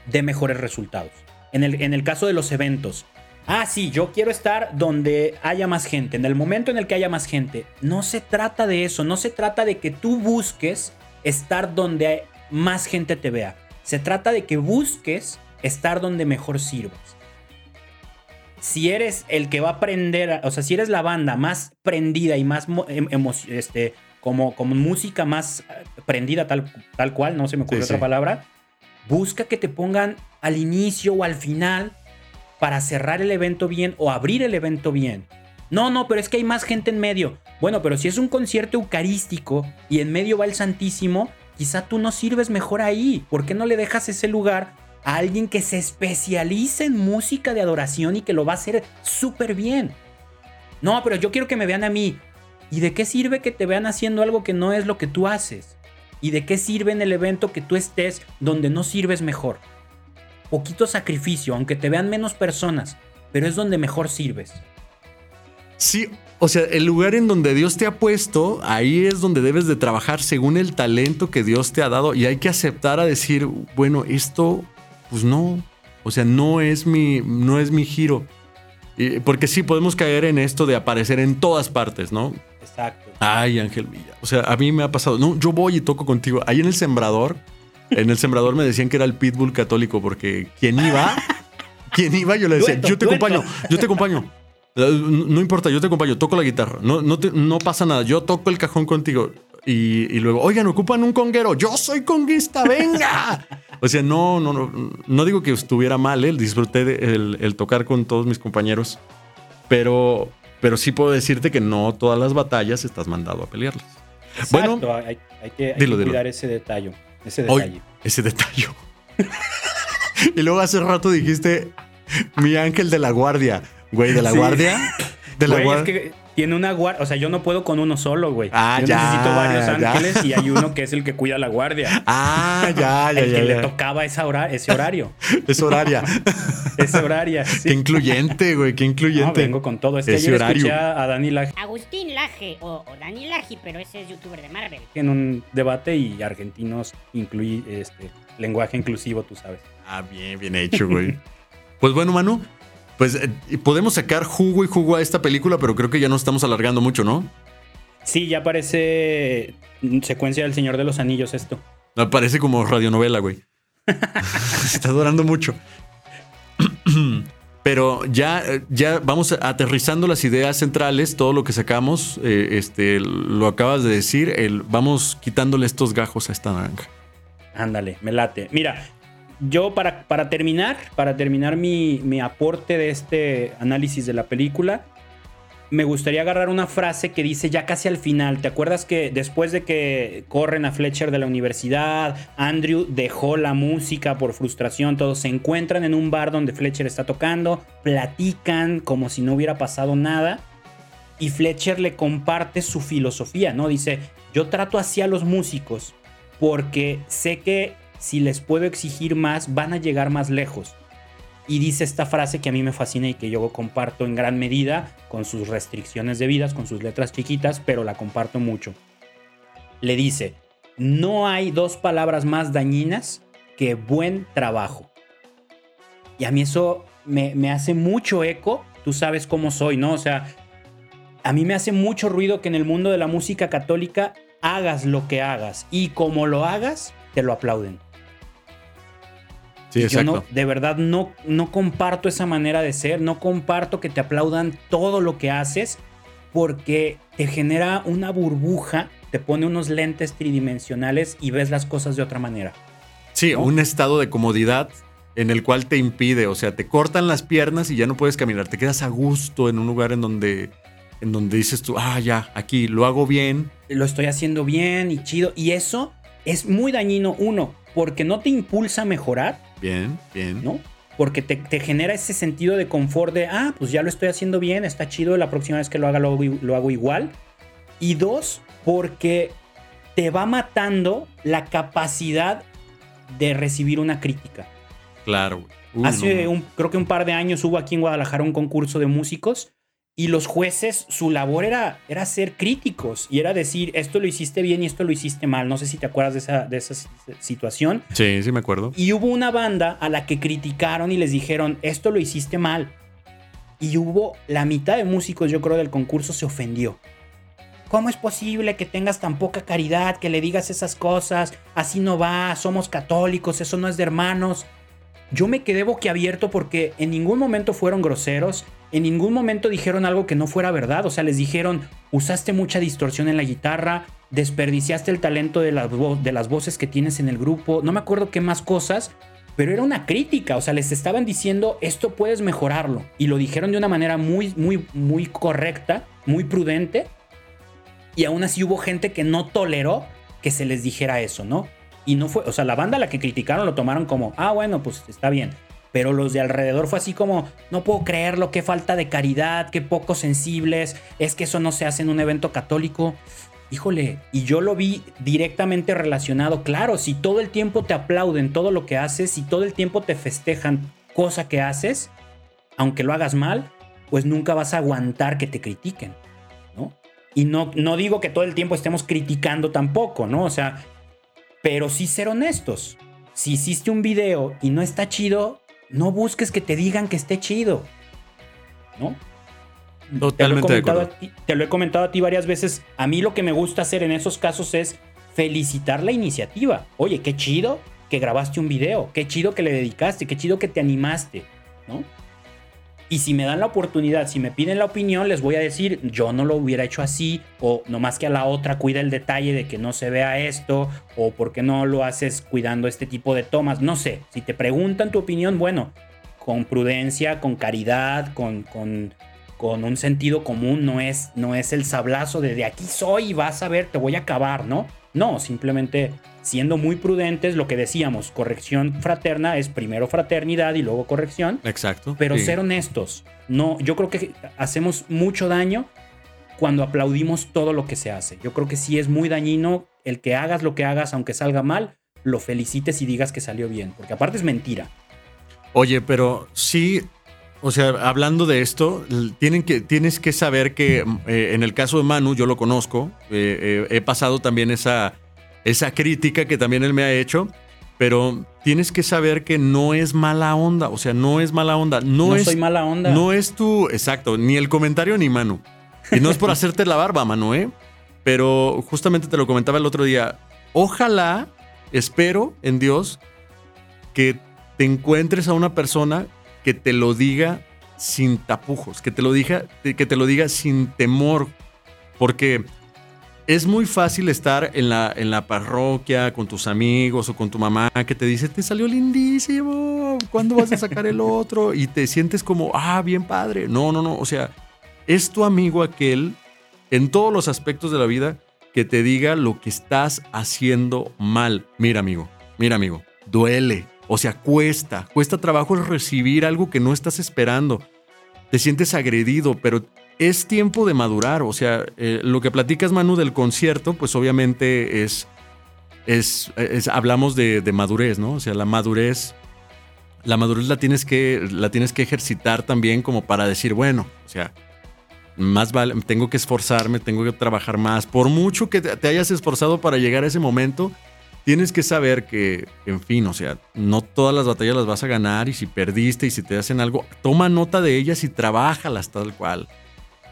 Speaker 2: dé mejores resultados. En el, en el caso de los eventos, ah, sí, yo quiero estar donde haya más gente, en el momento en el que haya más gente. No se trata de eso, no se trata de que tú busques estar donde más gente te vea. Se trata de que busques estar donde mejor sirvas. Si eres el que va a aprender, o sea, si eres la banda más prendida y más em, este, como, como música más eh, prendida tal, tal cual, no se me ocurre otra palabra, busca que te pongan al inicio o al final para cerrar el evento bien o abrir el evento bien. No, no, pero es que hay más gente en medio. Bueno, pero si es un concierto eucarístico y en medio va el Santísimo, quizá tú no sirves mejor ahí. ¿Por qué no le dejas ese lugar a alguien que se especialice en música de adoración y que lo va a hacer súper bien? No, pero yo quiero que me vean a mí. ¿Y de qué sirve que te vean haciendo algo que no es lo que tú haces? ¿Y de qué sirve en el evento que tú estés donde no sirves mejor? Poquito sacrificio, aunque te vean menos personas, pero es donde mejor sirves.
Speaker 1: Sí, o sea, el lugar en donde Dios te ha puesto, ahí es donde debes de trabajar según el talento que Dios te ha dado y hay que aceptar a decir, bueno, esto, pues no, o sea, no es mi, no es mi giro. porque sí, podemos caer en esto de aparecer en todas partes, ¿no?
Speaker 2: Exacto.
Speaker 1: Ay, Ángel Villa. O sea, a mí me ha pasado. No, yo voy y toco contigo. Ahí en el sembrador, en el sembrador me decían que era el pitbull católico porque quien iba, quien iba, yo le decía, yo te acompaño, yo te acompaño. No importa, yo te acompaño, toco la guitarra. No, no, no pasa nada, yo toco el cajón contigo. Y, y, luego, oigan, ocupan un conguero. Yo soy conguista, venga. o sea, no, no, no, no digo que estuviera mal, ¿eh? disfruté el, el tocar con todos mis compañeros. Pero, pero sí puedo decirte que no todas las batallas estás mandado a pelearlas.
Speaker 2: bueno, hay, que, cuidar ese detalle. Ese detalle.
Speaker 1: ese detalle. y luego hace rato dijiste mi ángel de la guardia. Güey, de la guardia.
Speaker 2: De la guardia tiene una guardia. O sea, yo no puedo con uno solo, güey.
Speaker 1: Ah,
Speaker 2: yo
Speaker 1: ya,
Speaker 2: necesito varios ángeles y hay uno que es el que cuida la guardia.
Speaker 1: Ah, ya, ya,
Speaker 2: el
Speaker 1: que
Speaker 2: le tocaba ese horario.
Speaker 1: es horaria.
Speaker 2: es horaria. Sí.
Speaker 1: Qué incluyente, güey, qué incluyente. No,
Speaker 2: vengo con todo. Es que ayer horario. escuché a Dani Laje.
Speaker 3: Agustín Laje o, Dani Laje, pero ese es youtuber de Marvel.
Speaker 2: En un debate y argentinos incluye este lenguaje inclusivo, tú sabes.
Speaker 1: Ah, bien, bien hecho, güey. pues bueno, Manu, pues eh, podemos sacar jugo y jugo a esta película, pero creo que ya nos estamos alargando mucho, ¿no?
Speaker 2: Sí, ya parece secuencia del Señor de los Anillos esto.
Speaker 1: Parece como radionovela, güey. Se está durando mucho. Pero ya, ya vamos aterrizando las ideas centrales, todo lo que sacamos, eh, este, lo acabas de decir, el, vamos quitándole estos gajos a esta naranja.
Speaker 2: Ándale, me late. Mira, yo para, para terminar, para terminar mi, aporte de este análisis de la película, me gustaría agarrar una frase que dice ya casi al final. ¿Te acuerdas que después de que corren a Fletcher de la universidad, Andrew dejó la música por frustración, todos se encuentran en un bar donde Fletcher está tocando, platican como si no hubiera pasado nada y Fletcher le comparte su filosofía, ¿no? Dice, yo trato así a los músicos porque sé que si les puedo exigir más, van a llegar más lejos. Y dice esta frase que a mí me fascina y que yo comparto en gran medida, con sus restricciones debidas, con sus letras chiquitas, pero la comparto mucho. Le dice, no hay dos palabras más dañinas que buen trabajo. Y a mí eso me, me hace mucho eco, tú sabes cómo soy, ¿no? O sea, a mí me hace mucho ruido que en el mundo de la música católica hagas lo que hagas y como lo hagas, te lo aplauden
Speaker 1: Sí,
Speaker 2: Yo no, de verdad no, no comparto esa manera de ser, no comparto que te aplaudan todo lo que haces porque te genera una burbuja, te pone unos lentes tridimensionales y ves las cosas de otra manera.
Speaker 1: Sí,
Speaker 2: ¿no?
Speaker 1: un estado de comodidad en el cual te impide, o sea, te cortan las piernas y ya no puedes caminar, te quedas a gusto en un lugar en donde, en donde dices tú, ah, ya, aquí lo hago bien.
Speaker 2: Lo estoy haciendo bien y chido. Y eso es muy dañino, uno, porque no te impulsa a mejorar,
Speaker 1: Bien, bien.
Speaker 2: ¿no? Porque te, te genera ese sentido de confort de, ah, pues ya lo estoy haciendo bien, está chido, la próxima vez que lo haga lo lo hago igual. Y dos, porque te va matando la capacidad de recibir una crítica.
Speaker 1: Claro, güey.
Speaker 2: Hace
Speaker 1: no.
Speaker 2: un, creo que un par de años hubo aquí en Guadalajara un concurso de músicos y los jueces, su labor era, era ser críticos y era decir, esto lo hiciste bien y esto lo hiciste mal. No sé si te acuerdas de esa, de esa situación.
Speaker 1: Sí, sí me acuerdo.
Speaker 2: Y hubo una banda a la que criticaron y les dijeron, esto lo hiciste mal. Y hubo la mitad de músicos, yo creo, del concurso se ofendió. ¿Cómo es posible que tengas tan poca caridad, que le digas esas cosas? Así no va, somos católicos, eso no es de hermanos. Yo me quedé boquiabierto porque en ningún momento fueron groseros, en ningún momento dijeron algo que no fuera verdad. O sea, les dijeron, usaste mucha distorsión en la guitarra, desperdiciaste el talento de las, de las voces que tienes en el grupo, no me acuerdo qué más cosas, pero era una crítica. O sea, les estaban diciendo, esto puedes mejorarlo. Y lo dijeron de una manera muy, muy, muy correcta, muy prudente. Y aún así hubo gente que no toleró que se les dijera eso, ¿no? Y no fue, o sea, la banda la que criticaron lo tomaron como, ah, bueno, pues está bien. Pero los de alrededor fue así como, no puedo creerlo, qué falta de caridad, qué poco sensibles, es que eso no se hace en un evento católico. Híjole, y yo lo vi directamente relacionado. Claro, si todo el tiempo te aplauden todo lo que haces, si todo el tiempo te festejan cosa que haces, aunque lo hagas mal, pues nunca vas a aguantar que te critiquen, ¿no? Y no, no digo que todo el tiempo estemos criticando tampoco, ¿no? O sea, pero sí ser honestos. Si hiciste un video y no está chido, no busques que te digan que esté chido, ¿no? te lo, he
Speaker 1: Totalmente de
Speaker 2: comentado
Speaker 1: acuerdo.
Speaker 2: a ti, te lo he comentado a ti varias veces. A mí lo que me gusta hacer en esos casos es felicitar la iniciativa. Oye, qué chido que grabaste un video, qué chido que le dedicaste, qué chido que te animaste, ¿no? Y si me dan la oportunidad, si me piden la opinión, les voy a decir, yo no lo hubiera hecho así, o nomás que a la otra cuida el detalle de que no se vea esto, o por qué no lo haces cuidando este tipo de tomas, no sé. Si te preguntan tu opinión, bueno, con prudencia, con caridad, con, con, con un sentido común, no es, no es el sablazo de de aquí soy y vas a ver, te voy a acabar, ¿no? No, simplemente siendo muy prudentes, lo que decíamos, corrección fraterna es primero fraternidad y luego corrección.
Speaker 1: Exacto.
Speaker 2: Pero
Speaker 1: sí.
Speaker 2: ser honestos. No, yo creo que hacemos mucho daño cuando aplaudimos todo lo que se hace. Yo creo que sí es muy dañino el que hagas lo que hagas, aunque salga mal, lo felicites y digas que salió bien. Porque aparte es mentira.
Speaker 1: Oye, pero sí, o sea, hablando de esto, tienen que, tienes que saber que eh, en el caso de Manu, yo lo conozco, eh, eh, he pasado también esa, esa crítica que también él me ha hecho, pero tienes que saber que no es mala onda, o sea, no es mala onda, no,
Speaker 2: No,
Speaker 1: es,
Speaker 2: soy mala onda.
Speaker 1: no es tu, exacto, ni el comentario ni Manu. Y no es por hacerte la barba, Manu, ¿eh? Pero justamente te lo comentaba el otro día, ojalá, espero en Dios, que te encuentres a una persona que te lo diga sin tapujos, que te lo diga, que te lo diga sin temor, porque es muy fácil estar en la, en la parroquia con tus amigos o con tu mamá que te dice, te salió lindísimo, ¿cuándo vas a sacar el otro? Y te sientes como, ah, bien padre. No, no, no, o sea, es tu amigo aquel en todos los aspectos de la vida que te diga lo que estás haciendo mal. Mira, amigo, mira, amigo, duele. O sea, cuesta, cuesta trabajo recibir algo que no estás esperando. Te sientes agredido, pero es tiempo de madurar. O sea, eh, lo que platicas, Manu, del concierto, pues obviamente es, es, hablamos de, madurez, ¿no? O sea, la madurez, la madurez la tienes que, la tienes que ejercitar también como para decir, bueno, o sea, más vale, tengo que esforzarme, tengo que trabajar más. Por mucho que te te hayas esforzado para llegar a ese momento, tienes que saber que, en fin, o sea, no todas las batallas las vas a ganar y si perdiste y si te hacen algo, toma nota de ellas y trabájalas tal cual.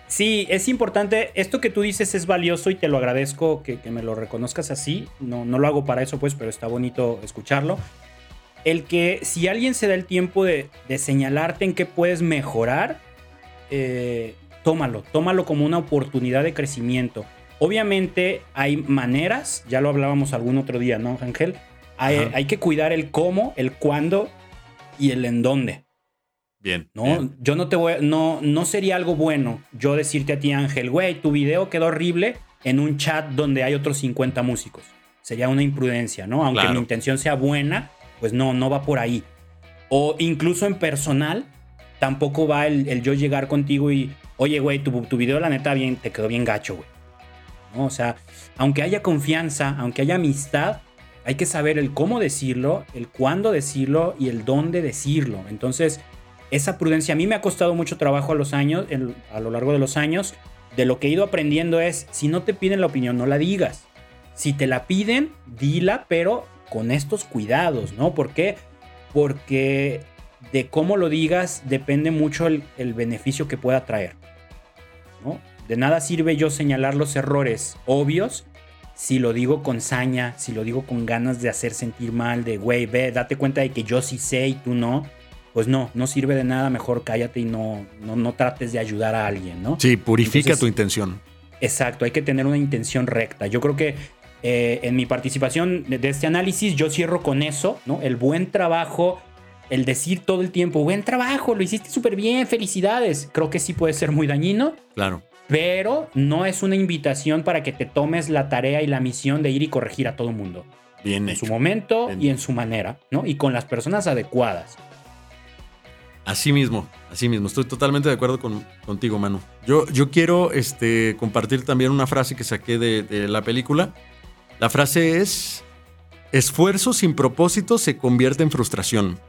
Speaker 2: Sí, es importante. Esto que tú dices es valioso y te lo agradezco que, que me lo reconozcas así. No, no lo hago para eso, pues, pero está bonito escucharlo. el que si alguien se da el tiempo de, de señalarte en qué puedes mejorar, eh, tómalo, tómalo como una oportunidad de crecimiento. Obviamente hay maneras, ya lo hablábamos algún otro día, ¿no, Ángel? Hay, hay que cuidar el cómo, el cuándo y el en dónde.
Speaker 1: Bien.
Speaker 2: No,
Speaker 1: bien.
Speaker 2: yo no te voy, no, no sería algo bueno yo decirte a ti, Ángel, güey, tu video quedó horrible en un chat donde hay otros 50 músicos. Sería una imprudencia, ¿no? Aunque
Speaker 1: Claro.
Speaker 2: mi intención sea buena, pues no, no va por ahí. O incluso en personal, tampoco va el, el yo llegar contigo y, oye, güey, tu, tu video la neta bien, te quedó bien gacho, güey. ¿No? O sea, aunque haya confianza, aunque haya amistad, hay que saber el cómo decirlo, el cuándo decirlo y el dónde decirlo. Entonces, esa prudencia a mí me ha costado mucho trabajo a los años, a lo largo de los años. De lo que he ido aprendiendo es, si no te piden la opinión, no la digas. Si te la piden, dila, pero con estos cuidados, ¿no? ¿Por qué? Porque de cómo lo digas depende mucho el, el beneficio que pueda traer. De nada sirve yo señalar los errores obvios si lo digo con saña, si lo digo con ganas de hacer sentir mal, de güey, ve, date cuenta de que yo sí sé y tú no. Pues no, no sirve de nada, mejor cállate y no, no, no trates de ayudar a alguien, ¿no?
Speaker 1: Sí, purifica
Speaker 2: Entonces-
Speaker 1: tu intención.
Speaker 2: Exacto, hay que tener una intención recta. Yo creo que eh, en mi participación de, este análisis yo cierro con eso, ¿no? El buen trabajo, el decir todo el tiempo, buen trabajo, lo hiciste súper bien, felicidades. Creo que sí puede ser muy dañino,
Speaker 1: Claro.
Speaker 2: pero no es una invitación para que te tomes la tarea y la misión de ir y corregir a todo el mundo.
Speaker 1: Bien
Speaker 2: En
Speaker 1: hecho.
Speaker 2: su momento
Speaker 1: Bien.
Speaker 2: y en su manera, ¿no? Y con las personas adecuadas.
Speaker 1: Así mismo, así mismo. Estoy totalmente de acuerdo con- contigo, Manu. Yo, yo quiero este, compartir también una frase que saqué de, de la película. La frase es, esfuerzo sin propósito se convierte en frustración.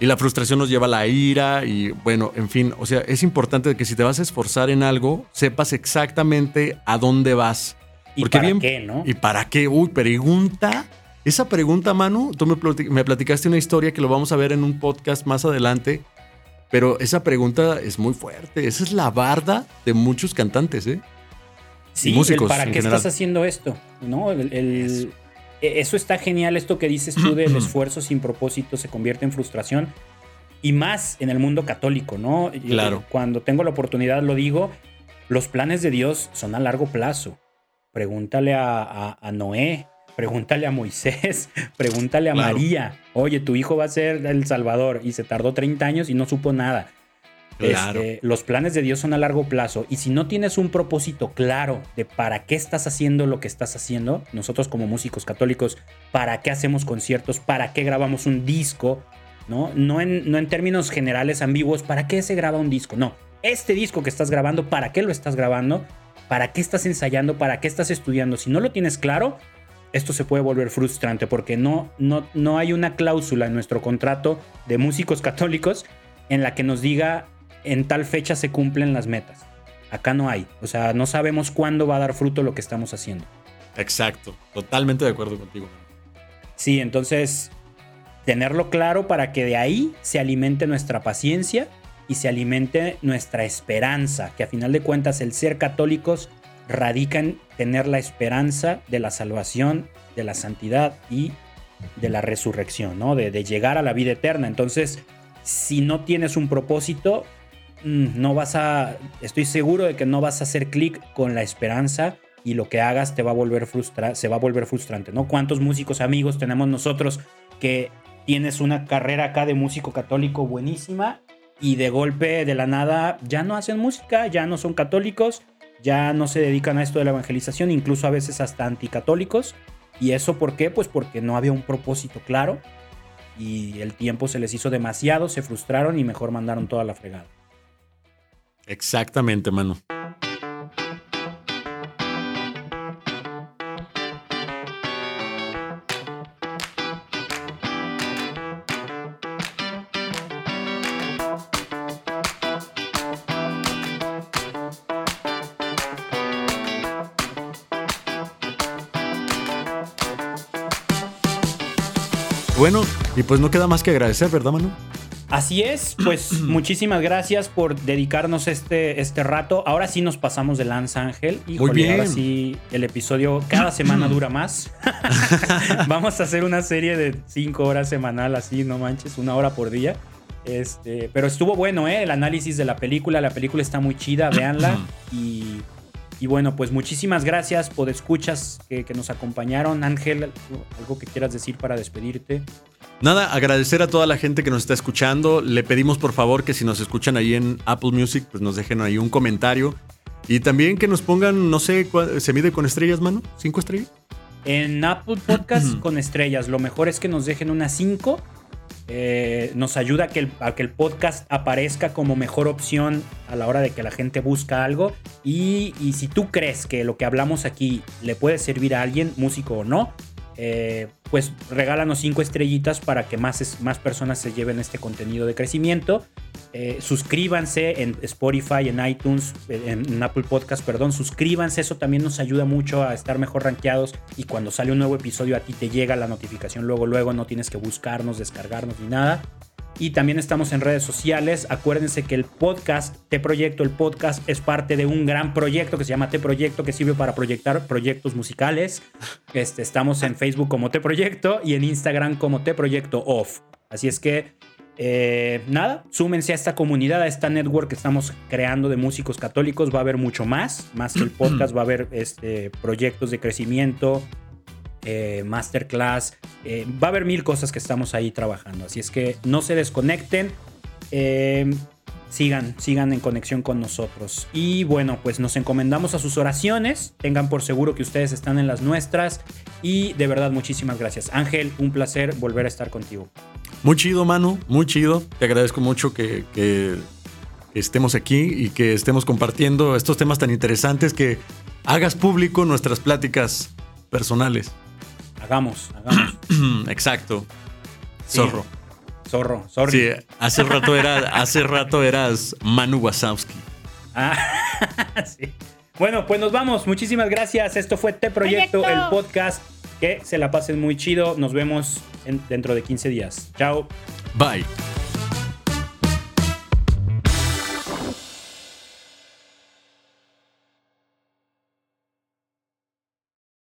Speaker 1: Y la frustración nos lleva a la ira y bueno, en fin, o sea, es importante que si te vas a esforzar en algo, sepas exactamente a dónde vas.
Speaker 2: ¿Y
Speaker 1: Porque
Speaker 2: para
Speaker 1: bien-
Speaker 2: qué, no?
Speaker 1: ¿Y para qué? Uy, pregunta. Esa pregunta, Manu, tú me platicaste una historia que lo vamos a ver en un podcast más adelante. Pero esa pregunta es muy fuerte. Esa es la barda de muchos cantantes, ¿eh?
Speaker 2: Sí,
Speaker 1: músicos
Speaker 2: el para qué
Speaker 1: general.
Speaker 2: estás haciendo esto, ¿no? El- el-
Speaker 1: Eso.
Speaker 2: e- eso está genial, esto que dices tú del esfuerzo sin propósito se convierte en frustración. Y más en el mundo católico, ¿no? Yo-
Speaker 1: Claro.
Speaker 2: Cuando tengo la oportunidad lo digo, los planes de Dios son a largo plazo. Pregúntale a, a- a Noé, pregúntale a Moisés, pregúntale a
Speaker 1: Claro.
Speaker 2: María. Oye, tu hijo va a ser el Salvador y se tardó 30 años y no supo nada.
Speaker 1: Claro.
Speaker 2: Este, los planes de Dios son a largo plazo y si no tienes un propósito claro de para qué estás haciendo lo que estás haciendo, nosotros como músicos católicos, para qué hacemos conciertos, para qué grabamos un disco, ¿no? No en, no en términos generales ambiguos, ¿para qué se graba un disco? No, este disco que estás grabando, ¿para qué lo estás grabando? ¿Para qué estás ensayando? ¿Para qué estás estudiando? Si no lo tienes claro, esto se puede volver frustrante porque no, no, no hay una cláusula en nuestro contrato de músicos católicos en la que nos diga en tal fecha se cumplen las metas. Acá no hay. O sea, no sabemos cuándo va a dar fruto lo que estamos haciendo.
Speaker 1: Exacto. Totalmente de acuerdo contigo.
Speaker 2: Sí, entonces tenerlo claro para que de ahí se alimente nuestra paciencia y se alimente nuestra esperanza, que a final de cuentas el ser católicos radica en tener la esperanza de la salvación, de la santidad y de la resurrección, ¿no? De, de llegar a la vida eterna. Entonces, si no tienes un propósito, mm, no vas a, estoy seguro de que no vas a hacer clic con la esperanza y lo que hagas te va a volver frustra se va a volver frustrante, ¿no? ¿Cuántos músicos amigos tenemos nosotros que tienes una carrera acá de músico católico buenísima y de golpe de la nada ya no hacen música, ya no son católicos, ya no se dedican a esto de la evangelización, incluso a veces hasta anticatólicos. ¿Y eso por qué? Pues porque no había un propósito claro y el tiempo se les hizo demasiado, se frustraron y mejor mandaron toda la fregada.
Speaker 1: Exactamente, Manu. Y pues no queda más que agradecer, ¿verdad, Manu?
Speaker 2: Así es, pues muchísimas gracias por dedicarnos este, este rato. Ahora sí nos pasamos de lanza, Ángel.
Speaker 1: Muy bien.
Speaker 2: Ahora sí el episodio cada semana dura más. Vamos a hacer una serie de cinco horas semanal, así, no manches, una hora por día. Este, pero estuvo bueno, ¿eh? El análisis de la película. La película está muy chida, véanla. y, y bueno, pues muchísimas gracias por escuchas que, que nos acompañaron. Ángel, algo que quieras decir para despedirte.
Speaker 1: Nada, agradecer a toda la gente que nos está escuchando. Le pedimos por favor que si nos escuchan ahí en Apple Music, pues nos dejen ahí un comentario. Y también que nos pongan, no sé, ¿cuál- ¿se mide con estrellas, mano? ¿Cinco estrellas?
Speaker 2: En Apple Podcast con estrellas, lo mejor es que nos dejen unas 5. nos ayuda a que, el, a que el podcast aparezca como mejor opción a la hora de que la gente busca algo. Y si tú crees que lo que hablamos aquí le puede servir a alguien, músico o no, eh, pues regálanos 5 estrellitas para que más, más personas se lleven este contenido de crecimiento. Eh, suscríbanse en Spotify, en iTunes, en, en Apple Podcast, perdón. Suscríbanse, eso también nos ayuda mucho a estar mejor rankeados. Y cuando sale un nuevo episodio, a ti te llega la notificación luego, luego. No tienes que buscarnos, descargarnos ni nada. Y también estamos en redes sociales. Acuérdense que el podcast, T Proyecto, el podcast es parte de un gran proyecto que se llama T Proyecto, que sirve para proyectar proyectos musicales. Este, estamos en Facebook como T Proyecto y en Instagram como T Proyecto Off. Así es que, eh, nada, súmense a esta comunidad, a esta network que estamos creando de músicos católicos. Va a haber mucho más, más que el podcast, va a haber este, proyectos de crecimiento, eh, masterclass. eh, va a haber mil cosas que estamos ahí trabajando. Así es que no se desconecten. eh, sigan, sigan en conexión con nosotros. Y bueno, pues nos encomendamos a sus oraciones. Tengan por seguro que ustedes están en las nuestras. Y de verdad, muchísimas gracias. Ángel, un placer volver a estar contigo.
Speaker 1: Muy chido, mano, muy chido. Te agradezco mucho que estemos aquí y que estemos compartiendo estos temas tan interesantes, que hagas público nuestras pláticas personales.
Speaker 2: Hagamos, hagamos.
Speaker 1: Exacto.
Speaker 2: Sí.
Speaker 1: Zorro.
Speaker 2: Zorro, sorry.
Speaker 1: Sí, hace rato, era, hace rato eras Manu Wazowski.
Speaker 2: Ah, sí. Bueno, pues nos vamos. Muchísimas gracias. Esto fue T Proyecto,
Speaker 3: Proyecto.
Speaker 2: el podcast. Que se la pasen muy chido. Nos vemos en- dentro de 15 días. Chao.
Speaker 1: Bye.